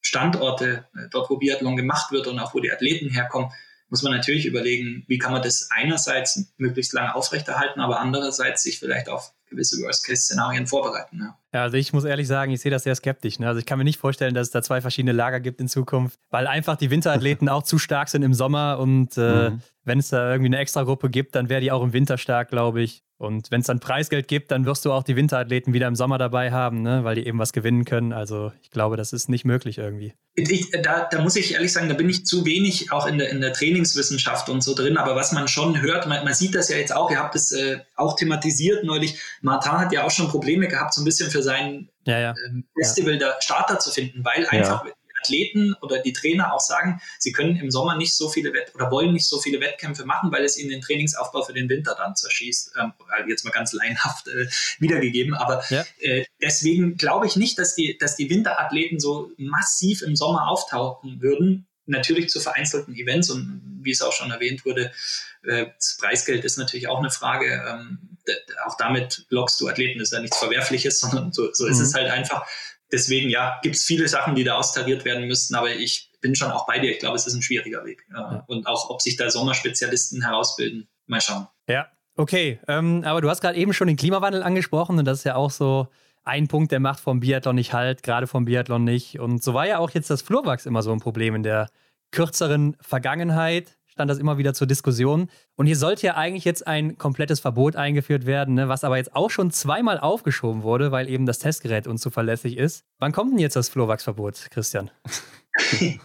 Standorte, äh, dort wo Biathlon gemacht wird und auch wo die Athleten herkommen, muss man natürlich überlegen, wie kann man das einerseits möglichst lange aufrechterhalten, aber andererseits sich vielleicht auf gewisse Worst-Case-Szenarien vorbereiten. Ja. Ja. also ich muss ehrlich sagen, ich sehe das sehr skeptisch. Ne? Also ich kann mir nicht vorstellen, dass es da zwei verschiedene Lager gibt in Zukunft, weil einfach die Winterathleten auch zu stark sind im Sommer und äh, mhm. wenn es da irgendwie eine Extragruppe gibt, dann wäre die auch im Winter stark, glaube ich. Und wenn es dann Preisgeld gibt, dann wirst du auch die Winterathleten wieder im Sommer dabei haben, ne? weil die eben was gewinnen können. Also ich glaube, das ist nicht möglich irgendwie. Ich, da, da, muss ich ehrlich sagen, da bin ich zu wenig auch in der, in der Trainingswissenschaft und so drin. Aber was man schon hört, man, man sieht das ja jetzt auch, ihr habt es äh, auch thematisiert neulich. Martin hat ja auch schon Probleme gehabt, so ein bisschen für sein ja, ja. Ähm, Festival ja. der Starter zu finden, weil einfach Athleten oder die Trainer auch sagen, sie können im Sommer nicht so viele Wett oder wollen nicht so viele Wettkämpfe machen, weil es ihnen den Trainingsaufbau für den Winter dann zerschießt. Ähm, jetzt mal ganz leinhaft äh, wiedergegeben. Aber ja. äh, deswegen glaube ich nicht, dass die, dass die Winterathleten so massiv im Sommer auftauchen würden. Natürlich zu vereinzelten Events und wie es auch schon erwähnt wurde, äh, das Preisgeld ist natürlich auch eine Frage. Auch damit lockst du Athleten, das ist ja nichts Verwerfliches, sondern so, so ist mhm. es halt einfach deswegen, ja, gibt es viele Sachen, die da austariert werden müssten, aber ich bin schon auch bei dir. Ich glaube, es ist ein schwieriger Weg. Ja. Und auch, ob sich da Sommerspezialisten herausbilden, mal schauen. Ja, okay. Ähm, aber du hast gerade eben schon den Klimawandel angesprochen und das ist ja auch so ein Punkt, der macht vom Biathlon nicht halt, gerade vom Biathlon nicht. Und so war ja auch jetzt das Flurwachs immer so ein Problem in der kürzeren Vergangenheit stand das immer wieder zur Diskussion. Und hier sollte ja eigentlich jetzt ein komplettes Verbot eingeführt werden, ne, was aber jetzt auch schon zweimal aufgeschoben wurde, weil eben das Testgerät unzuverlässig ist. Wann kommt denn jetzt das Flohwachsverbot, Christian?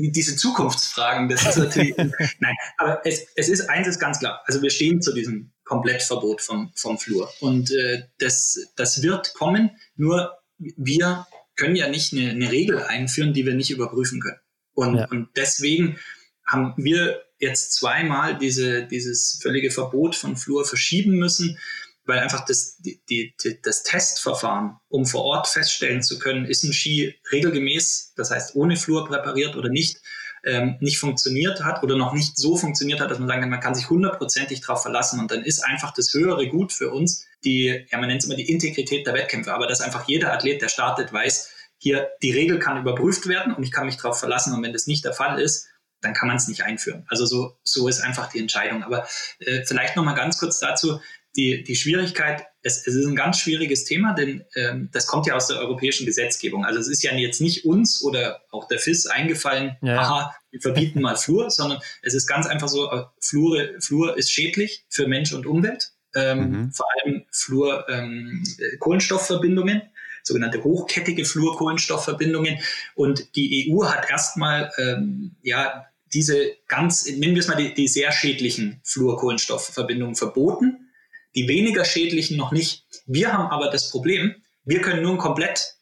diese Zukunftsfragen, das ist natürlich. nein, aber es, es ist eins ist ganz klar. Also wir stehen zu diesem Komplettverbot vom, vom Flur. Und äh, das, das wird kommen, nur wir können ja nicht eine, eine Regel einführen, die wir nicht überprüfen können. Und, ja. und deswegen haben wir jetzt zweimal diese, dieses völlige Verbot von Fluor verschieben müssen, weil einfach das, die, die, das Testverfahren, um vor Ort feststellen zu können, ist ein Ski regelgemäß, das heißt ohne Fluor präpariert oder nicht, ähm, nicht funktioniert hat oder noch nicht so funktioniert hat, dass man sagen kann, man kann sich hundertprozentig darauf verlassen und dann ist einfach das höhere Gut für uns die, ja man nennt es immer die Integrität der Wettkämpfe, aber dass einfach jeder Athlet, der startet, weiß, hier die Regel kann überprüft werden und ich kann mich darauf verlassen und wenn das nicht der Fall ist, dann kann man es nicht einführen. Also so, so ist einfach die Entscheidung. Aber äh, vielleicht noch mal ganz kurz dazu, die, die Schwierigkeit, es, es ist ein ganz schwieriges Thema, denn ähm, das kommt ja aus der europäischen Gesetzgebung. Also es ist ja jetzt nicht uns oder auch der FIS eingefallen, ja. aha, wir verbieten mal Flur, sondern es ist ganz einfach so, äh, Flur, Flur ist schädlich für Mensch und Umwelt. Ähm, mhm. Vor allem Flur ähm, Kohlenstoffverbindungen sogenannte hochkettige Fluorkohlenstoffverbindungen. Und die EU hat erstmal ähm, ja diese ganz, nennen wir es mal die, die sehr schädlichen Fluorkohlenstoffverbindungen verboten, die weniger schädlichen noch nicht. Wir haben aber das Problem, wir können nur ein komplett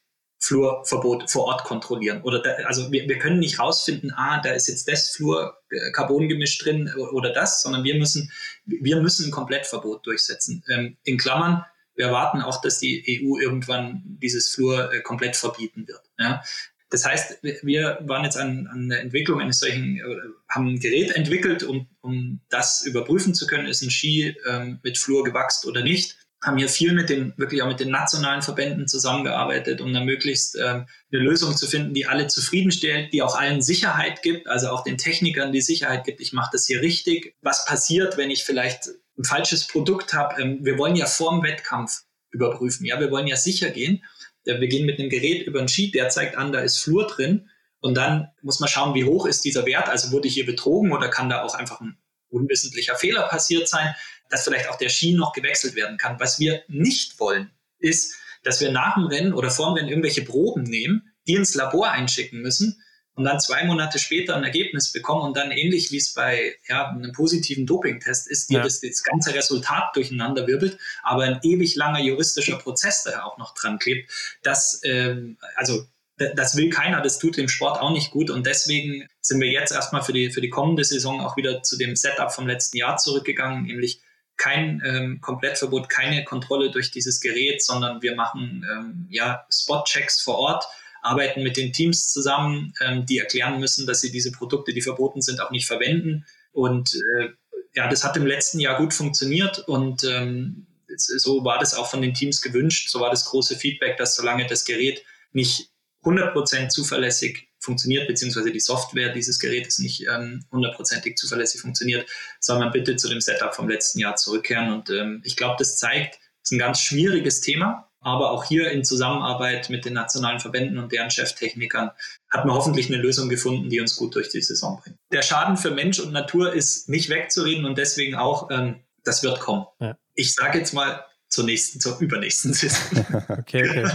Fluorverbot vor Ort kontrollieren. Oder da, also wir, wir können nicht rausfinden, ah, da ist jetzt das Fluorcarbongemisch drin oder das, sondern wir müssen, wir müssen ein Komplettverbot durchsetzen. Ähm, in Klammern, wir erwarten auch, dass die EU irgendwann dieses Fluor äh, komplett verbieten wird. Ja? Das heißt, wir waren jetzt an, an der Entwicklung eines solchen, haben ein Gerät entwickelt, um, um das überprüfen zu können, ist ein Ski ähm, mit Flur gewachst oder nicht. Haben hier viel mit den, wirklich auch mit den nationalen Verbänden zusammengearbeitet, um dann möglichst ähm, eine Lösung zu finden, die alle zufriedenstellt, die auch allen Sicherheit gibt, also auch den Technikern die Sicherheit gibt, ich mache das hier richtig. Was passiert, wenn ich vielleicht ein falsches Produkt habe? Ähm, wir wollen ja vorm Wettkampf überprüfen. Ja, wir wollen ja sicher gehen wir gehen mit einem Gerät über einen Sheet, der zeigt an, da ist Flur drin. Und dann muss man schauen, wie hoch ist dieser Wert. Also wurde hier betrogen oder kann da auch einfach ein unwissentlicher Fehler passiert sein, dass vielleicht auch der Ski noch gewechselt werden kann. Was wir nicht wollen, ist, dass wir nach dem Rennen oder vor dem Rennen irgendwelche Proben nehmen, die ins Labor einschicken müssen und dann zwei Monate später ein Ergebnis bekommen und dann ähnlich wie es bei ja, einem positiven Dopingtest ist, dir ja. das, das ganze Resultat durcheinander wirbelt, aber ein ewig langer juristischer Prozess da auch noch dran klebt. Das, ähm, also das will keiner, das tut dem Sport auch nicht gut und deswegen sind wir jetzt erstmal für die, für die kommende Saison auch wieder zu dem Setup vom letzten Jahr zurückgegangen, nämlich kein ähm, Komplettverbot, keine Kontrolle durch dieses Gerät, sondern wir machen ähm, ja Spot-Checks vor Ort arbeiten mit den Teams zusammen, ähm, die erklären müssen, dass sie diese Produkte, die verboten sind, auch nicht verwenden. Und äh, ja, das hat im letzten Jahr gut funktioniert und ähm, so war das auch von den Teams gewünscht. So war das große Feedback, dass solange das Gerät nicht 100% zuverlässig funktioniert, beziehungsweise die Software dieses Gerätes nicht ähm, hundertprozentig ähm, zuverlässig funktioniert, soll man bitte zu dem Setup vom letzten Jahr zurückkehren. Und ähm, ich glaube, das zeigt, es ist ein ganz schwieriges Thema aber auch hier in Zusammenarbeit mit den nationalen Verbänden und deren Cheftechnikern hat man hoffentlich eine Lösung gefunden, die uns gut durch die Saison bringt. Der Schaden für Mensch und Natur ist nicht wegzureden und deswegen auch, ähm, das wird kommen. Ja. Ich sage jetzt mal zur nächsten, zur übernächsten Saison. okay, okay.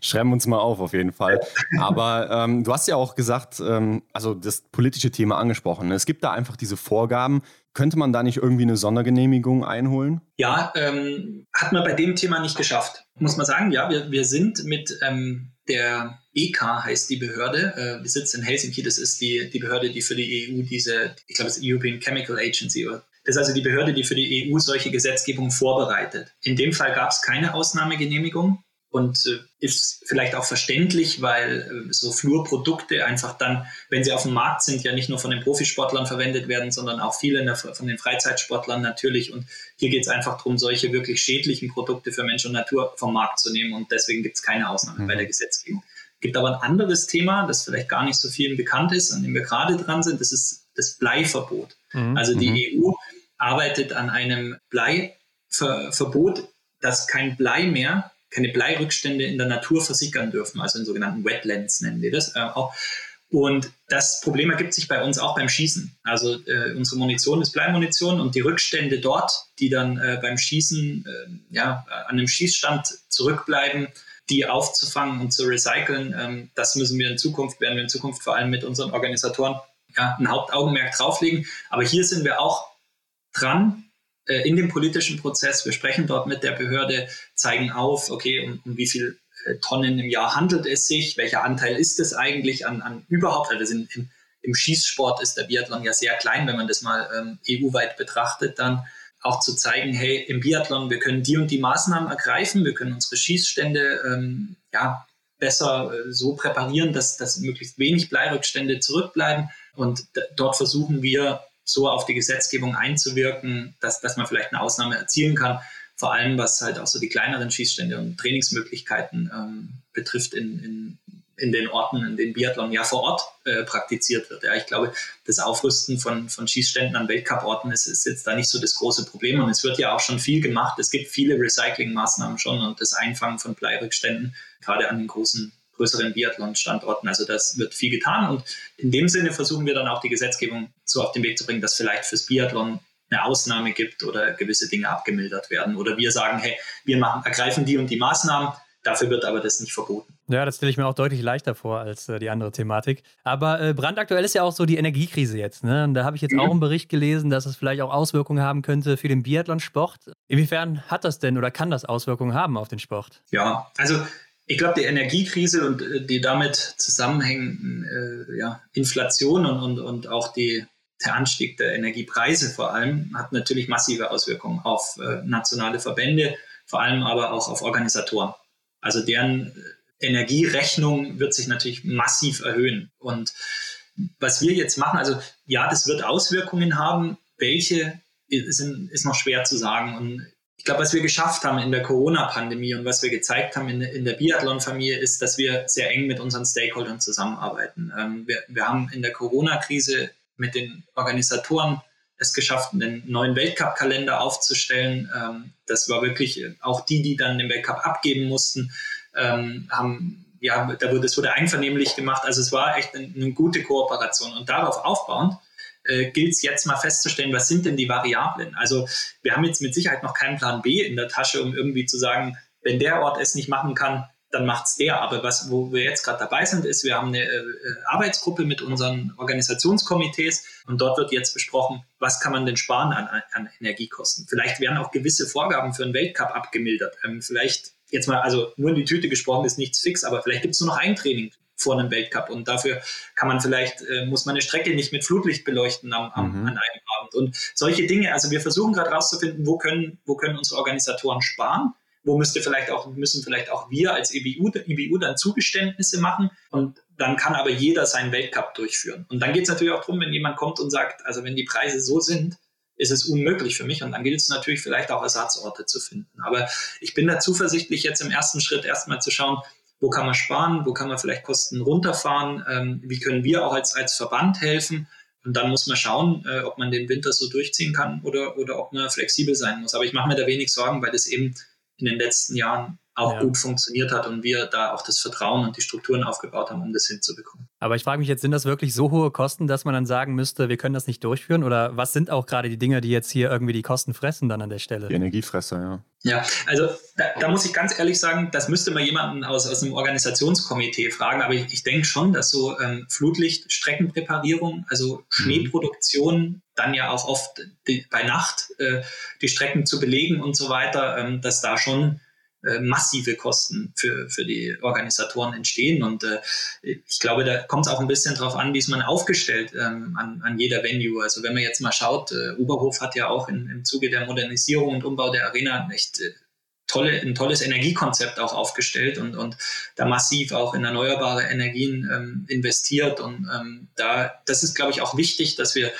Schreiben uns mal auf, auf jeden Fall. Aber ähm, du hast ja auch gesagt, ähm, also das politische Thema angesprochen. Es gibt da einfach diese Vorgaben. Könnte man da nicht irgendwie eine Sondergenehmigung einholen? Ja, ähm, hat man bei dem Thema nicht geschafft. Muss man sagen, ja, wir, wir sind mit ähm, der EK heißt die Behörde, äh, wir sitzen in Helsinki, das ist die, die Behörde, die für die EU diese, ich glaube, ist European Chemical Agency, das ist also die Behörde, die für die EU solche Gesetzgebung vorbereitet. In dem Fall gab es keine Ausnahmegenehmigung und äh, ist vielleicht auch verständlich, weil äh, so Flurprodukte einfach dann, wenn sie auf dem Markt sind, ja nicht nur von den Profisportlern verwendet werden, sondern auch viele der, von den Freizeitsportlern natürlich. Und hier geht es einfach darum, solche wirklich schädlichen Produkte für Mensch und Natur vom Markt zu nehmen. Und deswegen gibt es keine Ausnahme mhm. bei der Gesetzgebung. Es gibt aber ein anderes Thema, das vielleicht gar nicht so vielen bekannt ist, an dem wir gerade dran sind, das ist das Bleiverbot. Mhm. Also die mhm. EU arbeitet an einem Bleiverbot, dass kein Blei mehr keine Bleirückstände in der Natur versickern dürfen, also in sogenannten Wetlands nennen wir das äh, auch. Und das Problem ergibt sich bei uns auch beim Schießen. Also äh, unsere Munition ist Bleimunition und die Rückstände dort, die dann äh, beim Schießen äh, ja, an einem Schießstand zurückbleiben, die aufzufangen und zu recyceln, ähm, das müssen wir in Zukunft, werden wir in Zukunft vor allem mit unseren Organisatoren ja, ein Hauptaugenmerk drauflegen. Aber hier sind wir auch dran, äh, in dem politischen Prozess. Wir sprechen dort mit der Behörde, zeigen auf, okay, um, um wie viel äh, Tonnen im Jahr handelt es sich, welcher Anteil ist es eigentlich an, an überhaupt, also sind im, im Schießsport ist der Biathlon ja sehr klein, wenn man das mal ähm, EU-weit betrachtet, dann auch zu zeigen, hey, im Biathlon, wir können die und die Maßnahmen ergreifen, wir können unsere Schießstände ähm, ja, besser äh, so präparieren, dass, dass möglichst wenig Bleirückstände zurückbleiben. Und dort versuchen wir so auf die Gesetzgebung einzuwirken, dass, dass man vielleicht eine Ausnahme erzielen kann. Vor allem, was halt auch so die kleineren Schießstände und Trainingsmöglichkeiten ähm, betrifft in, in, in den Orten, in denen Biathlon ja vor Ort äh, praktiziert wird. Ja, ich glaube, das Aufrüsten von, von Schießständen an Weltcuporten ist, ist jetzt da nicht so das große Problem. Und es wird ja auch schon viel gemacht. Es gibt viele Recyclingmaßnahmen schon und das Einfangen von Bleirückständen, gerade an den großen größeren Biathlon-Standorten. Also das wird viel getan und in dem Sinne versuchen wir dann auch die Gesetzgebung so auf den Weg zu bringen, dass vielleicht fürs Biathlon eine Ausnahme gibt oder gewisse Dinge abgemildert werden. Oder wir sagen, hey, wir machen, ergreifen die und die Maßnahmen, dafür wird aber das nicht verboten. Ja, das stelle ich mir auch deutlich leichter vor als äh, die andere Thematik. Aber äh, brandaktuell ist ja auch so die Energiekrise jetzt. Ne? Und da habe ich jetzt mhm. auch einen Bericht gelesen, dass es vielleicht auch Auswirkungen haben könnte für den Biathlonsport. Inwiefern hat das denn oder kann das Auswirkungen haben auf den Sport? Ja, also ich glaube, die Energiekrise und äh, die damit zusammenhängenden äh, ja, Inflation und, und, und auch die, der Anstieg der Energiepreise vor allem hat natürlich massive Auswirkungen auf äh, nationale Verbände, vor allem aber auch auf Organisatoren. Also deren äh, Energierechnung wird sich natürlich massiv erhöhen. Und was wir jetzt machen, also ja, das wird Auswirkungen haben. Welche sind, ist noch schwer zu sagen. Und glaube, was wir geschafft haben in der Corona-Pandemie und was wir gezeigt haben in, in der Biathlon-Familie, ist, dass wir sehr eng mit unseren Stakeholdern zusammenarbeiten. Ähm, wir, wir haben in der Corona-Krise mit den Organisatoren es geschafft, einen neuen Weltcup-Kalender aufzustellen. Ähm, das war wirklich auch die, die dann den Weltcup abgeben mussten, ähm, haben ja, da wurde, das wurde einvernehmlich gemacht. Also es war echt eine, eine gute Kooperation. Und darauf aufbauend äh, gilt es jetzt mal festzustellen, was sind denn die Variablen? Also wir haben jetzt mit Sicherheit noch keinen Plan B in der Tasche, um irgendwie zu sagen, wenn der Ort es nicht machen kann, dann macht es der. Aber was, wo wir jetzt gerade dabei sind, ist, wir haben eine äh, Arbeitsgruppe mit unseren Organisationskomitees und dort wird jetzt besprochen, was kann man denn sparen an, an Energiekosten. Vielleicht werden auch gewisse Vorgaben für einen Weltcup abgemildert. Ähm, vielleicht jetzt mal, also nur in die Tüte gesprochen ist nichts fix, aber vielleicht gibt es nur noch ein Training vor einem Weltcup und dafür kann man vielleicht, äh, muss man eine Strecke nicht mit Flutlicht beleuchten am, am, mhm. an einem Abend und solche Dinge. Also wir versuchen gerade rauszufinden, wo können, wo können unsere Organisatoren sparen, wo müsste vielleicht auch, müssen vielleicht auch wir als EBU, EBU dann Zugeständnisse machen und dann kann aber jeder seinen Weltcup durchführen. Und dann geht es natürlich auch darum, wenn jemand kommt und sagt, also wenn die Preise so sind, ist es unmöglich für mich. Und dann gilt es natürlich vielleicht auch Ersatzorte zu finden. Aber ich bin da zuversichtlich, jetzt im ersten Schritt erstmal zu schauen, wo kann man sparen, wo kann man vielleicht Kosten runterfahren, ähm, wie können wir auch als, als Verband helfen. Und dann muss man schauen, äh, ob man den Winter so durchziehen kann oder, oder ob man flexibel sein muss. Aber ich mache mir da wenig Sorgen, weil das eben in den letzten Jahren auch ja. gut funktioniert hat und wir da auch das Vertrauen und die Strukturen aufgebaut haben, um das hinzubekommen. Aber ich frage mich jetzt, sind das wirklich so hohe Kosten, dass man dann sagen müsste, wir können das nicht durchführen? Oder was sind auch gerade die Dinge, die jetzt hier irgendwie die Kosten fressen dann an der Stelle? Die Energiefresser, ja. Ja, also da, da muss ich ganz ehrlich sagen, das müsste man jemanden aus, aus einem Organisationskomitee fragen. Aber ich, ich denke schon, dass so ähm, Flutlicht, Streckenpräparierung, also mhm. Schneeproduktion, mhm. dann ja auch oft die, bei Nacht äh, die Strecken zu belegen und so weiter, ähm, dass da schon äh, massive Kosten für, für die Organisatoren entstehen. Und äh, ich glaube, da kommt es auch ein bisschen drauf an, wie ist man aufgestellt ähm, an, an jeder Venue. Also wenn man jetzt mal schaut, äh, Oberhof hat ja auch in, im Zuge der Modernisierung und Umbau der Arena echt äh, tolle, ein tolles Energiekonzept auch aufgestellt und, und da massiv auch in erneuerbare Energien ähm, investiert. Und ähm, da, das ist, glaube ich, auch wichtig, dass wir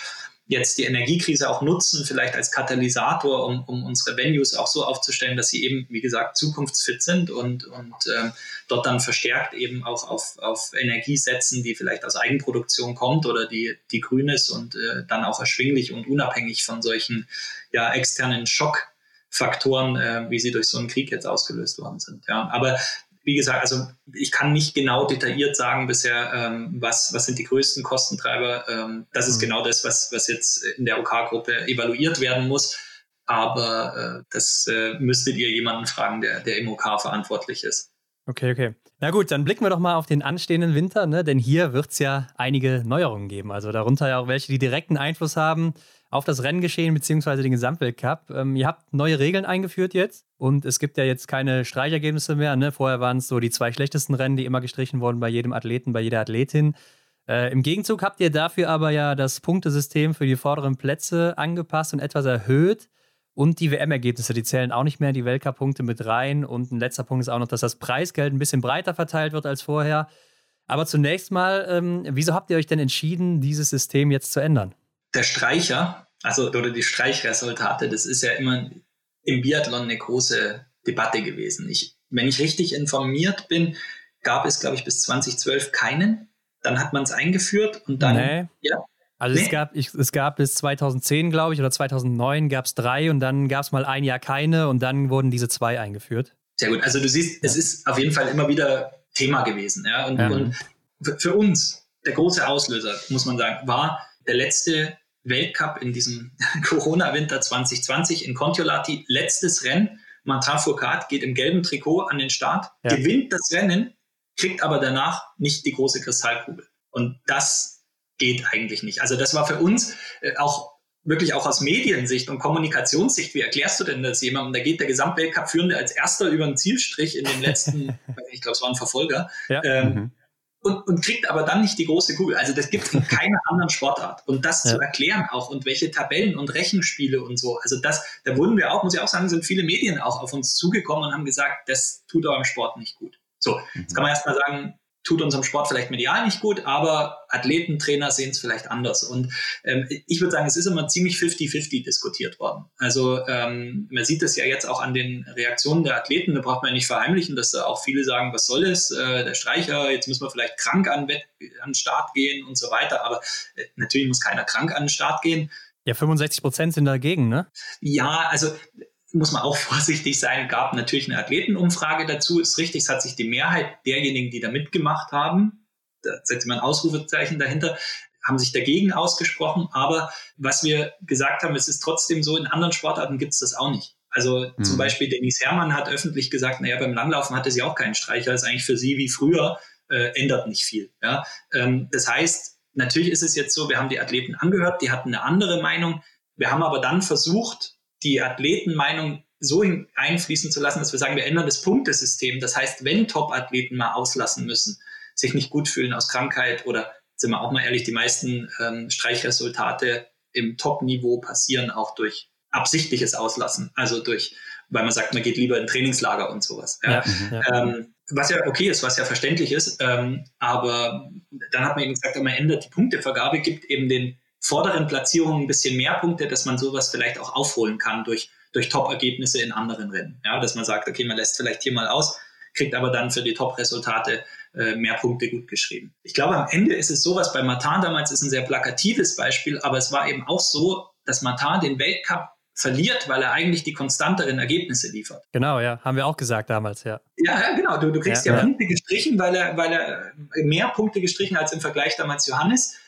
jetzt die Energiekrise auch nutzen, vielleicht als Katalysator, um, um unsere Venues auch so aufzustellen, dass sie eben, wie gesagt, zukunftsfit sind und, und ähm, dort dann verstärkt eben auch auf, auf Energie setzen, die vielleicht aus Eigenproduktion kommt oder die, die grün ist und äh, dann auch erschwinglich und unabhängig von solchen ja, externen Schockfaktoren, äh, wie sie durch so einen Krieg jetzt ausgelöst worden sind. Ja, aber wie gesagt, also ich kann nicht genau detailliert sagen bisher, ähm, was, was sind die größten Kostentreiber. Ähm, das ist mhm. genau das, was, was jetzt in der OK-Gruppe evaluiert werden muss. Aber äh, das äh, müsstet ihr jemanden fragen, der, der im OK verantwortlich ist. Okay, okay. Na gut, dann blicken wir doch mal auf den anstehenden Winter, ne? denn hier wird es ja einige Neuerungen geben. Also darunter ja auch welche, die direkten Einfluss haben auf das Renngeschehen bzw. den Gesamtweltcup. Ähm, ihr habt neue Regeln eingeführt jetzt und es gibt ja jetzt keine Streichergebnisse mehr. Ne? Vorher waren es so die zwei schlechtesten Rennen, die immer gestrichen wurden bei jedem Athleten, bei jeder Athletin. Äh, Im Gegenzug habt ihr dafür aber ja das Punktesystem für die vorderen Plätze angepasst und etwas erhöht. Und die WM-Ergebnisse, die zählen auch nicht mehr in die Weltcup-Punkte mit rein. Und ein letzter Punkt ist auch noch, dass das Preisgeld ein bisschen breiter verteilt wird als vorher. Aber zunächst mal, ähm, wieso habt ihr euch denn entschieden, dieses System jetzt zu ändern? der Streicher, also oder die Streichresultate, das ist ja immer im Biathlon eine große Debatte gewesen. Ich, wenn ich richtig informiert bin, gab es, glaube ich, bis 2012 keinen. Dann hat man es eingeführt und dann. Nee. Ja, also nee. es, gab, ich, es gab bis 2010, glaube ich, oder 2009 gab es drei und dann gab es mal ein Jahr keine und dann wurden diese zwei eingeführt. Sehr gut. Also du siehst, ja. es ist auf jeden Fall immer wieder Thema gewesen. Ja? Und, ja. und für uns, der große Auslöser, muss man sagen, war der letzte Weltcup in diesem Corona-Winter 2020 in Kontiolahti, letztes Rennen. Martin Fourcade geht im gelben Trikot an den Start, ja. gewinnt das Rennen, kriegt aber danach nicht die große Kristallkugel. Und das geht eigentlich nicht. Also das war für uns äh, auch wirklich auch aus Mediensicht und Kommunikationssicht, wie erklärst du denn das jemandem? Da geht der Gesamtweltcup-Führende als erster über den Zielstrich in den letzten, ich glaube, es war ein Verfolger, ja. ähm, mhm und, und kriegt aber dann nicht die große Kugel. Also das gibt es in keiner anderen Sportart. Und das ja. zu erklären auch und welche Tabellen und Rechenspiele und so, also das, da wurden wir auch, muss ich auch sagen, sind viele Medien auch auf uns zugekommen und haben gesagt, das tut eurem Sport nicht gut. So, jetzt kann man erstmal sagen, tut unserem Sport vielleicht medial nicht gut, aber Athleten, Trainer sehen es vielleicht anders. Und ähm, ich würde sagen, es ist immer ziemlich 50-50 diskutiert worden. Also ähm, man sieht das ja jetzt auch an den Reaktionen der Athleten, da braucht man ja nicht verheimlichen, dass da auch viele sagen, was soll es, äh, der Streicher, jetzt müssen wir vielleicht krank an, Wett an den Start gehen und so weiter. Aber äh, natürlich muss keiner krank an den Start gehen. Ja, 65 Prozent sind dagegen, ne? Ja, also muss man auch vorsichtig sein, gab natürlich eine Athletenumfrage dazu. Ist richtig, es hat sich die Mehrheit derjenigen, die da mitgemacht haben, da setzt man ein Ausrufezeichen dahinter, haben sich dagegen ausgesprochen. Aber was wir gesagt haben, es ist trotzdem so, in anderen Sportarten gibt es das auch nicht. Also mhm. zum Beispiel Denise Herrmann hat öffentlich gesagt, naja, beim Langlaufen hatte sie auch keinen Streicher, das ist eigentlich für sie wie früher, äh, ändert nicht viel. Ja? Ähm, das heißt, natürlich ist es jetzt so, wir haben die Athleten angehört, die hatten eine andere Meinung. Wir haben aber dann versucht, die Athletenmeinung so einfließen zu lassen, dass wir sagen, wir ändern das Punktesystem. Das heißt, wenn Top-Athleten mal auslassen müssen, sich nicht gut fühlen aus Krankheit oder, sind wir auch mal ehrlich, die meisten ähm, Streichresultate im Top-Niveau passieren auch durch absichtliches Auslassen, also durch, weil man sagt, man geht lieber in Trainingslager und sowas. Ja. Ja, ähm, was ja okay ist, was ja verständlich ist, ähm, aber dann hat man eben gesagt, man ändert die Punktevergabe, gibt eben den vorderen Platzierungen ein bisschen mehr Punkte, dass man sowas vielleicht auch aufholen kann durch, durch Top-Ergebnisse in anderen Rennen. Ja, dass man sagt, okay, man lässt vielleicht hier mal aus, kriegt aber dann für die Top-Resultate äh, mehr Punkte gut geschrieben. Ich glaube, am Ende ist es sowas, bei Martin damals ist ein sehr plakatives Beispiel, aber es war eben auch so, dass Martin den Weltcup verliert, weil er eigentlich die konstanteren Ergebnisse liefert. Genau, ja, haben wir auch gesagt damals, ja. Ja, ja genau. Du, du kriegst ja, ja, Punkte gestrichen, weil er, weil er mehr Punkte gestrichen als im Vergleich damals Johannes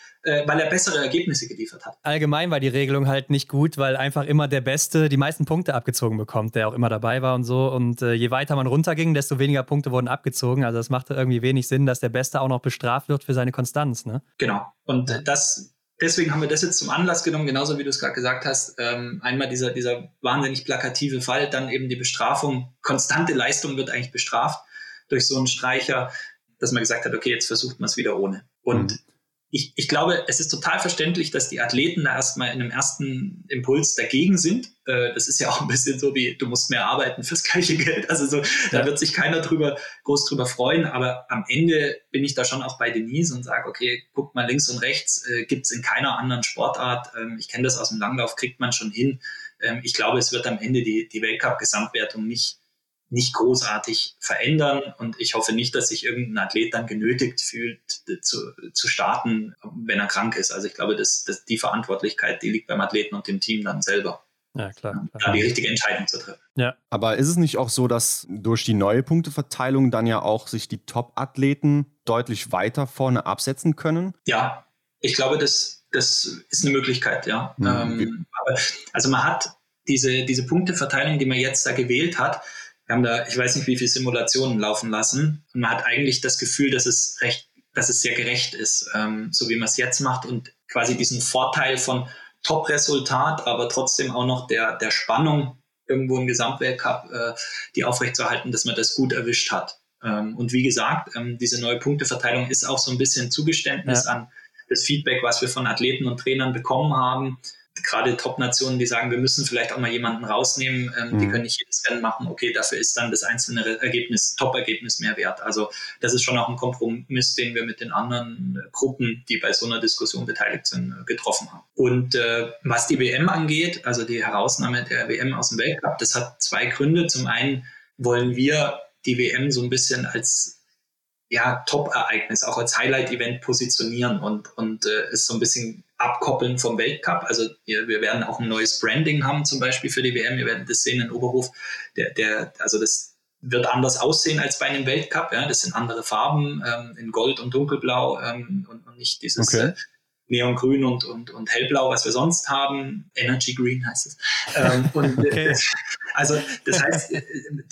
weil er bessere Ergebnisse geliefert hat. Allgemein war die Regelung halt nicht gut, weil einfach immer der Beste die meisten Punkte abgezogen bekommt, der auch immer dabei war und so. Und äh, je weiter man runterging, desto weniger Punkte wurden abgezogen. Also es machte irgendwie wenig Sinn, dass der Beste auch noch bestraft wird für seine Konstanz. Ne? Genau. Und das deswegen haben wir das jetzt zum Anlass genommen, genauso wie du es gerade gesagt hast. Ähm, einmal dieser, dieser wahnsinnig plakative Fall, dann eben die Bestrafung. Konstante Leistung wird eigentlich bestraft durch so einen Streicher, dass man gesagt hat, okay, jetzt versucht man es wieder ohne. Und mhm ich, ich glaube, es ist total verständlich, dass die Athleten da erstmal in einem ersten Impuls dagegen sind. Äh, das ist ja auch ein bisschen so wie, du musst mehr arbeiten fürs gleiche Geld. Also so, da wird sich keiner drüber, groß drüber freuen. Aber am Ende bin ich da schon auch bei Denise und sage, okay, guck mal links und rechts, äh, gibt's in keiner anderen Sportart. Ähm, ich kenne das aus dem Langlauf, kriegt man schon hin. Ähm, ich glaube, es wird am Ende die, die Weltcup-Gesamtwertung nicht nicht großartig verändern. Und ich hoffe nicht, dass sich irgendein Athlet dann genötigt fühlt, zu, zu starten, wenn er krank ist. Also ich glaube, dass, dass die Verantwortlichkeit, die liegt beim Athleten und dem Team dann selber. Ja, klar. klar. Da die richtige Entscheidung zu treffen. Ja. Aber ist es nicht auch so, dass durch die neue Punkteverteilung dann ja auch sich die Top-Athleten deutlich weiter vorne absetzen können? Ja, ich glaube, das, das ist eine Möglichkeit, ja. Mhm. Ähm, aber, also man hat diese, diese Punkteverteilung, die man jetzt da gewählt hat, wir haben da, ich weiß nicht, wie viele Simulationen laufen lassen. Und man hat eigentlich das Gefühl, dass es recht, dass es sehr gerecht ist, ähm, so wie man es jetzt macht und quasi diesen Vorteil von Top-Resultat, aber trotzdem auch noch der, der Spannung irgendwo im Gesamtweltcup, äh, die aufrechtzuerhalten, dass man das gut erwischt hat. Ähm, und wie gesagt, ähm, diese neue Punkteverteilung ist auch so ein bisschen Zugeständnis ja. an das Feedback, was wir von Athleten und Trainern bekommen haben gerade Top-Nationen, die sagen, wir müssen vielleicht auch mal jemanden rausnehmen, ähm, mhm. die können nicht jedes Rennen machen, okay, dafür ist dann das einzelne Ergebnis, Top-Ergebnis mehr wert. Also das ist schon auch ein Kompromiss, den wir mit den anderen äh, Gruppen, die bei so einer Diskussion beteiligt sind, äh, getroffen haben. Und äh, was die WM angeht, also die Herausnahme der WM aus dem Weltcup, das hat zwei Gründe. Zum einen wollen wir die WM so ein bisschen als ja, Top-Ereignis, auch als Highlight-Event positionieren und, und äh, ist so ein bisschen abkoppeln vom Weltcup. Also wir, wir werden auch ein neues Branding haben, zum Beispiel für die WM. Wir werden das sehen in Oberhof. Der, der, also das wird anders aussehen als bei einem Weltcup. Ja, das sind andere Farben ähm, in Gold und Dunkelblau ähm, und, und nicht dieses okay. äh, Neongrün und, und, und Hellblau, was wir sonst haben. Energy Green heißt es. Ähm, und äh, okay. also das heißt, äh,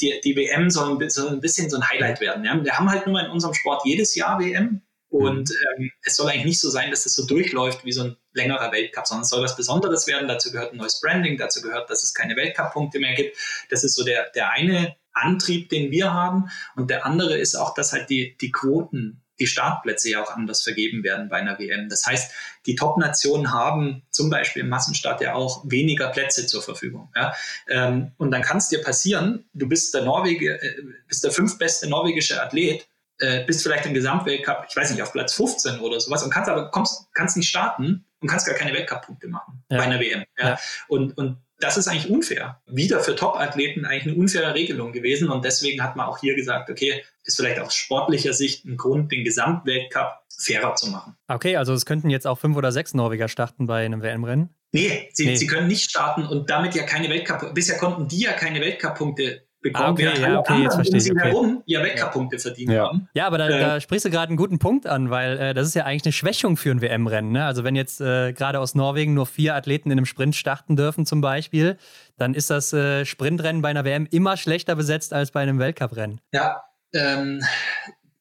die, die WM soll ein, soll ein bisschen so ein Highlight werden. Ja? Wir haben halt nur in unserem Sport jedes Jahr WM. Und mhm. ähm, es soll eigentlich nicht so sein, dass es so durchläuft wie so ein längerer Weltcup, sondern es soll was Besonderes werden. Dazu gehört ein neues Branding, dazu gehört, dass es keine Weltcup-Punkte mehr gibt. Das ist so der, der eine Antrieb, den wir haben. Und der andere ist auch, dass halt die, die Quoten die Startplätze ja auch anders vergeben werden bei einer WM. Das heißt, die Top-Nationen haben zum Beispiel im Massenstart ja auch weniger Plätze zur Verfügung. Ja? Ähm, und dann kann es dir passieren, du bist der Norwege, äh, bist der fünftbeste norwegische Athlet, äh, bist vielleicht im Gesamtweltcup, ich weiß nicht, auf Platz 15 oder sowas und kannst aber kommst, kannst nicht starten und kannst gar keine Weltcup-Punkte machen ja. bei einer WM. Ja? ja. Und, und das ist eigentlich unfair. Wieder für Top-Athleten eigentlich eine unfaire Regelung gewesen. Und deswegen hat man auch hier gesagt, okay, ist vielleicht aus sportlicher Sicht ein Grund, den Gesamtweltcup fairer zu machen. Okay, also es könnten jetzt auch fünf oder sechs Norweger starten bei einem WM-Rennen? Nee sie, nee, sie können nicht starten und damit ja keine Weltcup, bisher konnten die ja keine Weltcup-Punkte bekommen, ah, okay, während ja, okay, jetzt verstehe ich. Okay. herum ja Weltcup-Punkte verdient ja. haben. Ja, aber da, äh, da sprichst du gerade einen guten Punkt an, weil äh, das ist ja eigentlich eine Schwächung für ein WM-Rennen. Ne? Also wenn jetzt äh, gerade aus Norwegen nur vier Athleten in einem Sprint starten dürfen zum Beispiel, dann ist das äh, Sprintrennen bei einer WM immer schlechter besetzt als bei einem Weltcup-Rennen. Ja, ähm,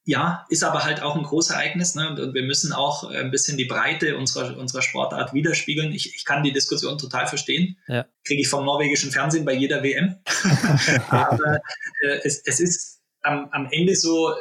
ja, ist aber halt auch ein Großereignis ne? und wir müssen auch äh, ein bisschen die Breite unserer, unserer Sportart widerspiegeln. Ich, ich kann die Diskussion total verstehen. Ja. Kriege ich vom norwegischen Fernsehen bei jeder WM. aber äh, es, es ist am, am Ende so,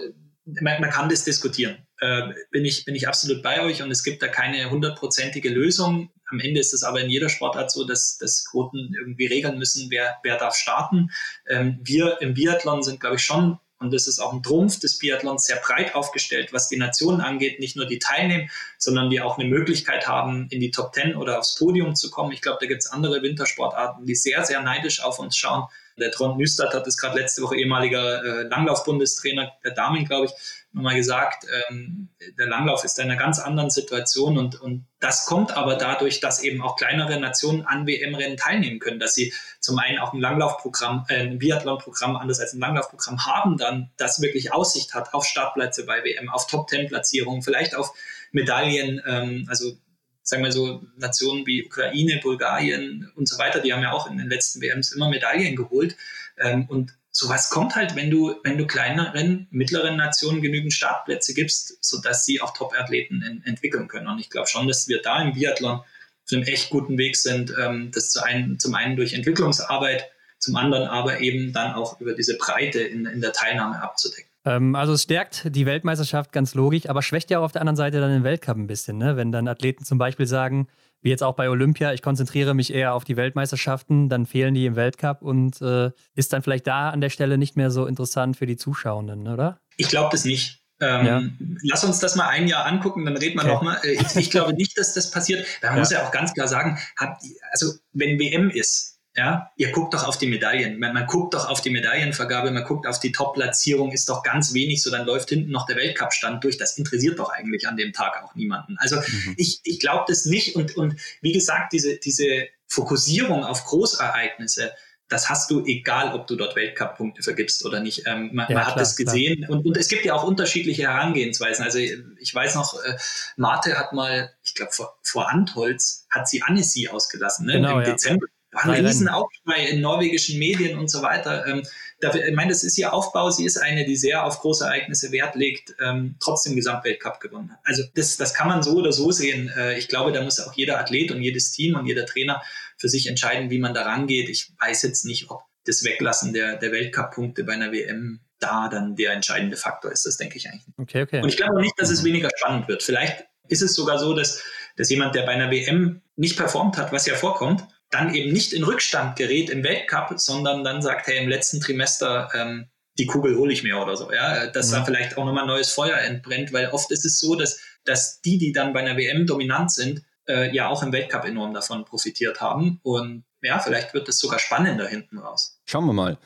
man, man kann das diskutieren. Äh, bin, ich, bin ich absolut bei euch und es gibt da keine hundertprozentige Lösung. Am Ende ist es aber in jeder Sportart so, dass, dass Quoten irgendwie regeln müssen, wer, wer darf starten. Ähm, wir im Biathlon sind, glaube ich, schon und das ist auch ein Trumpf des Biathlons sehr breit aufgestellt, was die Nationen angeht. Nicht nur die teilnehmen, sondern die auch eine Möglichkeit haben, in die Top Ten oder aufs Podium zu kommen. Ich glaube, da gibt es andere Wintersportarten, die sehr, sehr neidisch auf uns schauen. Der Trond Nüstert hat es gerade letzte Woche ehemaliger äh, Langlaufbundestrainer der Damen, glaube ich, nochmal gesagt, ähm, der Langlauf ist in einer ganz anderen Situation und, und das kommt aber dadurch, dass eben auch kleinere Nationen an WM-Rennen teilnehmen können, dass sie zum einen auch ein Langlaufprogramm, äh, ein Biathlon-Programm anders als ein Langlaufprogramm haben, dann das wirklich Aussicht hat auf Startplätze bei WM, auf Top-10-Platzierungen, vielleicht auf Medaillen, ähm, also sagen wir so, Nationen wie Ukraine, Bulgarien und so weiter, die haben ja auch in den letzten WMs immer Medaillen geholt. Ähm, und sowas kommt halt, wenn du, wenn du kleineren, mittleren Nationen genügend Startplätze gibst, sodass sie auch Top-Athleten entwickeln können. Und ich glaube schon, dass wir da im Biathlon auf einem echt guten Weg sind, ähm, das zu ein, zum einen durch Entwicklungsarbeit, zum anderen aber eben dann auch über diese Breite in, in der Teilnahme abzudecken. Ähm, also es stärkt die Weltmeisterschaft ganz logisch, aber schwächt ja auch auf der anderen Seite dann den Weltcup ein bisschen, ne? wenn dann Athleten zum Beispiel sagen, wie jetzt auch bei Olympia, ich konzentriere mich eher auf die Weltmeisterschaften, dann fehlen die im Weltcup und äh, ist dann vielleicht da an der Stelle nicht mehr so interessant für die Zuschauenden, oder? Ich glaube das nicht. Ähm, ja. Lass uns das mal ein Jahr angucken, dann reden wir okay. nochmal. Äh, ich, ich, glaube nicht, dass das passiert. Man ja. muss ja auch ganz klar sagen, habt, also wenn WM ist, ja, ihr guckt doch auf die Medaillen. Man, man, guckt doch auf die Medaillenvergabe, man guckt auf die Top-Platzierung, ist doch ganz wenig so, dann läuft hinten noch der Weltcup-Stand durch. Das interessiert doch eigentlich an dem Tag auch niemanden. Also mhm. ich, ich glaube das nicht. Und, und wie gesagt, diese, diese Fokussierung auf Großereignisse, das hast du, egal ob du dort Weltcup-Punkte vergibst oder nicht. Ähm, man, ja, man hat das gesehen und, und, es gibt ja auch unterschiedliche Herangehensweisen. Also ich weiß noch, äh, Marte hat mal, ich glaube vor, vor Antholz, hat sie Annecy ausgelassen, ne? Genau, im ja. Dezember war ein Riesenaufschrei in norwegischen Medien und so weiter. Ähm, dafür, ich meine, das ist ihr Aufbau. Sie ist eine, die sehr auf große Ereignisse Wert legt, ähm, trotzdem Gesamtweltcup gewonnen hat. Also das, das kann man so oder so sehen. Äh, ich glaube, da muss auch jeder Athlet und jedes Team und jeder Trainer für sich entscheiden, wie man da rangeht. Ich weiß jetzt nicht, ob das Weglassen der, der Weltcup-Punkte bei einer WM da dann der entscheidende Faktor ist. Das denke ich eigentlich. Okay, okay. Und ich glaube nicht, dass es weniger spannend wird. Vielleicht ist es sogar so, dass, dass jemand, der bei einer WM nicht performt hat, was ja vorkommt, dann eben nicht in Rückstand gerät im Weltcup, sondern dann sagt, hey, im letzten Trimester ähm, die Kugel hole ich mir oder so, ja, dass mhm. da vielleicht auch nochmal neues Feuer entbrennt, weil oft ist es so, dass, dass die, die dann bei einer WM dominant sind, äh, ja auch im Weltcup enorm davon profitiert haben und ja, vielleicht wird es sogar spannender hinten raus. Schauen wir mal.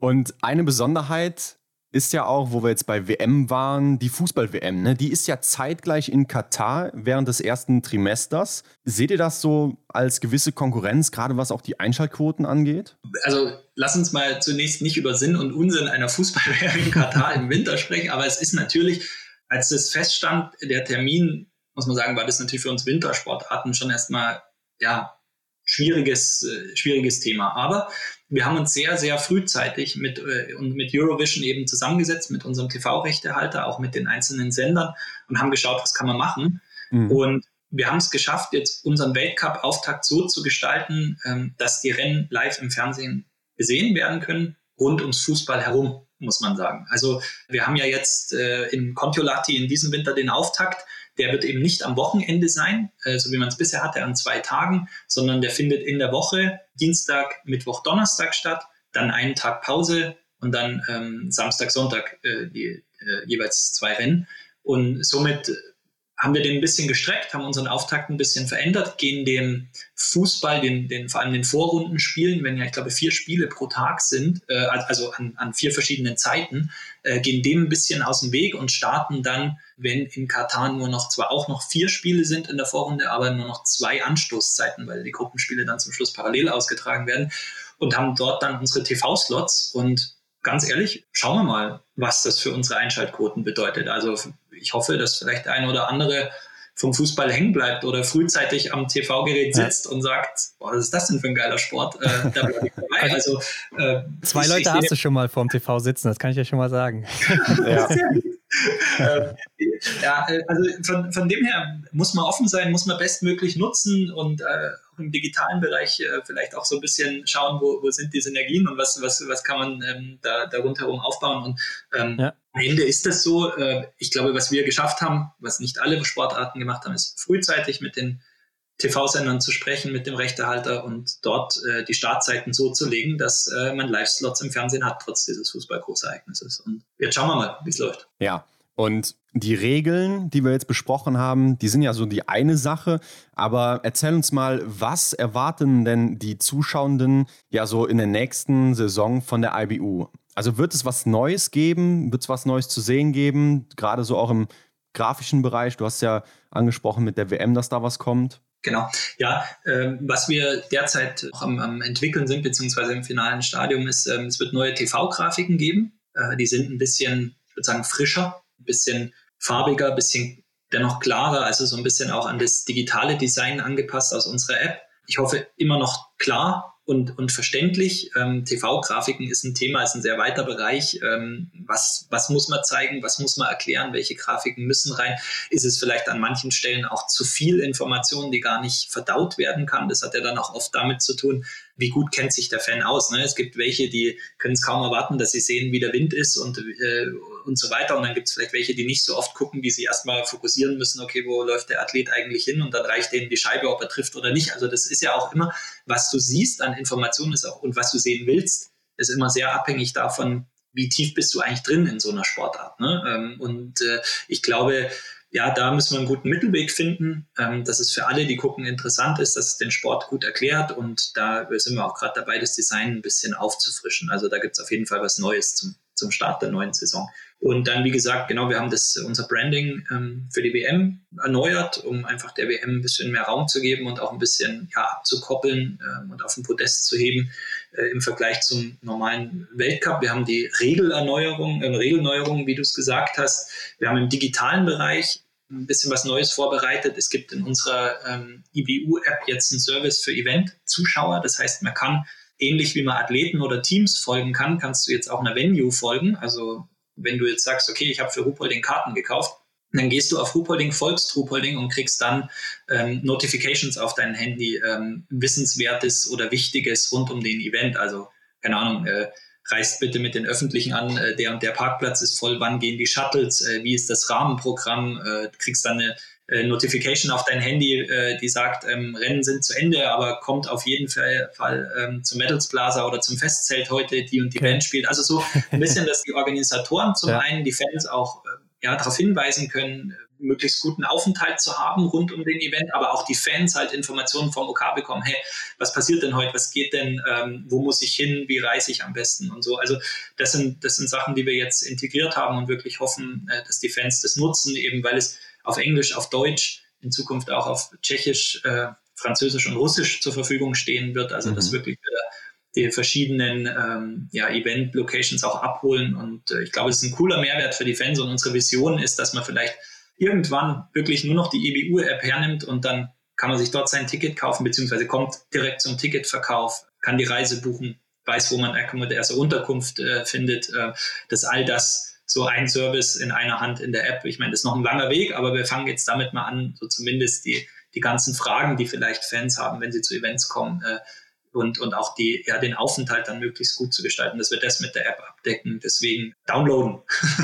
Und eine Besonderheit ist ja auch, wo wir jetzt bei WM waren, die Fußball-WM. Ne? Die ist ja zeitgleich in Katar während des ersten Trimesters. Seht ihr das so als gewisse Konkurrenz, gerade was auch die Einschaltquoten angeht? Also lass uns mal zunächst nicht über Sinn und Unsinn einer Fußball-WM in Katar im Winter sprechen, aber es ist natürlich, als das feststand, der Termin, muss man sagen, war das natürlich für uns Wintersportarten schon erstmal ja, schwieriges, äh, schwieriges Thema. Aber wir haben uns sehr, sehr frühzeitig mit, äh, mit Eurovision eben zusammengesetzt, mit unserem TV-Rechtehalter, auch mit den einzelnen Sendern und haben geschaut, was kann man machen. Mhm. Und wir haben es geschafft, jetzt unseren Weltcup-Auftakt so zu gestalten, ähm, dass die Rennen live im Fernsehen gesehen werden können, rund ums Fußball herum muss man sagen. Also wir haben ja jetzt äh, in Kontiolahti in diesem Winter den Auftakt. Der wird eben nicht am Wochenende sein, äh, so wie man es bisher hatte, an zwei Tagen, sondern der findet in der Woche Dienstag, Mittwoch, Donnerstag statt, dann einen Tag Pause und dann ähm, Samstag, Sonntag äh, die, äh, jeweils zwei Rennen. Und somit haben wir den ein bisschen gestreckt, haben unseren Auftakt ein bisschen verändert, gehen dem Fußball, den, den, vor allem den Vorrundenspielen, wenn ja, ich glaube, vier Spiele pro Tag sind, äh, also an, an vier verschiedenen Zeiten, äh, gehen dem ein bisschen aus dem Weg und starten dann, wenn in Katar nur noch zwar auch noch vier Spiele sind in der Vorrunde, aber nur noch zwei Anstoßzeiten, weil die Gruppenspiele dann zum Schluss parallel ausgetragen werden und haben dort dann unsere TV-Slots und ganz ehrlich, schauen wir mal, was das für unsere Einschaltquoten bedeutet. Also ich hoffe, dass vielleicht ein oder andere vom Fußball hängen bleibt oder frühzeitig am TV-Gerät sitzt ja. und sagt, boah, was ist das denn für ein geiler Sport? Äh, da bleibe ich dabei. Also, äh, Zwei Leute hast du schon mal vorm TV sitzen, das kann ich ja schon mal sagen. ja. äh, ja, also von, von dem her muss man offen sein, muss man bestmöglich nutzen und äh, auch im digitalen Bereich äh, vielleicht auch so ein bisschen schauen, wo, wo sind die Synergien und was, was, was kann man ähm, da, da rundherum aufbauen. Und ähm, ja. am Ende ist das so. Äh, ich glaube, was wir geschafft haben, was nicht alle Sportarten gemacht haben, ist frühzeitig mit den TV-Sendern zu sprechen, mit dem Rechtehalter und dort äh, die Startzeiten so zu legen, dass äh, man Live-Slots im Fernsehen hat, trotz dieses Fußballgroßereignisses. Und jetzt schauen wir mal, wie es läuft. Ja, und die Regeln, die wir jetzt besprochen haben, die sind ja so die eine Sache. Aber erzähl uns mal, was erwarten denn die Zuschauenden ja so in der nächsten Saison von der IBU? Also wird es was Neues geben? Wird es was Neues zu sehen geben? Gerade so auch im grafischen Bereich. Du hast ja angesprochen mit der WM, dass da was kommt. Genau. Ja, äh, was wir derzeit auch am, am, entwickeln sind, beziehungsweise im finalen Stadium, ist, äh, es wird neue TV-Grafiken geben. Äh, die sind ein bisschen, ich würde sagen, frischer, bisschen farbiger, bisschen dennoch klarer, also so ein bisschen auch an das digitale Design angepasst aus unserer App. Ich hoffe immer noch klar, und, und verständlich. Ähm, TV-Grafiken ist ein Thema, ist ein sehr weiter Bereich. Ähm, was, was muss man zeigen? Was muss man erklären? Welche Grafiken müssen rein? Ist es vielleicht an manchen Stellen auch zu viel Information, die gar nicht verdaut werden kann? Das hat ja dann auch oft damit zu tun, wie gut kennt sich der Fan aus. Ne? Es gibt welche, die können es kaum erwarten, dass sie sehen, wie der Wind ist und, äh, und so weiter. Und dann gibt es vielleicht welche, die nicht so oft gucken, wie sie erstmal fokussieren müssen, okay, wo läuft der Athlet eigentlich hin? Und dann reicht denen die Scheibe, ob er trifft oder nicht. Also das ist ja auch immer, was du siehst an Informationen ist auch, und was du sehen willst, ist immer sehr abhängig davon, wie tief bist du eigentlich drin in so einer Sportart. Ne? Ähm, und äh, ich glaube, ja, da müssen wir einen guten Mittelweg finden, ähm, dass es für alle, die gucken, interessant ist, dass es den Sport gut erklärt und da sind wir auch gerade dabei, das Design ein bisschen aufzufrischen. Also da gibt es auf jeden Fall was Neues zum, zum Start der neuen Saison. Und dann, wie gesagt, genau, wir haben das, unser Branding ähm, für die WM erneuert, um einfach der WM ein bisschen mehr Raum zu geben und auch ein bisschen ja, abzukoppeln ähm, und auf den Podest zu heben äh, im Vergleich zum normalen Weltcup. Wir haben die Regelerneuerung, äh, Regelneuerung, wie du es gesagt hast. Wir haben im digitalen Bereich ein bisschen was Neues vorbereitet. Es gibt in unserer ähm, IBU-App jetzt einen Service für Event-Zuschauer. Das heißt, man kann ähnlich wie man Athleten oder Teams folgen kann, kannst du jetzt auch einer Venue folgen. Also wenn du jetzt sagst, okay, ich habe für Ruhpolding Karten gekauft, dann gehst du auf Ruhpolding, folgst Ruhpolding und kriegst dann ähm, Notifications auf dein Handy, ähm, Wissenswertes oder Wichtiges rund um den Event. Also, keine Ahnung, äh, reist bitte mit den Öffentlichen an, äh, der und der Parkplatz ist voll, wann gehen die Shuttles, äh, wie ist das Rahmenprogramm, äh, du kriegst dann eine äh, Notification auf dein Handy, äh, die sagt, ähm, Rennen sind zu Ende, aber kommt auf jeden Fall, Fall ähm, zum Metals Plaza oder zum Festzelt heute, die und die. Band spielt. Also so ein bisschen, dass die Organisatoren zum ja. einen die Fans auch äh, ja, darauf hinweisen können, möglichst guten Aufenthalt zu haben rund um den Event, aber auch die Fans halt Informationen vom OK bekommen, hey, was passiert denn heute, was geht denn, ähm, wo muss ich hin, wie reise ich am besten und so. Also das sind, das sind Sachen, die wir jetzt integriert haben und wirklich hoffen, äh, dass die Fans das nutzen, eben weil es auf Englisch, auf Deutsch, in Zukunft auch auf Tschechisch, äh, Französisch und Russisch zur Verfügung stehen wird. Also mhm. das wirklich die verschiedenen ähm, ja, Event-Locations auch abholen. Und äh, ich glaube, es ist ein cooler Mehrwert für die Fans. Und unsere Vision ist, dass man vielleicht irgendwann wirklich nur noch die EBU-App hernimmt und dann kann man sich dort sein Ticket kaufen, beziehungsweise kommt direkt zum Ticketverkauf, kann die Reise buchen, weiß, wo man erste Unterkunft äh, findet, äh, dass all das so ein Service in einer Hand in der App. Ich meine, das ist noch ein langer Weg, aber wir fangen jetzt damit mal an, so zumindest die, die ganzen Fragen, die vielleicht Fans haben, wenn sie zu Events kommen, äh, und, und auch die, ja, den Aufenthalt dann möglichst gut zu gestalten, dass wir das mit der App abdecken. Deswegen downloaden.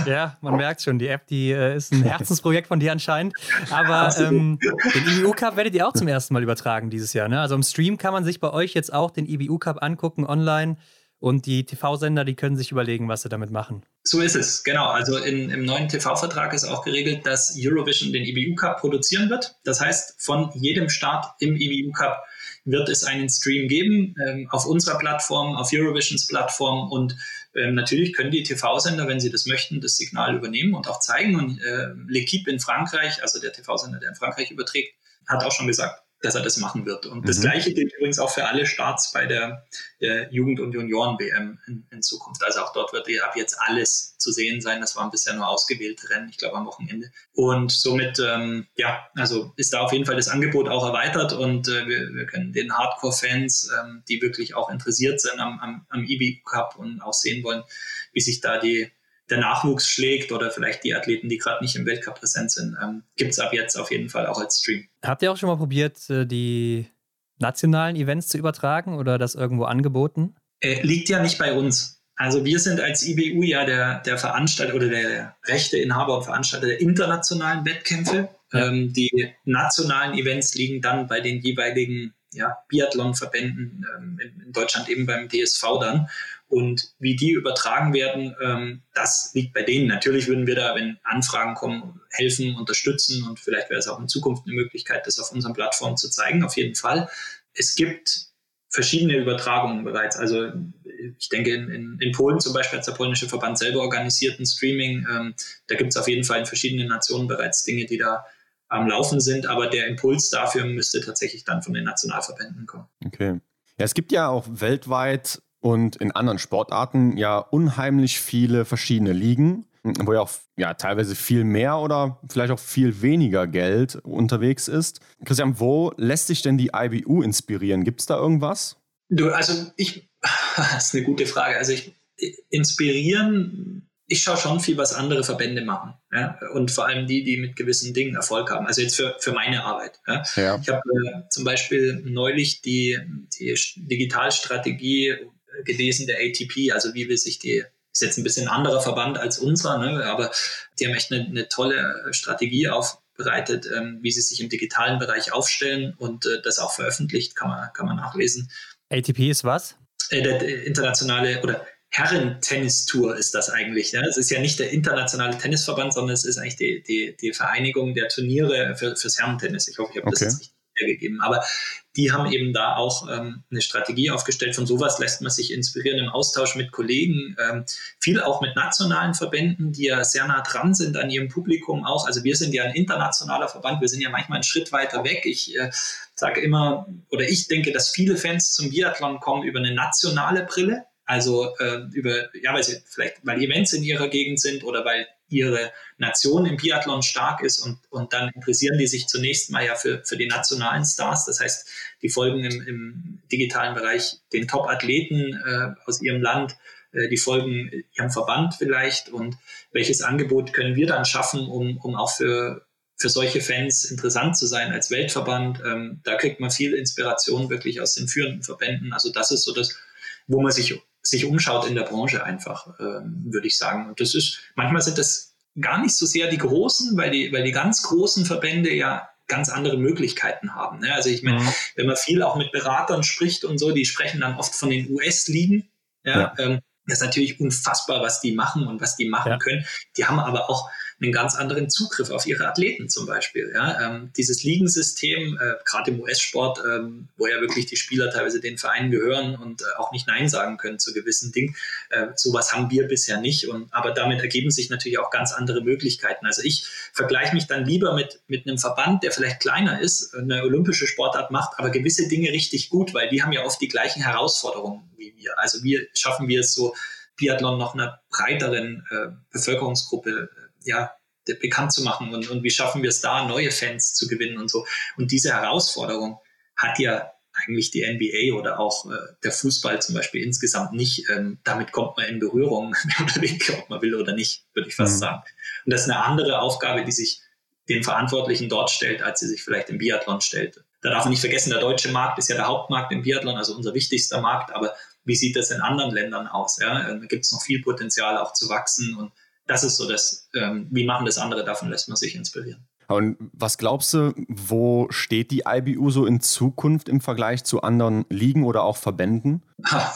Ja, man merkt schon, die App, die äh, ist ein Herzensprojekt von dir anscheinend. Aber ähm, den IBU Cup werdet ihr auch zum ersten Mal übertragen dieses Jahr. Ne? Also im Stream kann man sich bei euch jetzt auch den IBU Cup angucken online. Und die TV-Sender, die können sich überlegen, was sie damit machen. So ist es, genau. Also in, im neuen TV-Vertrag ist auch geregelt, dass Eurovision den IBU Cup produzieren wird. Das heißt, von jedem Start im IBU Cup wird es einen Stream geben ähm, auf unserer Plattform, auf Eurovisions Plattform und ähm, natürlich können die TV-Sender, wenn sie das möchten, das Signal übernehmen und auch zeigen. Und äh, L'Equipe in Frankreich, also der TV-Sender, der in Frankreich überträgt, hat auch schon gesagt, dass er das machen wird. Und mhm. das Gleiche gilt übrigens auch für alle Starts bei der, der Jugend- und Junioren-WM in, in, Zukunft. Also auch dort wird ab jetzt alles zu sehen sein. Das waren bisher nur ausgewählte Rennen, ich glaube am Wochenende. Und somit, ähm, ja, also ist da auf jeden Fall das Angebot auch erweitert und äh, wir, wir, können den Hardcore-Fans, ähm, die wirklich auch interessiert sind am, am, am EB Cup und auch sehen wollen, wie sich da die der Nachwuchs schlägt oder vielleicht die Athleten, die gerade nicht im Weltcup präsent sind, ähm, gibt es ab jetzt auf jeden Fall auch als Stream. Habt ihr auch schon mal probiert, äh, die nationalen Events zu übertragen oder das irgendwo angeboten? Äh, liegt ja nicht bei uns. Also wir sind als IBU ja der, der Veranstalter oder der Rechteinhaber und Veranstalter der internationalen Wettkämpfe. Ja. Ähm, die nationalen Events liegen dann bei den jeweiligen ja, Biathlon-Verbänden ähm, in, in Deutschland eben beim DSV dann. Und wie die übertragen werden, ähm, das liegt bei denen. Natürlich würden wir da, wenn Anfragen kommen, helfen, unterstützen und vielleicht wäre es auch in Zukunft eine Möglichkeit, das auf unseren Plattformen zu zeigen, auf jeden Fall. Es gibt verschiedene Übertragungen bereits. Also ich denke, in, in, in Polen zum Beispiel hat der polnische Verband selber organisiert ein Streaming. Ähm, da gibt es auf jeden Fall in verschiedenen Nationen bereits Dinge, die da am Laufen sind, aber der Impuls dafür müsste tatsächlich dann von den Nationalverbänden kommen. Okay. Ja, es gibt ja auch weltweit und in anderen Sportarten ja unheimlich viele verschiedene Ligen, wo ja auch ja, teilweise viel mehr oder vielleicht auch viel weniger Geld unterwegs ist. Christian, wo lässt sich denn die IBU inspirieren? Gibt es da irgendwas? Du, also ich, das ist eine gute Frage. Also ich inspirieren, ich schaue schon viel, was andere Verbände machen. Ja? Und vor allem die, die mit gewissen Dingen Erfolg haben. Also jetzt für, für meine Arbeit. Ja? Ja. Ich habe äh, zum Beispiel neulich die, die Digitalstrategie gelesen, der ATP, also wie will sich die, ist jetzt ein bisschen ein anderer Verband als unser, ne, aber die haben echt eine, eine tolle Strategie aufbereitet, ähm, wie sie sich im digitalen Bereich aufstellen und äh, das auch veröffentlicht, kann man, kann man nachlesen. ATP ist was? Äh, der, der internationale oder Herren-Tennis-Tour ist das eigentlich. Ne? Es ist ja nicht der internationale Tennisverband, sondern es ist eigentlich die, die, die Vereinigung der Turniere für, fürs Herren-Tennis. Ich hoffe, ich habe okay. das jetzt nicht wiedergegeben. Aber die haben eben da auch ähm, eine Strategie aufgestellt. Von sowas lässt man sich inspirieren im Austausch mit Kollegen, ähm, viel auch mit nationalen Verbänden, die ja sehr nah dran sind an ihrem Publikum auch. Also wir sind ja ein internationaler Verband, wir sind ja manchmal einen Schritt weiter weg. Ich äh, sage immer, oder ich denke, dass viele Fans zum Biathlon kommen über eine nationale Brille. Also äh, über, ja, weil sie vielleicht, weil Events in ihrer Gegend sind oder weil ihre Nation im Biathlon stark ist und, und dann interessieren die sich zunächst mal ja für, für die nationalen Stars. Das heißt, die folgen im, im digitalen Bereich den Top-Athleten äh, aus ihrem Land, äh, die folgen ihrem Verband vielleicht und welches Angebot können wir dann schaffen, um, um auch für, für solche Fans interessant zu sein als Weltverband. Ähm, da kriegt man viel Inspiration wirklich aus den führenden Verbänden. Also das ist so das, wo man sich sich umschaut in der Branche einfach, ähm, würde ich sagen. Und das ist, manchmal sind das gar nicht so sehr die Großen, weil die, weil die ganz großen Verbände ja ganz andere Möglichkeiten haben. Ne? Also ich meine, mhm. wenn man viel auch mit Beratern spricht und so, die sprechen dann oft von den US-Ligen. Ja, ja. Ähm, das ist natürlich unfassbar, was die machen und was die machen ja. können. Die haben aber auch einen ganz anderen Zugriff auf ihre Athleten zum Beispiel. Ja? Ähm, dieses Ligensystem, äh, gerade im US-Sport, ähm, wo ja wirklich die Spieler teilweise den Vereinen gehören und äh, auch nicht Nein sagen können zu gewissen Dingen, äh, sowas haben wir bisher nicht. Und, aber damit ergeben sich natürlich auch ganz andere Möglichkeiten. Also ich vergleiche mich dann lieber mit, mit einem Verband, der vielleicht kleiner ist, eine olympische Sportart macht, aber gewisse Dinge richtig gut, weil die haben ja oft die gleichen Herausforderungen wie wir. Also wir schaffen wir es so, Biathlon noch einer breiteren äh, Bevölkerungsgruppe ja, bekannt zu machen und, und wie schaffen wir es da, neue Fans zu gewinnen und so. Und diese Herausforderung hat ja eigentlich die NBA oder auch äh, der Fußball zum Beispiel insgesamt nicht. Ähm, damit kommt man in Berührung, mehr oder weniger, ob man will oder nicht, würde ich fast mhm. sagen. Und das ist eine andere Aufgabe, die sich den Verantwortlichen dort stellt, als sie sich vielleicht im Biathlon stellt. Da darf man nicht vergessen, der deutsche Markt ist ja der Hauptmarkt im Biathlon, also unser wichtigster Markt, aber wie sieht das in anderen Ländern aus? Ja? Da gibt es noch viel Potenzial auch zu wachsen und das ist so das, ähm, wie machen das andere, davon lässt man sich inspirieren. Und was glaubst du, wo steht die IBU so in Zukunft im Vergleich zu anderen Ligen oder auch Verbänden? Ha,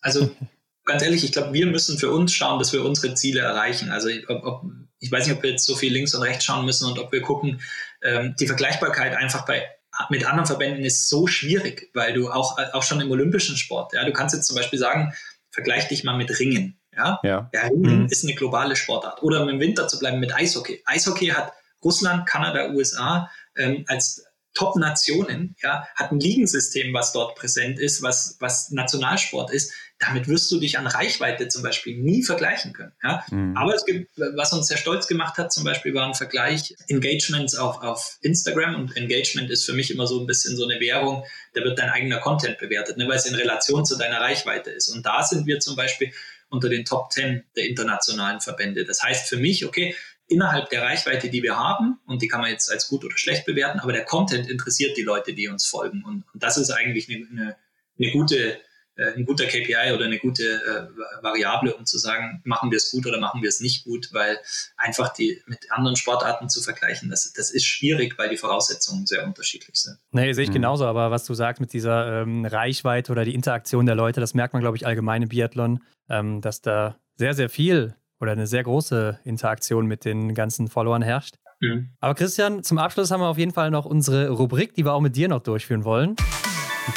also ganz ehrlich, ich glaube, wir müssen für uns schauen, dass wir unsere Ziele erreichen. Also ob, ob, ich weiß nicht, ob wir jetzt so viel links und rechts schauen müssen und ob wir gucken, ähm, die Vergleichbarkeit einfach bei mit anderen Verbänden ist so schwierig, weil du auch, auch schon im olympischen Sport, ja, du kannst jetzt zum Beispiel sagen, vergleich dich mal mit Ringen. Ja, ja. ja Ringen mhm. ist eine globale Sportart. Oder um im Winter zu bleiben mit Eishockey. Eishockey hat Russland, Kanada, USA ähm, als Top-Nationen, ja, hat ein Ligensystem, was dort präsent ist, was, was Nationalsport ist. Damit wirst du dich an Reichweite zum Beispiel nie vergleichen können. Ja? Mhm. Aber es gibt, was uns sehr stolz gemacht hat, zum Beispiel war ein Vergleich Engagements auf, auf Instagram und Engagement ist für mich immer so ein bisschen so eine Währung, da wird dein eigener Content bewertet, ne, weil es in Relation zu deiner Reichweite ist. Und da sind wir zum Beispiel unter den Top 10 der internationalen Verbände. Das heißt für mich, okay, innerhalb der Reichweite, die wir haben, und die kann man jetzt als gut oder schlecht bewerten, aber der Content interessiert die Leute, die uns folgen. Und, und das ist eigentlich eine, eine, eine gute, äh, ein guter KPI oder eine gute äh, Variable, um zu sagen, machen wir es gut oder machen wir es nicht gut, weil einfach die mit anderen Sportarten zu vergleichen, das, das ist schwierig, weil die Voraussetzungen sehr unterschiedlich sind. Nee, sehe ich mhm. genauso, aber was du sagst mit dieser ähm, Reichweite oder die Interaktion der Leute, das merkt man, glaube ich, allgemein im Biathlon, ähm, dass da sehr, sehr viel oder eine sehr große Interaktion mit den ganzen Followern herrscht. Mhm. Aber Christian, zum Abschluss haben wir auf jeden Fall noch unsere Rubrik, die wir auch mit dir noch durchführen wollen.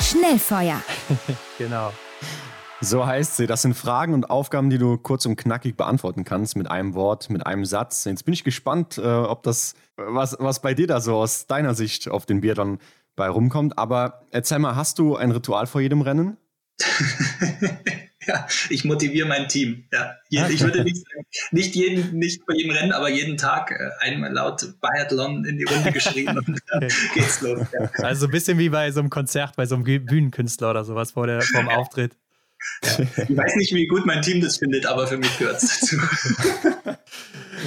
Schnellfeuer. genau. So heißt sie. Das sind Fragen und Aufgaben, die du kurz und knackig beantworten kannst mit einem Wort, mit einem Satz. Jetzt bin ich gespannt, äh, ob das, was, was bei dir da so aus deiner Sicht auf den Bier dann bei rumkommt. Aber erzähl mal, hast du ein Ritual vor jedem Rennen? ja, ich motiviere mein Team. Ja, ich würde nicht sagen, nicht jeden, nicht bei jedem Rennen, aber jeden Tag äh, einmal laut Biathlon in die Runde geschrieben und dann geht's los. Ja. Also ein bisschen wie bei so einem Konzert, bei so einem Bühnenkünstler oder sowas vor der, vor dem Auftritt. Ja, ich weiß nicht, wie gut mein Team das findet, aber für mich gehört es dazu.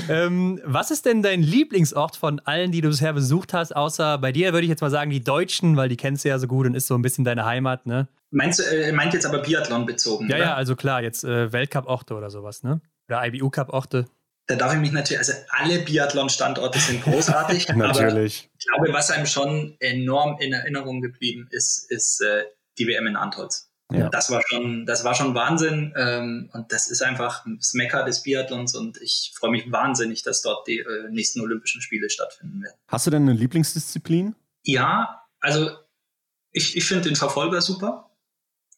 ähm, was ist denn dein Lieblingsort von allen, die du bisher besucht hast? Außer bei dir würde ich jetzt mal sagen, die Deutschen, weil die kennst du ja so gut und ist so ein bisschen deine Heimat, ne? Meinst du, äh, meint jetzt aber Biathlon bezogen? Ja, oder? ja, also klar, jetzt äh, Weltcup-Orte oder sowas, ne? Oder IBU-Cup-Orte. Da darf ich mich natürlich, also alle Biathlon-Standorte sind großartig. natürlich. ich glaube, was einem schon enorm in Erinnerung geblieben ist, ist äh, die WM in Antholz. Ja. Das war schon, das war schon Wahnsinn. Ähm, und das ist einfach das Mekka des Biathlons und ich freue mich wahnsinnig, dass dort die äh, nächsten Olympischen Spiele stattfinden werden. Hast du denn eine Lieblingsdisziplin? Ja, also ich, ich finde den Verfolger super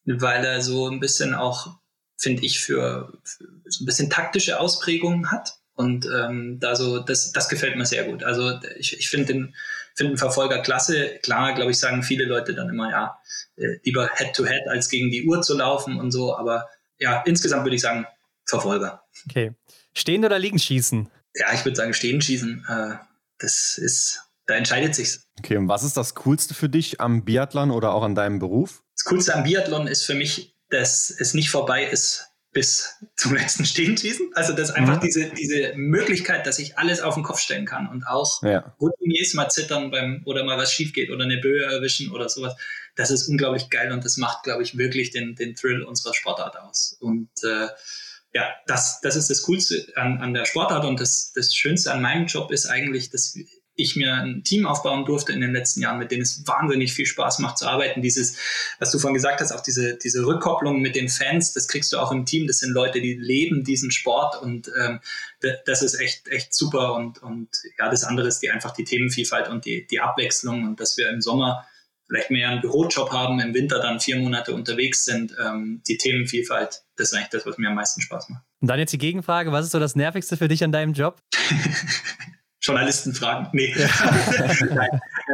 weil er so ein bisschen auch, finde ich, für, für, so ein bisschen taktische Ausprägungen hat. Und ähm, da so, das, das gefällt mir sehr gut. Also ich, ich finde den, find den Verfolger klasse. Klar, glaube ich, sagen viele Leute dann immer, ja, äh, lieber Head-to-Head -head als gegen die Uhr zu laufen und so. Aber ja, insgesamt würde ich sagen, Verfolger. Okay. Stehen oder liegen schießen? Ja, ich würde sagen, stehen schießen. Äh, das ist, da entscheidet sich's. Okay, und was ist das Coolste für dich am Biathlon oder auch an deinem Beruf? Das Coolste am Biathlon ist für mich, dass es nicht vorbei ist bis zum letzten Stehenschießen. Also dass einfach mhm. diese, diese Möglichkeit, dass ich alles auf den Kopf stellen kann und auch ja. Routiniers mal zittern beim oder mal was schief geht oder eine Böe erwischen oder sowas. Das ist unglaublich geil und das macht, glaube ich, wirklich den, den Thrill unserer Sportart aus. Und äh, ja, das, das ist das Coolste an, an der Sportart und das, das Schönste an meinem Job ist eigentlich, dass ich mir ein Team aufbauen durfte in den letzten Jahren, mit denen es wahnsinnig viel Spaß macht zu arbeiten. Dieses, was du vorhin gesagt hast, auch diese, diese Rückkopplung mit den Fans, das kriegst du auch im Team. Das sind Leute, die leben diesen Sport und ähm, das ist echt, echt super. Und, und ja, das andere ist die einfach die Themenvielfalt und die, die Abwechslung und dass wir im Sommer vielleicht mehr einen Bürojob haben, im Winter dann vier Monate unterwegs sind. Ähm, die Themenvielfalt, das ist eigentlich das, was mir am meisten Spaß macht. Und dann jetzt die Gegenfrage, was ist so das Nervigste für dich an deinem Job? Journalisten fragen. Nee.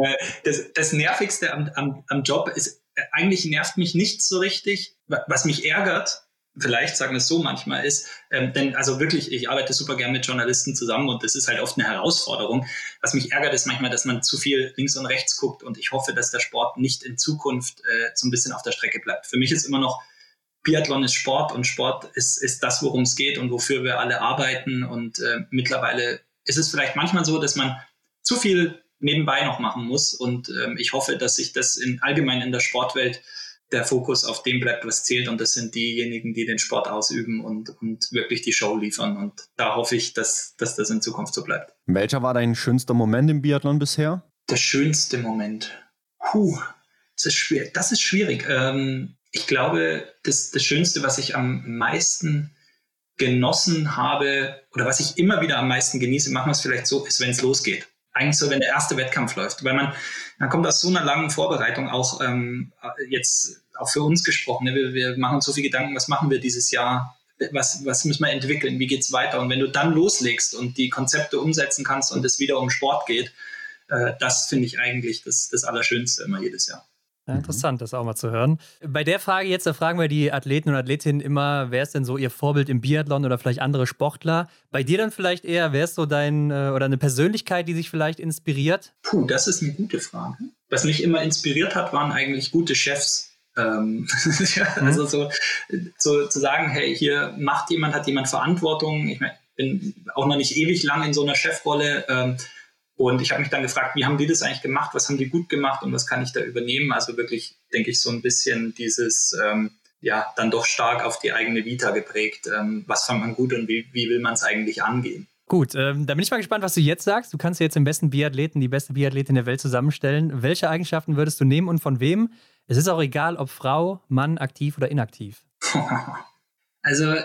Äh, das, das Nervigste am, am, am Job ist, äh, eigentlich nervt mich nicht so richtig. Was mich ärgert, vielleicht sagen wir es so manchmal ist, ähm, denn also wirklich, ich arbeite super gern mit Journalisten zusammen und das ist halt oft eine Herausforderung. Was mich ärgert, ist manchmal, dass man zu viel links und rechts guckt und ich hoffe, dass der Sport nicht in Zukunft äh, so ein bisschen auf der Strecke bleibt. Für mich ist immer noch Biathlon ist Sport und Sport ist, ist das, worum es geht und wofür wir alle arbeiten und äh, mittlerweile ist es vielleicht manchmal so, dass man zu viel nebenbei noch machen muss. Und ähm, ich hoffe, dass sich das in, allgemein in der Sportwelt der Fokus auf dem bleibt, was zählt. Und das sind diejenigen, die den Sport ausüben und, und wirklich die Show liefern. Und da hoffe ich, dass, dass das in Zukunft so bleibt. Welcher war dein schönster Moment im Biathlon bisher? Der schönste Moment. Puh, das ist schwierig. Das ist schwierig. Ähm, ich glaube, das, das Schönste, was ich am meisten genossen habe oder was ich immer wieder am meisten genieße, machen wir es vielleicht so, ist, wenn es losgeht. Eigentlich so, wenn der erste Wettkampf läuft. Weil man, man kommt aus so einer langen Vorbereitung auch ähm, jetzt auch für uns gesprochen. Ne? Wir, wir machen uns so viel Gedanken, was machen wir dieses Jahr? Was, was müssen wir entwickeln? Wie geht's weiter? Und wenn du dann loslegst und die Konzepte umsetzen kannst und es wieder um Sport geht, äh, das finde ich eigentlich das, das Allerschönste immer jedes Jahr. Ja, interessant, das auch mal zu hören. Bei der Frage jetzt, da fragen wir die Athleten und Athletinnen immer, wer ist denn so ihr Vorbild im Biathlon oder vielleicht andere Sportler? Bei dir dann vielleicht eher, wer ist so dein äh, oder eine Persönlichkeit, die sich vielleicht inspiriert? Puh, das ist eine gute Frage. Was mich immer inspiriert hat, waren eigentlich gute Chefs. Ähm, mhm. also so, so zu sagen, hey, hier macht jemand, hat jemand Verantwortung. Ich mein, bin auch noch nicht ewig lang in so einer Chefrolle. Ähm, und ich habe mich dann gefragt, wie haben die das eigentlich gemacht? Was haben die gut gemacht und was kann ich da übernehmen? Also wirklich, denke ich, so ein bisschen dieses, ähm, ja, dann doch stark auf die eigene Vita geprägt. Ähm, was fand man gut und wie, wie will man es eigentlich angehen? Gut, ähm, da bin ich mal gespannt, was du jetzt sagst. Du kannst jetzt den besten Biathleten, die beste Biathletin der Welt zusammenstellen. Welche Eigenschaften würdest du nehmen und von wem? Es ist auch egal, ob Frau, Mann, aktiv oder inaktiv. Also,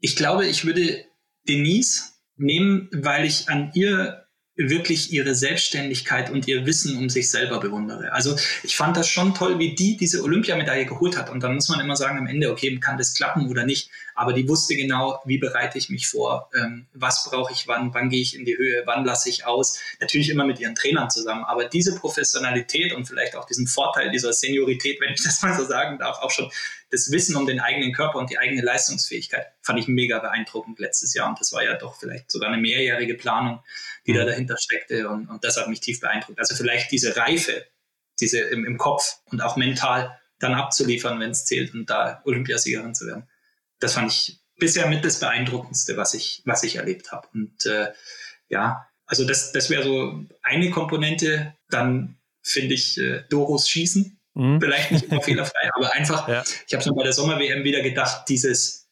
ich glaube, ich würde Denise nehmen, weil ich an ihr wirklich ihre Selbstständigkeit und ihr Wissen um sich selber bewundere. Also ich fand das schon toll, wie die diese Olympiamedaille geholt hat. Und dann muss man immer sagen am Ende, okay, kann das klappen oder nicht. Aber die wusste genau, wie bereite ich mich vor, ähm, was brauche ich wann, wann gehe ich in die Höhe, wann lasse ich aus. Natürlich immer mit ihren Trainern zusammen. Aber diese Professionalität und vielleicht auch diesen Vorteil dieser Seniorität, wenn ich das mal so sagen darf, auch schon das Wissen um den eigenen Körper und die eigene Leistungsfähigkeit, fand ich mega beeindruckend letztes Jahr. Und das war ja doch vielleicht sogar eine mehrjährige Planung, die da mhm. dahinter steckte. Und, und das hat mich tief beeindruckt. Also vielleicht diese Reife, diese im, im Kopf und auch mental dann abzuliefern, wenn es zählt und da Olympiasiegerin zu werden. Das fand ich bisher mit das Beeindruckendste, was ich, was ich erlebt habe. Und äh, ja, also das, das wäre so eine Komponente. Dann finde ich äh, Doros Schießen Mhm. Vielleicht nicht immer fehlerfrei, aber einfach, ja. ich habe mir bei der Sommer-WM wieder gedacht, dieses,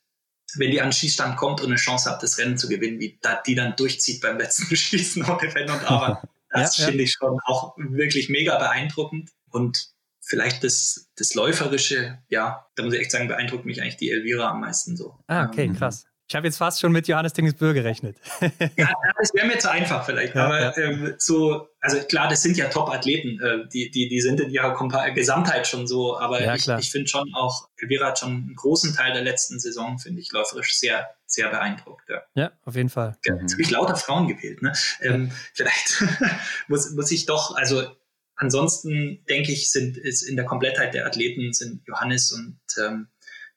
wenn die an den Schießstand kommt und eine Chance hat, das Rennen zu gewinnen, wie da, die dann durchzieht beim letzten Schießen ohne Wenn und Aber. Das ja, finde ich schon auch wirklich mega beeindruckend. Und vielleicht das, das Läuferische, ja, da muss ich echt sagen, beeindruckt mich eigentlich die Elvira am meisten so. Ah, okay, ähm, krass. Ich habe jetzt fast schon mit Johannes Dingesbö gerechnet. ja, das wäre mir zu einfach vielleicht. Ja, aber ja. Ähm, so, also klar, das sind ja Top-Athleten. Äh, die, die, die sind in ihrer Kompa Gesamtheit schon so. Aber ja, ich, ich finde schon auch, Elvira hat schon einen großen Teil der letzten Saison, finde ich, läuferisch sehr, sehr beeindruckt. Ja, ja auf jeden Fall. Ja, jetzt habe ich lauter Frauen gewählt. Ne? Ähm, vielleicht muss, muss ich doch, also ansonsten denke ich, sind ist in der Komplettheit der Athleten sind Johannes und ähm,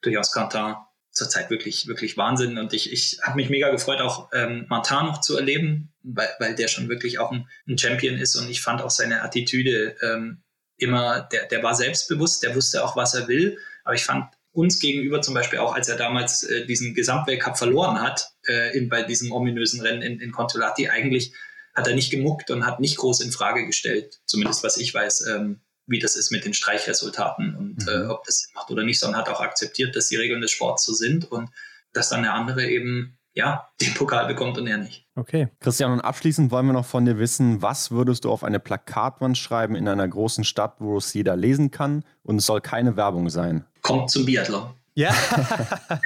durchaus Quentin zurzeit wirklich, wirklich Wahnsinn. Und ich, ich habe mich mega gefreut, auch ähm, Martin noch zu erleben, weil, weil der schon wirklich auch ein, ein Champion ist. Und ich fand auch seine Attitüde ähm, immer, der, der war selbstbewusst, der wusste auch, was er will. Aber ich fand uns gegenüber zum Beispiel auch, als er damals äh, diesen Gesamtweltcup verloren hat, äh, in, bei diesem ominösen Rennen in, in Consolati, eigentlich hat er nicht gemuckt und hat nicht groß in Frage gestellt, zumindest was ich weiß, ähm, wie das ist mit den Streichresultaten und äh, mhm. äh, ob das macht oder nicht, sondern hat auch akzeptiert, dass die Regeln des Sports so sind und dass dann der andere eben ja, den Pokal bekommt und er nicht. Okay. Christian, und abschließend wollen wir noch von dir wissen, was würdest du auf eine Plakatwand schreiben in einer großen Stadt, wo es jeder lesen kann und es soll keine Werbung sein? Kommt zum Biathlon. Ja.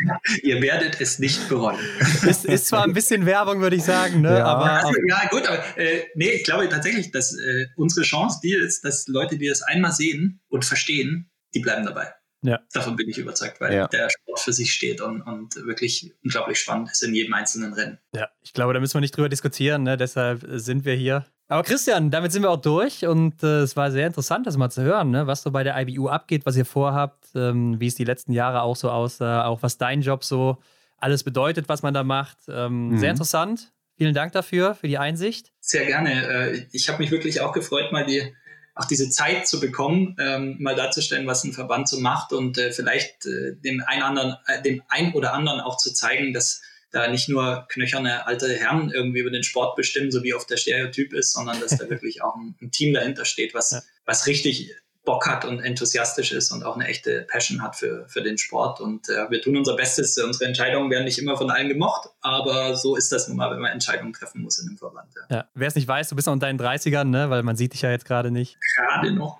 Ihr werdet es nicht bereuen. Ist, ist zwar ein bisschen Werbung, würde ich sagen, ne? ja. aber. Also, ja, gut, aber äh, nee, ich glaube tatsächlich, dass äh, unsere Chance die ist, dass Leute, die das einmal sehen und verstehen, die bleiben dabei. Ja. Davon bin ich überzeugt, weil ja. der Sport für sich steht und, und wirklich unglaublich spannend ist in jedem einzelnen Rennen. Ja, ich glaube, da müssen wir nicht drüber diskutieren, ne? deshalb sind wir hier. Aber Christian, damit sind wir auch durch und äh, es war sehr interessant, das mal zu hören, ne? was so bei der IBU abgeht, was ihr vorhabt, ähm, wie es die letzten Jahre auch so aussah, auch was dein Job so alles bedeutet, was man da macht. Ähm, mhm. Sehr interessant. Vielen Dank dafür, für die Einsicht. Sehr gerne. Äh, ich habe mich wirklich auch gefreut, mal die, auch diese Zeit zu bekommen, ähm, mal darzustellen, was ein Verband so macht und äh, vielleicht äh, dem, ein anderen, äh, dem ein oder anderen auch zu zeigen, dass da nicht nur knöcherne alte Herren irgendwie über den Sport bestimmen, so wie oft der Stereotyp ist, sondern dass da wirklich auch ein, ein Team dahinter steht, was, ja. was richtig Bock hat und enthusiastisch ist und auch eine echte Passion hat für, für den Sport. Und äh, wir tun unser Bestes. Unsere Entscheidungen werden nicht immer von allen gemocht, aber so ist das nun mal, wenn man Entscheidungen treffen muss in einem Verband. Ja. ja. Wer es nicht weiß, du bist noch in deinen 30ern, ne? weil man sieht dich ja jetzt gerade nicht. Gerade noch.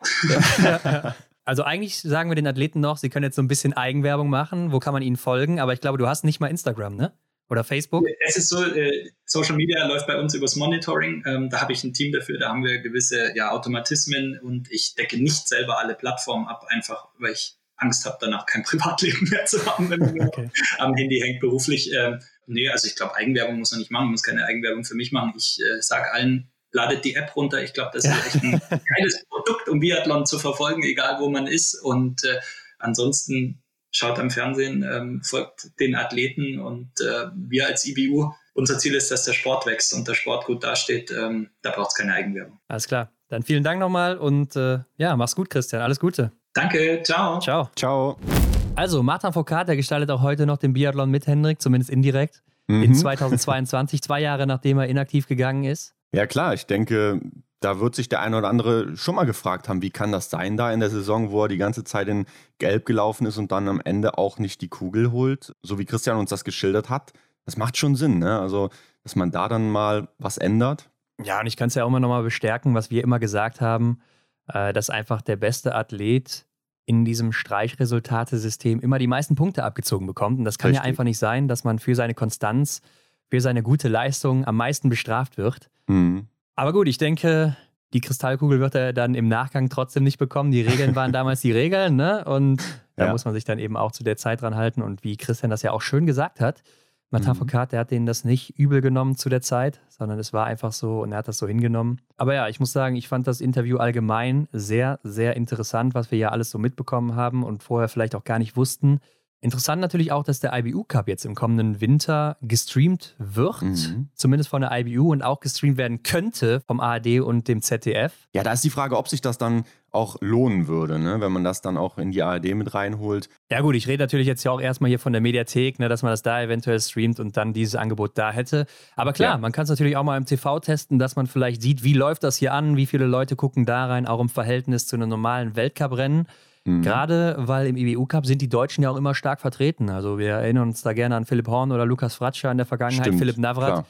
Ja. Also eigentlich sagen wir den Athleten noch, sie können jetzt so ein bisschen Eigenwerbung machen. Wo kann man ihnen folgen? Aber ich glaube, du hast nicht mal Instagram, ne? Oder Facebook? Es ist so, äh, Social Media läuft bei uns übers Monitoring. Ähm, da habe ich ein Team dafür, da haben wir gewisse ja, Automatismen und ich decke nicht selber alle Plattformen ab, einfach weil ich Angst habe, danach kein Privatleben mehr zu haben, wenn man okay. am Handy hängt beruflich. Ähm, nee, also ich glaube, Eigenwerbung muss man nicht machen, man muss keine Eigenwerbung für mich machen. Ich äh, sage allen, ladet die App runter. Ich glaube, das ist echt ein geiles Produkt, um Biathlon zu verfolgen, egal wo man ist. Und äh, ansonsten schaut am Fernsehen, ähm, folgt den Athleten und äh, wir als IBU, unser Ziel ist, dass der Sport wächst und der Sport gut dasteht. Ähm, da braucht es keine Eigenwerbung. Alles klar. Dann vielen Dank nochmal und äh, ja, mach's gut, Christian. Alles Gute. Danke, ciao. Ciao. Ciao. Also, Martin Foucault, der gestaltet auch heute noch den Biathlon mit Hendrik, zumindest indirekt, mhm. in 2022, zwei Jahre nachdem er inaktiv gegangen ist. Ja, klar, ich denke, da wird sich der eine oder andere schon mal gefragt haben, wie kann das sein da in der Saison, wo er die ganze Zeit in Gelb gelaufen ist und dann am Ende auch nicht die Kugel holt, so wie Christian uns das geschildert hat. Das macht schon Sinn, ne? Also, dass man da dann mal was ändert. Ja, und ich kann es ja auch mal nochmal bestärken, was wir immer gesagt haben, äh, dass einfach der beste Athlet in diesem Streichresultatesystem immer die meisten Punkte abgezogen bekommt. Und das kann Richtig. ja einfach nicht sein, dass man für seine Konstanz, für seine gute Leistung am meisten bestraft wird. Mhm. Aber gut, ich denke, die Kristallkugel wird er dann im Nachgang trotzdem nicht bekommen. Die Regeln waren damals die Regeln, ne? Und da ja. muss man sich dann eben auch zu der Zeit dran halten. Und wie Christian das ja auch schön gesagt hat, Martin mhm. Foucault, der hat denen das nicht übel genommen zu der Zeit, sondern es war einfach so und er hat das so hingenommen. Aber ja, ich muss sagen, ich fand das Interview allgemein sehr, sehr interessant, was wir ja alles so mitbekommen haben und vorher vielleicht auch gar nicht wussten. Interessant natürlich auch, dass der IBU Cup jetzt im kommenden Winter gestreamt wird, mhm. zumindest von der IBU und auch gestreamt werden könnte vom ARD und dem ZDF. Ja, da ist die Frage, ob sich das dann auch lohnen würde, ne? wenn man das dann auch in die ARD mit reinholt. Ja gut, ich rede natürlich jetzt ja auch erstmal hier von der Mediathek, ne, dass man das da eventuell streamt und dann dieses Angebot da hätte. Aber klar, ja. man kann es natürlich auch mal im TV testen, dass man vielleicht sieht, wie läuft das hier an, wie viele Leute gucken da rein, auch im Verhältnis zu einem normalen Weltcuprennen. Mhm. Gerade weil im IBU-Cup sind die Deutschen ja auch immer stark vertreten. Also wir erinnern uns da gerne an Philipp Horn oder Lukas Fratscher in der Vergangenheit, Stimmt, Philipp Navrat. Klar.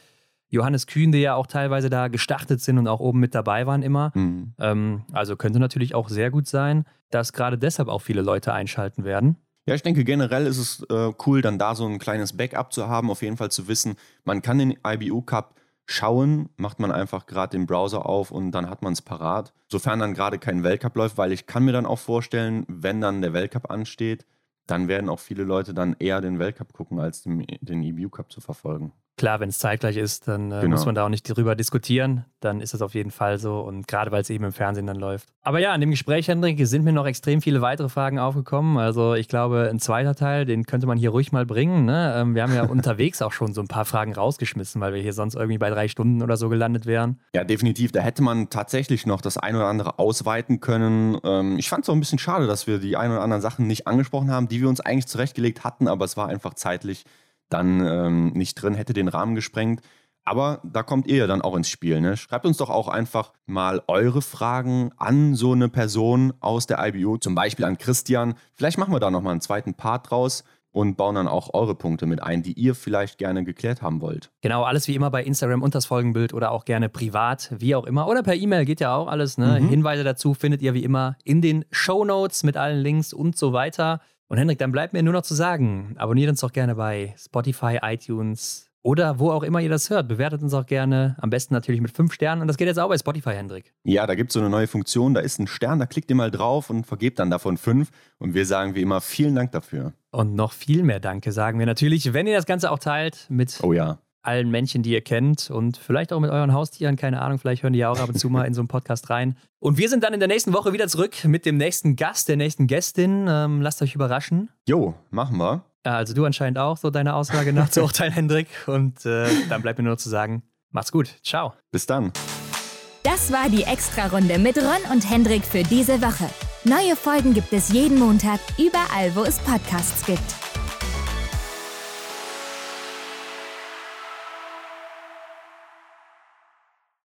Johannes Kühn, die ja auch teilweise da gestartet sind und auch oben mit dabei waren immer. Mhm. Ähm, also könnte natürlich auch sehr gut sein, dass gerade deshalb auch viele Leute einschalten werden. Ja, ich denke generell ist es äh, cool, dann da so ein kleines Backup zu haben, auf jeden Fall zu wissen, man kann den IBU Cup schauen, macht man einfach gerade den Browser auf und dann hat man es parat. Sofern dann gerade kein Weltcup läuft, weil ich kann mir dann auch vorstellen, wenn dann der Weltcup ansteht, dann werden auch viele Leute dann eher den Weltcup gucken, als den, den EBU Cup zu verfolgen. Klar, wenn es zeitgleich ist, dann äh, genau. muss man da auch nicht drüber diskutieren. Dann ist das auf jeden Fall so. Und gerade weil es eben im Fernsehen dann läuft. Aber ja, in dem Gespräch, Hendrik, sind mir noch extrem viele weitere Fragen aufgekommen. Also ich glaube, ein zweiter Teil, den könnte man hier ruhig mal bringen. Ne? Ähm, wir haben ja unterwegs auch schon so ein paar Fragen rausgeschmissen, weil wir hier sonst irgendwie bei drei Stunden oder so gelandet wären. Ja, definitiv. Da hätte man tatsächlich noch das ein oder andere ausweiten können. Ähm, ich fand es auch ein bisschen schade, dass wir die ein oder anderen Sachen nicht angesprochen haben, die wir uns eigentlich zurechtgelegt hatten, aber es war einfach zeitlich dann ähm, nicht drin, hätte den Rahmen gesprengt. Aber da kommt ihr ja dann auch ins Spiel. Ne? Schreibt uns doch auch einfach mal eure Fragen an so eine Person aus der IBU, zum Beispiel an Christian. Vielleicht machen wir da nochmal einen zweiten Part draus und bauen dann auch eure Punkte mit ein, die ihr vielleicht gerne geklärt haben wollt. Genau, alles wie immer bei Instagram und das Folgenbild oder auch gerne privat, wie auch immer. Oder per E-Mail geht ja auch alles. Ne? Mhm. Hinweise dazu findet ihr wie immer in den Show Notes mit allen Links und so weiter. Und Hendrik, dann bleibt mir nur noch zu sagen, abonniert uns doch gerne bei Spotify, iTunes oder wo auch immer ihr das hört. Bewertet uns auch gerne, am besten natürlich mit fünf Sternen. Und das geht jetzt auch bei Spotify, Hendrik. Ja, da gibt es so eine neue Funktion, da ist ein Stern, da klickt ihr mal drauf und vergebt dann davon fünf. Und wir sagen wie immer vielen Dank dafür. Und noch viel mehr Danke sagen wir natürlich, wenn ihr das Ganze auch teilt mit oh ja allen Menschen, die ihr kennt und vielleicht auch mit euren Haustieren, keine Ahnung, vielleicht hören die ja auch ab und zu mal in so einen Podcast rein. Und wir sind dann in der nächsten Woche wieder zurück mit dem nächsten Gast, der nächsten Gästin. Ähm, lasst euch überraschen. Jo, machen wir. Also du anscheinend auch, so deine Aussage nach zu urteilen, Hendrik. Und äh, dann bleibt mir nur zu sagen, macht's gut. Ciao. Bis dann. Das war die Extra-Runde mit Ron und Hendrik für diese Woche. Neue Folgen gibt es jeden Montag, überall, wo es Podcasts gibt.